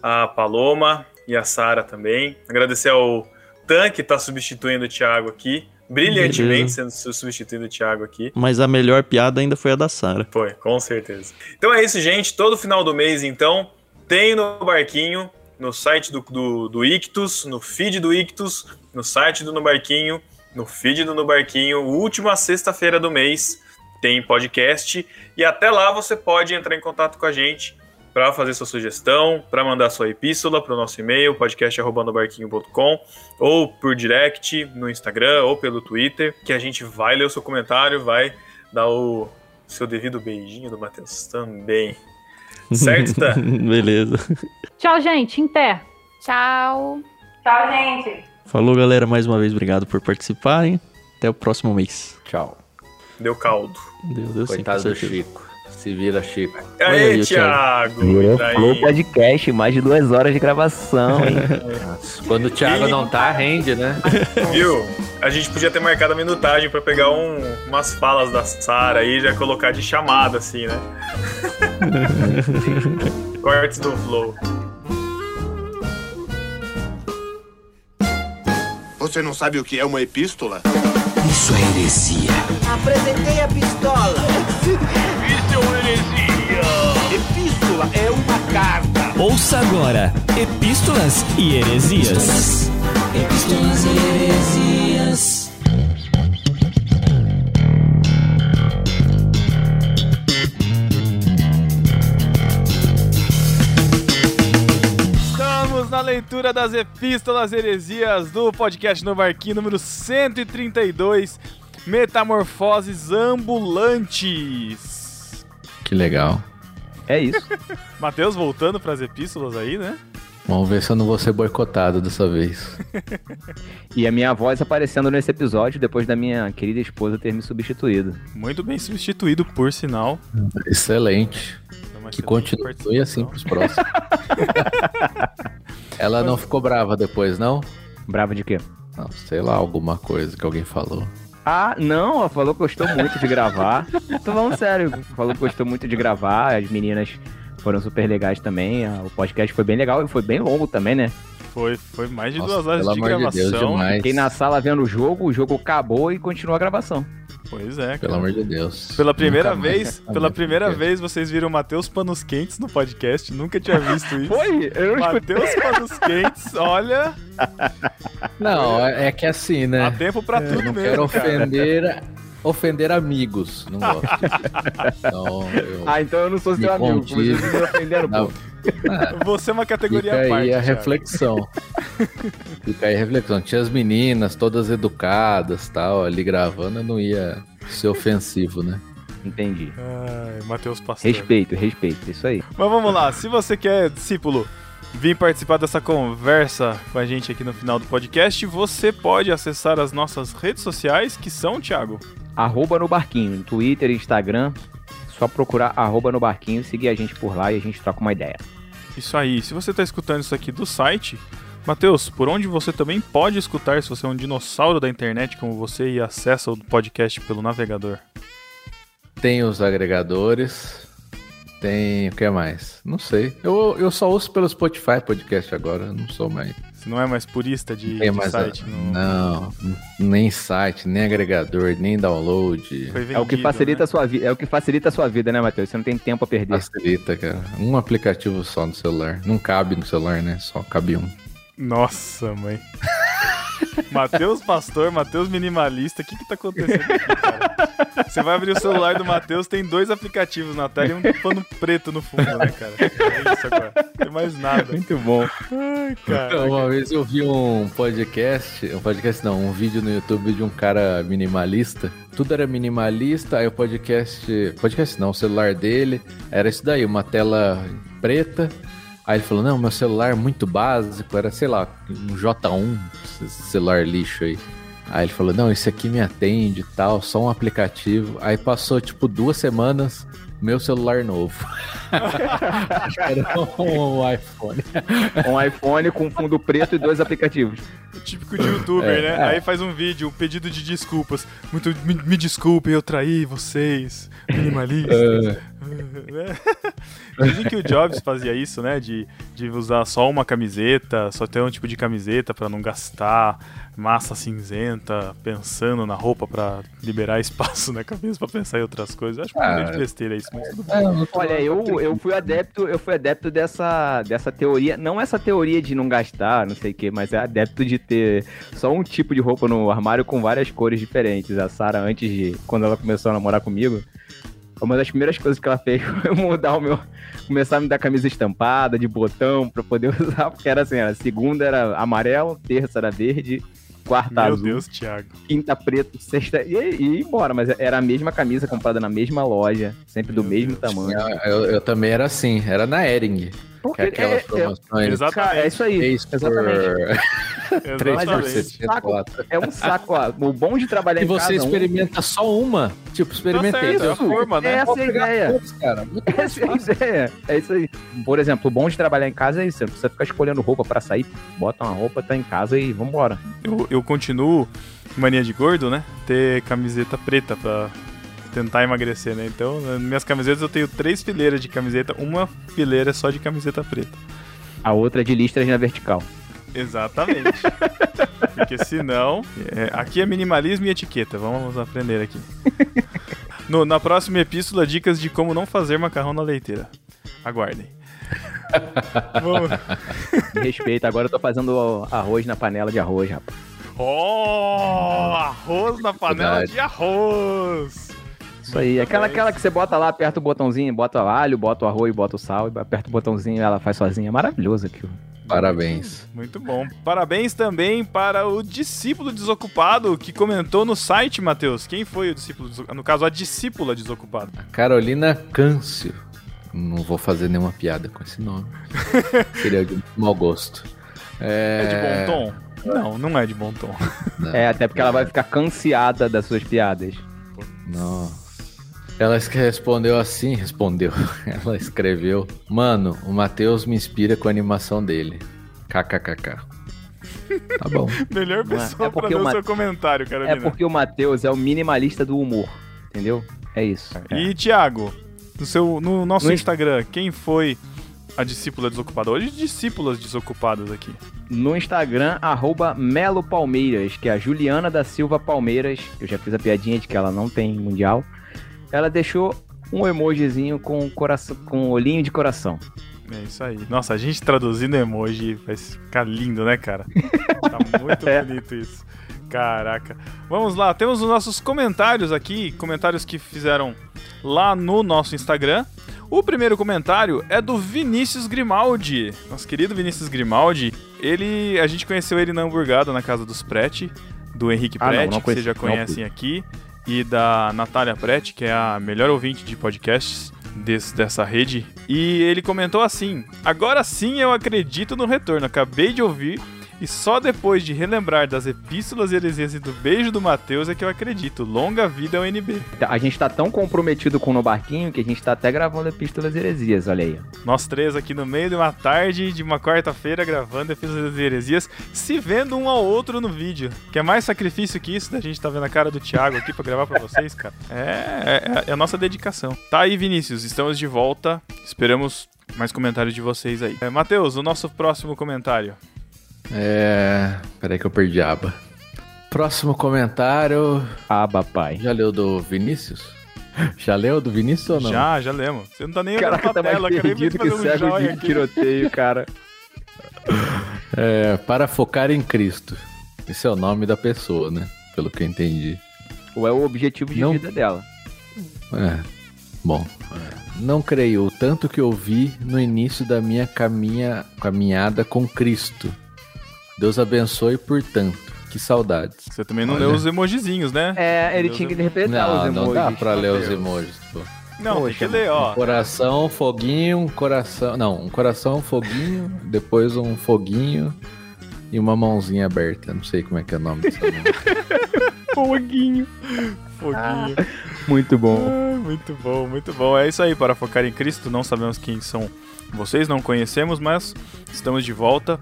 a Paloma e a Sara também. Agradecer ao Tan, que está substituindo o Thiago aqui brilhantemente sendo substituindo o Thiago aqui. Mas a melhor piada ainda foi a da Sara. Foi, com certeza. Então é isso, gente. Todo final do mês, então, tem no barquinho no site do, do, do Ictus, no feed do Ictus, no site do No Barquinho, no feed do No Barquinho, última sexta-feira do mês tem podcast e até lá você pode entrar em contato com a gente para fazer sua sugestão, para mandar sua epístola para o nosso e-mail, podcast.barquinho.com, ou por direct no Instagram ou pelo Twitter, que a gente vai ler o seu comentário, vai dar o seu devido beijinho do Matheus também. Certo, tá? *laughs* Beleza. Tchau, gente. Em pé. Tchau. Tchau, gente. Falou, galera. Mais uma vez, obrigado por participarem. Até o próximo mês. Tchau. Deu caldo. Deu, deu sim, Coitado com do certeza. Chico. Se vira, Chico. Olha Aí, Thiago. Virou. Flow Podcast, mais de duas horas de gravação, hein? *laughs* Quando o Thiago não tá, rende, né? *laughs* Viu? A gente podia ter marcado a minutagem pra pegar um- umas falas da Sara aí e já colocar de chamada, assim, né? *laughs* Cortes do Flow. Você não sabe o que é uma epístola? Isso é heresia. Apresentei a pistola. *laughs* Isso é uma heresia! Epístola é uma carta. Ouça agora Epístolas e Heresias. Epístolas e Heresias. Estamos na leitura das Epístolas Heresias do podcast No Barquinho número 132, Metamorfoses Ambulantes. Que legal. É isso. *laughs* Matheus voltando para as epístolas aí, né? Vamos ver se eu não vou ser boicotado dessa vez. E a minha voz aparecendo nesse episódio depois da minha querida esposa ter me substituído. Muito bem substituído, por sinal. Excelente. Uma Que continue assim participação. pros próximos. *laughs* Ela não ficou brava depois, não? Brava de quê? Não, sei lá, alguma coisa que alguém falou. Ah, não, ela falou que gostou muito de gravar. *laughs* Tô falando sério, falou que gostou muito de gravar. As meninas foram super legais também. O podcast foi bem legal e foi bem longo também, né? Foi, foi mais de Nossa, duas horas de amor de gravação. Deus. Fiquei na sala vendo o jogo, o jogo acabou e continuou a gravação. Pois é, Pelo cara. amor de Deus. Pela primeira Nunca vez, *laughs* pela primeira vez vocês viram o Matheus Panos Quentes no podcast. Nunca tinha visto isso. Foi? Eu. Matheus Panos Quentes, olha, Não, é é que assim, há né? tempo pra tudo Eu não mesmo, quero cara. ofender, ofender amigos. Não gosto. Então, eu... Ah, então eu não sou seu amigo. Vocês me ofenderam, pô. Você é uma categoria Fica à parte. aí a Thiago. reflexão. *laughs* Fica aí a reflexão. Tinha as meninas todas educadas tal, ali gravando, eu não ia ser ofensivo, né? Entendi. Ai, Matheus Pastor. Respeito, respeito. Isso aí. Mas vamos lá, se você quer, discípulo, vir participar dessa conversa com a gente aqui no final do podcast, você pode acessar as nossas redes sociais, que são, Thiago. Arroba no barquinho, no Twitter, Instagram. Só procurar arroba no barquinho, seguir a gente por lá e a gente troca uma ideia. Isso aí, se você está escutando isso aqui do site, Matheus, por onde você também pode escutar, se você é um dinossauro da internet como você e acessa o podcast pelo navegador. Tem os agregadores. Tem o que mais? Não sei. Eu, eu só ouço pelo Spotify podcast agora. Não sou mais. Você não é mais purista de, de mais site? a- no- Não, nem site, nem agregador, nem download. Foi É o que vendido, facilita né? a sua vida, é o que facilita a sua vida, né, Matheus? Você não tem tempo a perder. Facilita, cara. Um aplicativo só no celular. Não cabe no celular, né? Só cabe um. Nossa, mãe. *laughs* Matheus Pastor, Matheus Minimalista, o que que tá acontecendo aqui, cara? Você vai abrir o celular do Matheus, tem dois aplicativos na tela e um pano preto no fundo, né, cara? É isso agora. Não tem mais nada. Muito bom. Ai, cara. Uma vez eu vi um podcast, um podcast não, um vídeo no YouTube de um cara minimalista. Tudo era minimalista, aí o podcast, podcast não, o celular dele era isso daí, uma tela preta. Aí ele falou: "Não, meu celular é muito básico, era, sei lá, um J1, esse celular lixo aí". Aí ele falou: "Não, esse aqui me atende e tal, só um aplicativo". Aí passou tipo duas semanas, meu celular novo. *laughs* Era um iPhone. Um iPhone com fundo preto e dois aplicativos. O típico de youtuber, É, né? é. Aí faz um vídeo, um pedido de desculpas. Muito, me, me desculpem, eu traí vocês, *laughs* minimalistas. Dizem que o Jobs fazia isso, né? De, de usar só uma camiseta, só ter um tipo de camiseta pra não gastar massa cinzenta, pensando na roupa pra liberar espaço na cabeça pra pensar em outras coisas. Eu acho Ah, muito de besteira isso, mas tudo bem. Olha, eu, eu fui adepto, eu fui adepto dessa, dessa teoria, não essa teoria de não gastar, não sei o que, mas é adepto de ter só um tipo de roupa no armário com várias cores diferentes. A Sara, antes de. Quando ela começou a namorar comigo, uma das primeiras coisas que ela fez *laughs* foi mudar o meu. Começar a me dar camisa estampada, de botão, pra poder *laughs* usar, porque era assim, a segunda era amarelo, terça era verde, quarta Meu azul, Deus, Thiago. quinta preto, sexta. E, e embora, mas era a mesma camisa comprada na mesma loja, sempre do Meu mesmo Deus. tamanho. Eu, eu também era assim, era na Ering. Que é aquelas promoções. Exatamente. Cara, é isso aí. por- Exatamente. *laughs* três por Exatamente. 74. É um saco, ó. O bom de trabalhar E em você casa... um- experimenta só uma. Tipo, experimentei. certo, é a forma, né? Essa é a ideia. Todos, cara. Mais Essa é a ideia. É isso aí. Por exemplo, o bom de trabalhar em casa é isso. Você não precisa ficar escolhendo roupa pra sair. Bota uma roupa, tá em casa e vambora. Eu, eu continuo, mania de gordo, né? Ter camiseta preta pra tentar emagrecer, né? Então, nas minhas camisetas eu tenho três fileiras de camiseta, uma fileira só de camiseta preta. A outra é de listras na vertical. Exatamente. *laughs* Porque senão. é, aqui é minimalismo e etiqueta. Vamos aprender aqui. *laughs* No- na próxima epístola, dicas de como não fazer macarrão na leiteira. Aguardem. *laughs* Vamos- Me respeita. Agora eu tô fazendo arroz na panela de arroz, rapaz. Oh, arroz na panela Verdade. de arroz. Isso aí. Aquela, aquela que você bota lá, aperta o botãozinho, bota o alho, bota o arroz, bota o sal, e aperta o botãozinho e ela faz sozinha. É maravilhoso aquilo. Parabéns. Muito bom. Parabéns também para o discípulo desocupado que comentou no site, Matheus. Quem foi o discípulo desocupado? No caso, a discípula desocupada. Carolina Câncio. Não vou fazer nenhuma piada com esse nome. *laughs* Seria de mau gosto. É É, de bom tom? Não, não é de bom tom. Não, É, até porque ela vai ficar canseada das suas piadas. Nossa. Ela es- respondeu assim, respondeu. *laughs* Ela escreveu: Mano, o Matheus me inspira com a animação dele. KKKK. Tá bom. *laughs* Melhor é? pessoa É pra porque ler o o Ma- seu comentário, Carolina. É porque o Matheus é o minimalista do humor. Entendeu? É isso. E, Thiago, no, seu, no nosso No- Instagram, quem foi a discípula desocupada? Hoje, discípulas desocupadas aqui. no Instagram, arroba Melo Palmeiras, que é a Juliana da Silva Palmeiras. Eu já fiz a piadinha de que ela não tem mundial. Ela deixou um emojizinho com coração, com olhinho de coração. É isso aí. Nossa, a gente traduzindo emoji vai ficar lindo, né, cara? *laughs* Tá muito É. bonito isso. Caraca. Vamos lá, temos os nossos comentários aqui, comentários que fizeram lá no nosso Instagram. O primeiro comentário é do Vinícius Grimaldi. Nosso querido Vinícius Grimaldi. Ele, a gente conheceu ele na hamburgada na casa dos Prete, do Henrique Ah, não, Prete, não que vocês já não conhecem fui. aqui, e da Natália Prete, que é a melhor ouvinte de podcasts desse- dessa rede. E ele comentou assim: Agora sim eu acredito no retorno. Acabei de ouvir. E só depois de relembrar das epístolas heresias e do beijo do Mateus é que eu acredito. Longa vida ao NB. A gente tá tão comprometido com o No Barquinho que a gente tá até gravando Epístolas Heresias, olha aí. Nós três aqui no meio de uma tarde de uma quarta-feira gravando epístolas heresias, se vendo um ao outro no vídeo. Que é mais sacrifício que isso da gente tá vendo a cara do Thiago aqui pra gravar pra vocês, cara. É, é, é a nossa dedicação. Tá aí, Vinícius, estamos de volta. Esperamos mais comentários de vocês aí. É, Matheus, o nosso próximo comentário. É. Peraí que eu perdi a aba. Próximo comentário. Aba, pai. Já leu do Vinícius? Já leu do Vinícius ou não? Já, já lemos. Você não tá nem olhando Caraca, pra tá mais tela, cara. Nem perdido que um cego de aqui. tiroteio, cara. *laughs* É, para focar em Cristo. Esse é o nome da pessoa, né? Pelo que eu entendi. Ou é o objetivo de Não. vida dela. É. Bom, não creio o tanto que eu vi no início da minha caminha, caminhada com Cristo. Deus abençoe por tanto. Que saudades. Você também não Olha. leu os emojizinhos, né? É, ele Deus tinha que interpretar os Não, emojis. não dá pra ler os Deus. emojis, pô. Não, tem Poxa, que ler, ó. Coração, foguinho, um coração. Não, um coração, um foguinho, depois um foguinho e uma mãozinha aberta. Não sei como é que é o nome dessa mão. *laughs* Foguinho. Foguinho. Muito bom. Ah, muito bom, muito bom. É isso aí, para focar em Cristo. Não sabemos quem são vocês, não conhecemos, mas estamos de volta.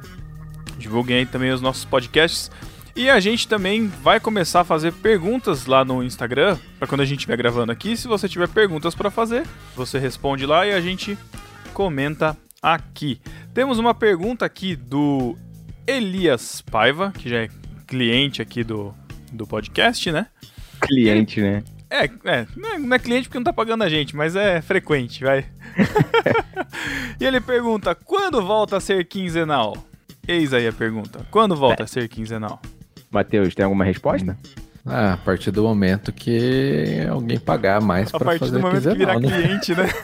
Divulguem aí também os nossos podcasts. E a gente também vai começar a fazer perguntas lá no Instagram, para quando a gente estiver gravando aqui. Se você tiver perguntas para fazer, você responde lá e a gente comenta aqui. Temos uma pergunta aqui do Elias Paiva, que já é cliente aqui do, do podcast, né? Cliente, né? É, é, não é- não é cliente porque não tá pagando a gente, mas é frequente, vai. *laughs* *laughs* e ele pergunta: quando volta a ser quinzenal? Eis aí a pergunta: quando volta a ser quinzenal? Matheus, tem alguma resposta? Ah, a partir do momento que alguém pagar mais A pra partir fazer do momento que virar quinzenal, né? cliente, né? *laughs*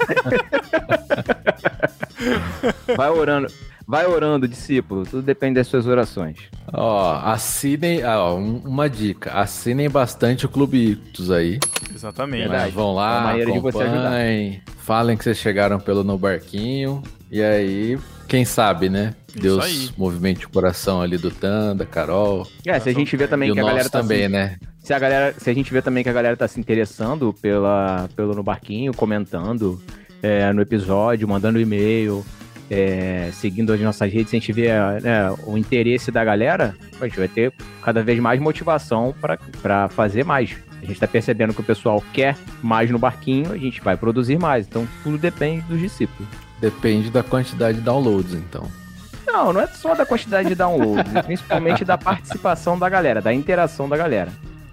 Vai orando, vai orando, discípulo. Tudo depende das suas orações. Ó, assinem, ah, ó, um- uma dica, assinem bastante o Clube Ictus aí. Exatamente. né? Vão É uma lá, ajudar. acompanhem, falem que vocês chegaram pelo No Barquinho, e aí, quem sabe, né? Deus movimente o coração ali do Tan, da Carol, É, se a gente vê também e o que a galera tá também, se, né? se a galera, se a gente vê também que a galera tá se interessando pela, pelo no barquinho, comentando é, no episódio, mandando e-mail, é, seguindo as nossas redes, se a gente vê né, o interesse da galera, a gente vai ter cada vez mais motivação pra- pra fazer mais. A gente tá percebendo que o pessoal quer mais no barquinho, a gente vai produzir mais. Então tudo depende dos discípulos. Depende da quantidade de downloads, então. Não, não é só da quantidade de downloads, é principalmente da participação da galera, da interação da galera.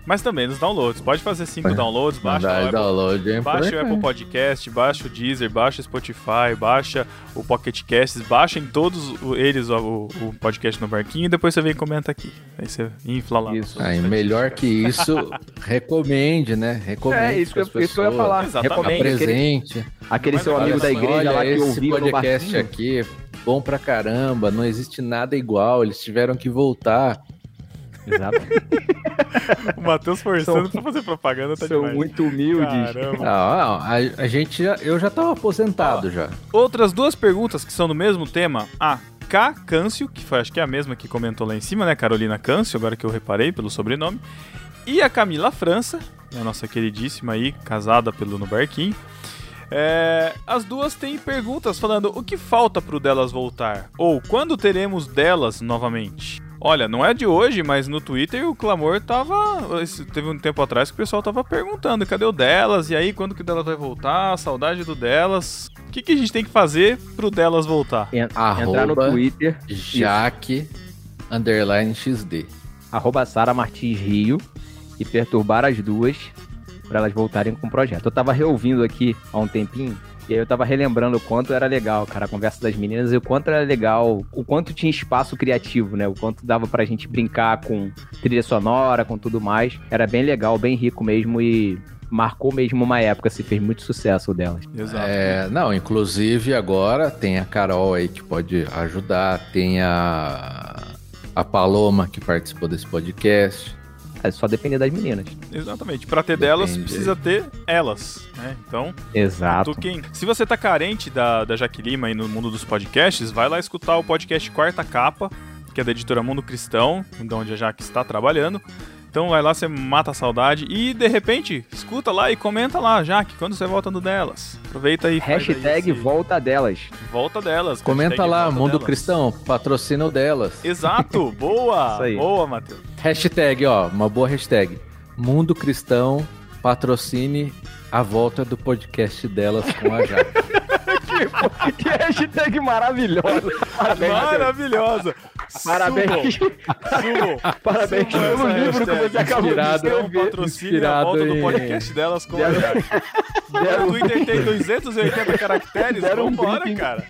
Mas também nos downloads. Pode fazer cinco É. downloads, baixa Mandar o Apple, download é Baixa o. Apple Podcast, baixa o Deezer, baixa o Spotify, baixa o Pocket Casts, baixa em todos o- eles o, o podcast no barquinho e depois você vem e comenta aqui. Aí você infla lá. Isso. Aí, melhor que isso, recomende, né? Recomende. É, isso que eu- isso que eu ia falar. Exatamente. Recomende aquele, Presente. aquele Mas seu amigo da igreja lá que ouviu no podcast aqui, bom pra caramba, não existe nada igual, eles tiveram que voltar. Exato. *laughs* O Matheus forçando pra fazer propaganda tá São demais. muito humildes. Caramba. Ah, a, a gente já, eu já tava aposentado já. Outras duas perguntas que são do mesmo tema. A K. Câncio, que foi acho que é a mesma que comentou lá em cima, né? Carolina Câncio, agora que eu reparei pelo sobrenome. E a Camila França, a nossa queridíssima aí, casada pelo No Barquinho. É, as duas têm perguntas falando o que falta pro delas voltar? Ou quando teremos delas novamente? Olha, não é de hoje, mas no Twitter o clamor tava. Teve um tempo atrás que o pessoal tava perguntando: cadê o delas? E aí, quando que o delas vai voltar? Saudade do delas. O que, que a gente tem que fazer pro delas voltar? En- Entrar no Arroba Twitter, Jaque underline XD. arroba Sara Martins Rio, e perturbar as duas pra elas voltarem com o projeto. Eu tava reouvindo aqui há um tempinho, e aí eu tava relembrando o quanto era legal, cara, a conversa das meninas, e o quanto era legal, o quanto tinha espaço criativo, né? O quanto dava pra gente brincar com trilha sonora, com tudo mais. Era bem legal, bem rico mesmo, e marcou mesmo uma época, se fez muito sucesso o delas. Exato. É, não, inclusive agora tem a Carol aí que pode ajudar, tem a, a Paloma que participou desse podcast. É só depender das meninas. Exatamente. Pra ter delas, precisa ter elas, né? Então, Exato. tu quem... se você tá carente da, da Jaque Lima aí no mundo dos podcasts, vai lá escutar o podcast Quarta Capa, que é da editora Mundo Cristão, de onde a Jaque está trabalhando. Então vai lá, você mata a saudade e de repente escuta lá e comenta lá, Jaque, quando você volta no delas. Aproveita aí. faz aí Hashtag esse- volta delas. volta delas. Comenta hashtag lá, Mundo delas. Cristão, patrocina o delas. Exato, boa, *laughs* boa, Matheus. Hashtag, ó, uma boa hashtag. Mundo Cristão patrocine a volta do podcast delas com a Jaque. *laughs* que hashtag maravilhosa. Parabéns. Maravilhosa. Parabéns. Sumo. Parabéns Sumo pelo livro que você acabou de Inspirado- escrever. patrocine a Inspirado volta do em- podcast delas com a Jaque. O Twitter tem 280 caracteres, Deram um vambora, briefing. cara.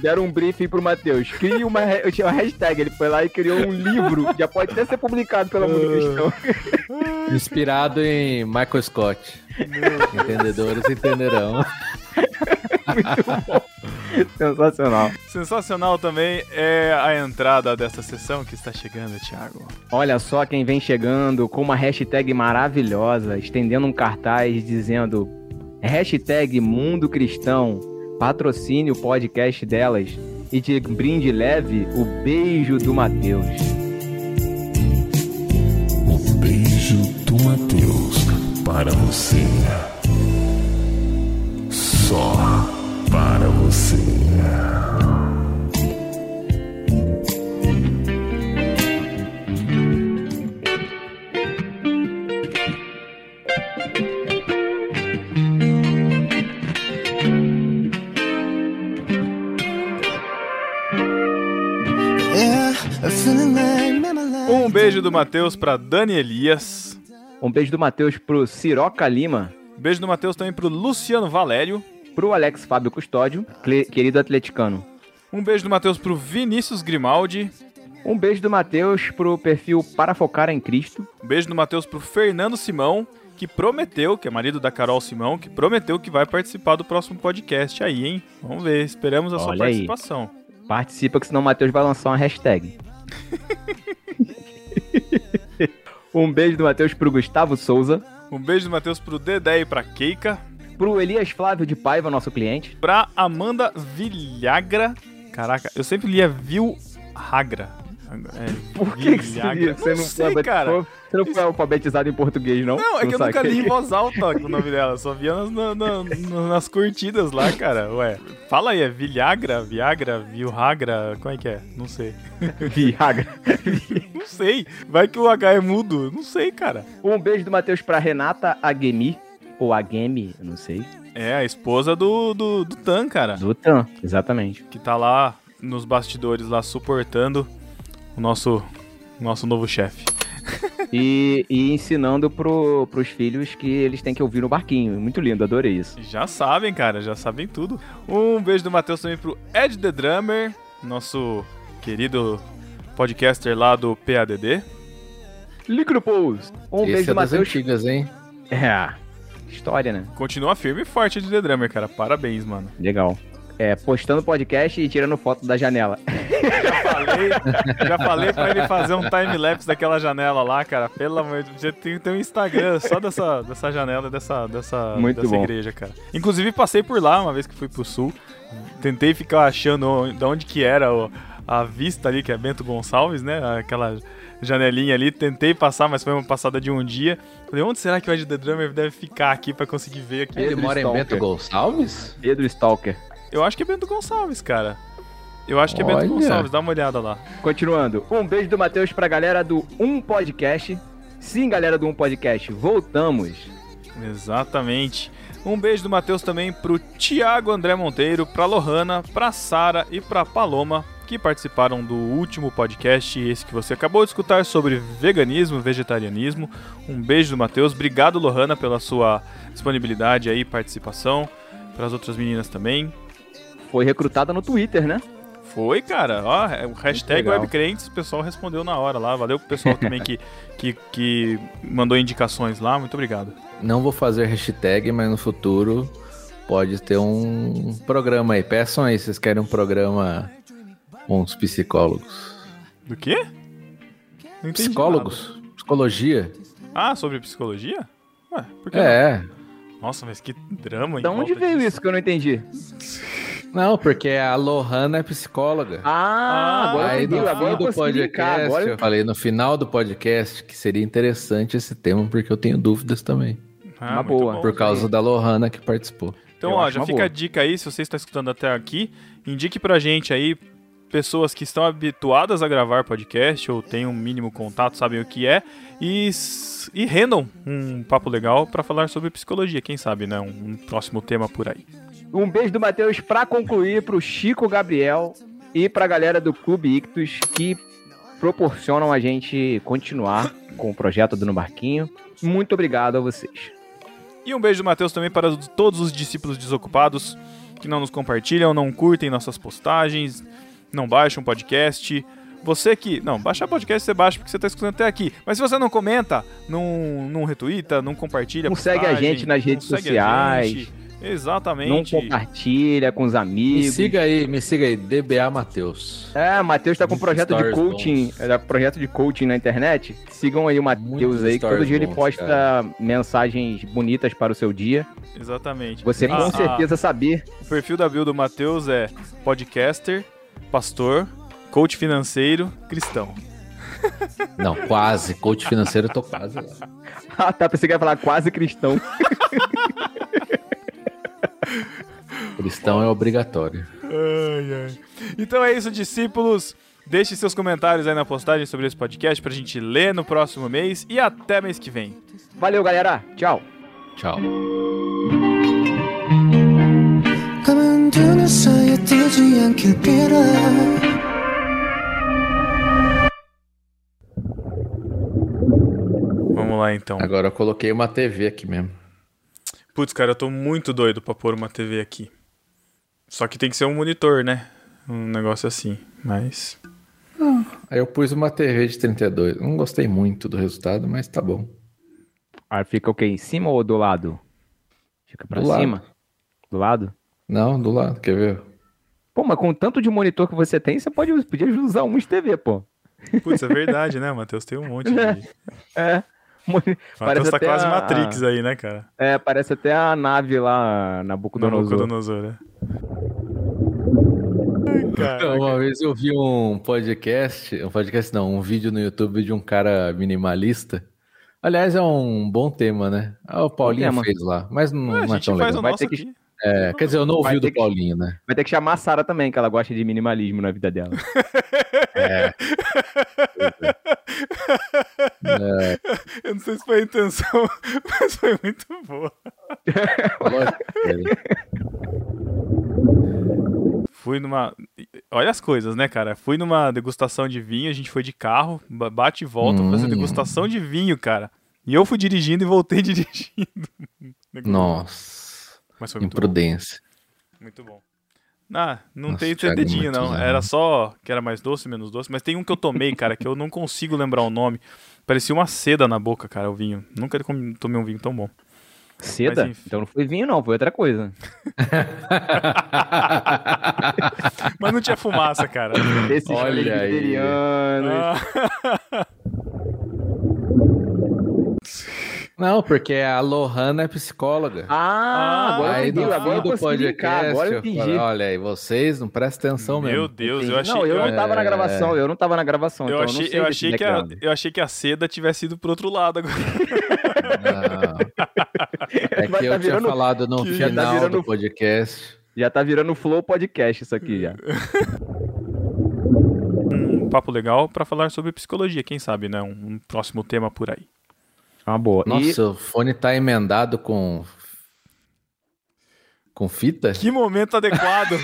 Deram um briefing pro Matheus. Cria uma, ha- eu tinha uma hashtag. Ele foi lá e criou um livro. Já pode até ser publicado pela Mundo Cristão. Inspirado em Michael Scott. Entendedores entenderão. Sensacional. Sensacional também é a entrada dessa sessão que está chegando, Thiago. Olha só quem vem chegando com uma hashtag maravilhosa, estendendo um cartaz dizendo hashtag Mundo Cristão, patrocine o podcast delas e de brinde leve o beijo do Matheus. O beijo do Mateus para você. Só para você. Um beijo do Matheus pra Dani Elias. Um beijo do Matheus pro Siroca Lima. Beijo do Matheus também pro Luciano Valério. Pro Alex Fábio Custódio, querido atleticano. Um beijo do Matheus pro Vinícius Grimaldi. Um beijo do Matheus pro perfil Para Focar em Cristo. Um beijo do Matheus pro Fernando Simão, que prometeu, que é marido da Carol Simão, que prometeu que vai participar do próximo podcast aí, hein? Vamos ver, esperamos a sua Olha aí. participação. Participa que senão o Matheus vai lançar uma hashtag. Um beijo do Matheus pro Gustavo Souza. Um beijo do Matheus pro Dedé e pra Keika. Pro Elias Flávio de Paiva, nosso cliente. Pra Amanda Vilhagra. Caraca, eu sempre lia Vilhagra. É, Por que, que você, você não, sei, cara. Você não foi alfabetizado em português, não? Não, é que eu nunca li em voz alta o nome dela, só via nas, na- na- na- nas curtidas lá, cara. Ué, fala aí, é Vilhagra, Viagra, Vilhagra, como é que é? Não sei. *laughs* Viagra. Não sei. Vai que o H é mudo, não sei, cara. Um beijo do Matheus pra Renata Aguemi. Ou Aguemi, eu não sei. É, a esposa do, do, do Tan, cara. Do Tan, exatamente. Que tá lá nos bastidores, lá suportando o nosso, nosso novo chefe. *laughs* E, e ensinando pro, pros filhos que eles têm que ouvir no barquinho. Muito lindo, adorei isso. Já sabem, cara, já sabem tudo. Um beijo do Matheus também pro Ed The Drummer, nosso querido podcaster lá do PADD. Líquido Pose. Um Esse beijo é do Matheus. antigas, hein? É, história, né? Continua firme e forte Ed The Drummer, cara. Parabéns, mano. Legal. É, postando podcast e tirando foto da janela. Já falei, já falei pra ele fazer um time-lapse daquela janela lá, cara. Pelo amor de Deus, tem que ter um Instagram só dessa, dessa janela dessa, dessa, Muito dessa bom. igreja, cara. Inclusive, passei por lá uma vez que fui pro sul. Tentei ficar achando de onde que era o- a vista ali, que é Bento Gonçalves, né? Aquela janelinha ali. Tentei passar, mas foi uma passada de um dia. Falei, onde será que o Ed The Drummer deve ficar aqui pra conseguir ver aqui? Ele mora em Stalker. Bento Gonçalves? Pedro Stalker. Eu acho que é Bento Gonçalves, cara. Eu acho que é Bento Olha. Gonçalves, dá uma olhada lá. Continuando. Um beijo do Matheus pra galera do Um Podcast. Sim, galera do Um Podcast, voltamos. Exatamente. Um beijo do Matheus também pro Thiago André Monteiro, pra Lohana, pra Sara e pra Paloma, que participaram do último podcast, esse que você acabou de escutar sobre veganismo, vegetarianismo. Um beijo do Matheus. Obrigado, Lohana, pela sua disponibilidade aí, participação. Para as outras meninas também. Foi recrutada no Twitter, né? Foi, cara. Ó, é o hashtag webcrentes, o pessoal respondeu na hora lá. Valeu pro pessoal também que, que, que mandou indicações lá. Muito obrigado. Não vou fazer hashtag, mas no futuro pode ter um programa aí. Peçam aí, vocês querem um programa com os psicólogos. Do quê? Não entendi Psicólogos? Psicologia? nada. Ah, sobre psicologia? Ué, por que É. não? Nossa, mas que drama, em Da onde veio disso. isso que eu não entendi? *laughs* Não, porque a Lohana é psicóloga. Ah, agora eu Aí no Agora fim do podcast, Agora eu falei no final do podcast que seria interessante esse tema, porque eu tenho dúvidas também. Ah, Uma muito boa. bom. Por causa da Lohana que participou. Então, Eu ó, já fica boa. a dica aí, se você está escutando até aqui, indique pra gente aí pessoas que estão habituadas a gravar podcast ou têm um mínimo contato, sabem o que é, e, e rendam um papo legal pra falar sobre psicologia, quem sabe, né? Um, um próximo tema por aí. Um beijo do Matheus pra concluir pro Chico Gabriel e pra galera do Clube Ictus que proporcionam a gente continuar com o projeto do No Barquinho. Muito obrigado a vocês. E um beijo do Matheus também para os- todos os discípulos desocupados que não nos compartilham, não curtem nossas postagens, não baixam podcast. Você que. Não, baixar podcast você baixa porque você está escutando até aqui. Mas se você não comenta, não, não retuita, não compartilha. Não segue a postagem, gente nas redes a sociais. Gente. Não Exatamente. compartilha com os Me amigos. siga aí, me siga aí, DBA Matheus. É, o Matheus tá com um projeto de coaching, é, projeto de coaching na internet. Sigam aí o Matheus aí, que todo dia ele posta cara. mensagens bonitas para o seu dia. Exatamente. Você com Ah, ah, certeza saber. o perfil da Bill do Matheus é podcaster, pastor, coach financeiro, cristão. Não, quase. Coach financeiro, eu tô quase lá. *laughs* Ah, tá, pensei que ia falar quase cristão. *laughs* Cristão é obrigatório. Ai, ai. Então é isso, discípulos. Deixe seus comentários aí na postagem sobre esse podcast pra gente ler no próximo mês e até mês que vem. Valeu, galera. Tchau. Tchau. Vamos lá então. Agora eu coloquei uma TV aqui mesmo. Putz, cara, eu tô muito doido pra pôr uma TV aqui. Só que tem que ser um monitor, né? Um negócio assim. Mas. Aí eu pus uma TV de 32. Não gostei muito do resultado, mas tá bom. Aí fica o quê? Em cima ou do lado? Fica pra Do lado. cima? Do lado? Não, do lado, quer ver? Pô, mas com o tanto de monitor que você tem, você pode, podia usar um de TV, pô. Putz, é verdade, né? O Matheus tem um monte de. *laughs* É. Moni- Matheus tá até quase a- Matrix aí, né, cara? É, parece até a nave lá na Na Nabucodonosor. Nabucodonosor, né? Então, uma vez eu vi um podcast, um podcast não, um vídeo no YouTube de um cara minimalista. Aliás, é um bom tema, né? Ah, o Paulinho fez lá, mas não, não é tão legal. Vai ter que- aqui. É, quer dizer, eu não ouvi o do que- Paulinho, né? Vai ter que chamar a Sara também, que ela gosta de minimalismo na vida dela. É. Eu não sei se foi a intenção, *laughs* mas foi muito boa. lógico é. Fui numa. Olha as coisas, né, cara? Fui numa degustação de vinho, a gente foi de carro, ba- bate e volta, Hum. fazer degustação de vinho, cara. E eu fui dirigindo e voltei *laughs* dirigindo. Nossa, Mas foi muito bom. imprudência. Muito bom. Ah, não Nossa, tem é dedinho, muito não. Era só que era mais doce, menos doce. Mas tem um que eu tomei, cara, que eu não consigo lembrar o nome. Parecia uma seda na boca, cara, o vinho. Nunca tomei um vinho tão bom. Seda? Então não foi vinho, não, foi outra coisa. *laughs* Mas não tinha fumaça, cara. Esses Olha aí. Ah, Não, porque a Lohana é psicóloga. Ah, agora eu Aí entendi, no agora eu do podcast, agora eu eu entendi. olha aí, vocês não prestam atenção meu mesmo. Deus, eu achei. não, eu eu, não tava na É. gravação, eu não tava na gravação, eu então achei, eu não sei eu achei que a, eu achei que a seda tivesse ido pro outro lado agora. *laughs* Não. É *laughs* Vai que tá eu tinha virando- falado no tá final virando- do podcast. Já tá virando Flow Podcast isso aqui já. *laughs* Um papo legal pra falar sobre psicologia, quem sabe, né? Um, um próximo tema por aí. Uma boa. E Nossa, o fone tá emendado com. Com fita? Que momento adequado! *laughs*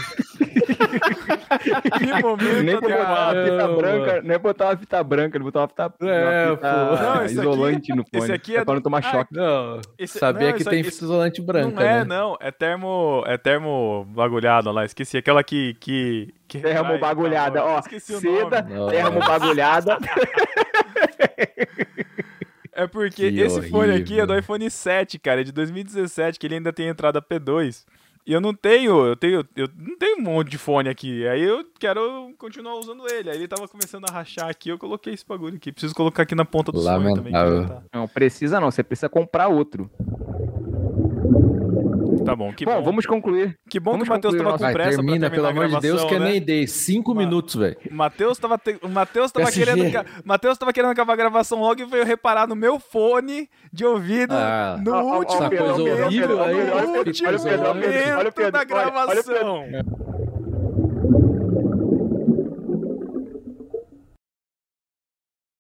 que momento nem botar adequado! fita branca, nem botar uma fita branca, ele botou uma fita, É, uma fita. Não, esse aqui- isolante no fone. esse aqui é pra não do- tomar Ah, choque. Não, Esse- sabia não, que tem aqui- fita isolante branca, Não é, né? não. É termo. É termo bagulhado lá. Esqueci. Aquela que. que, que Termo retrai- bagulhada, tá, ó. Esqueci o Seda, nome. termo bagulhada. *laughs* É porque Que esse fone aqui é do horrível. iPhone 7, cara. É de 2017, que ele ainda tem entrada P2. E eu não tenho, eu tenho, eu não tenho um monte de fone aqui. Aí eu quero continuar usando ele. Aí ele tava começando a rachar aqui, eu coloquei esse bagulho aqui. Preciso colocar aqui na ponta do fone também. Lamentável. Não, precisa não, você precisa comprar outro. Tá, bom, que bom, bom. vamos concluir. Que bom vamos que o Matheus tava com pressa termina, pra pelo amor de Deus, gravação, que eu né? nem dei. Cinco Ma- minutos, velho. O Matheus tava, te... Matheus tava PSG. querendo. Matheus tava querendo acabar a gravação logo e veio reparar no meu fone de ouvido Ah, no Ó, ó, ó, último essa coisa momento, horrível aí, no olha o Pedro, último olha olha o Pedro, olha o momento Pedro, da olha- olha o Pedro. gravação.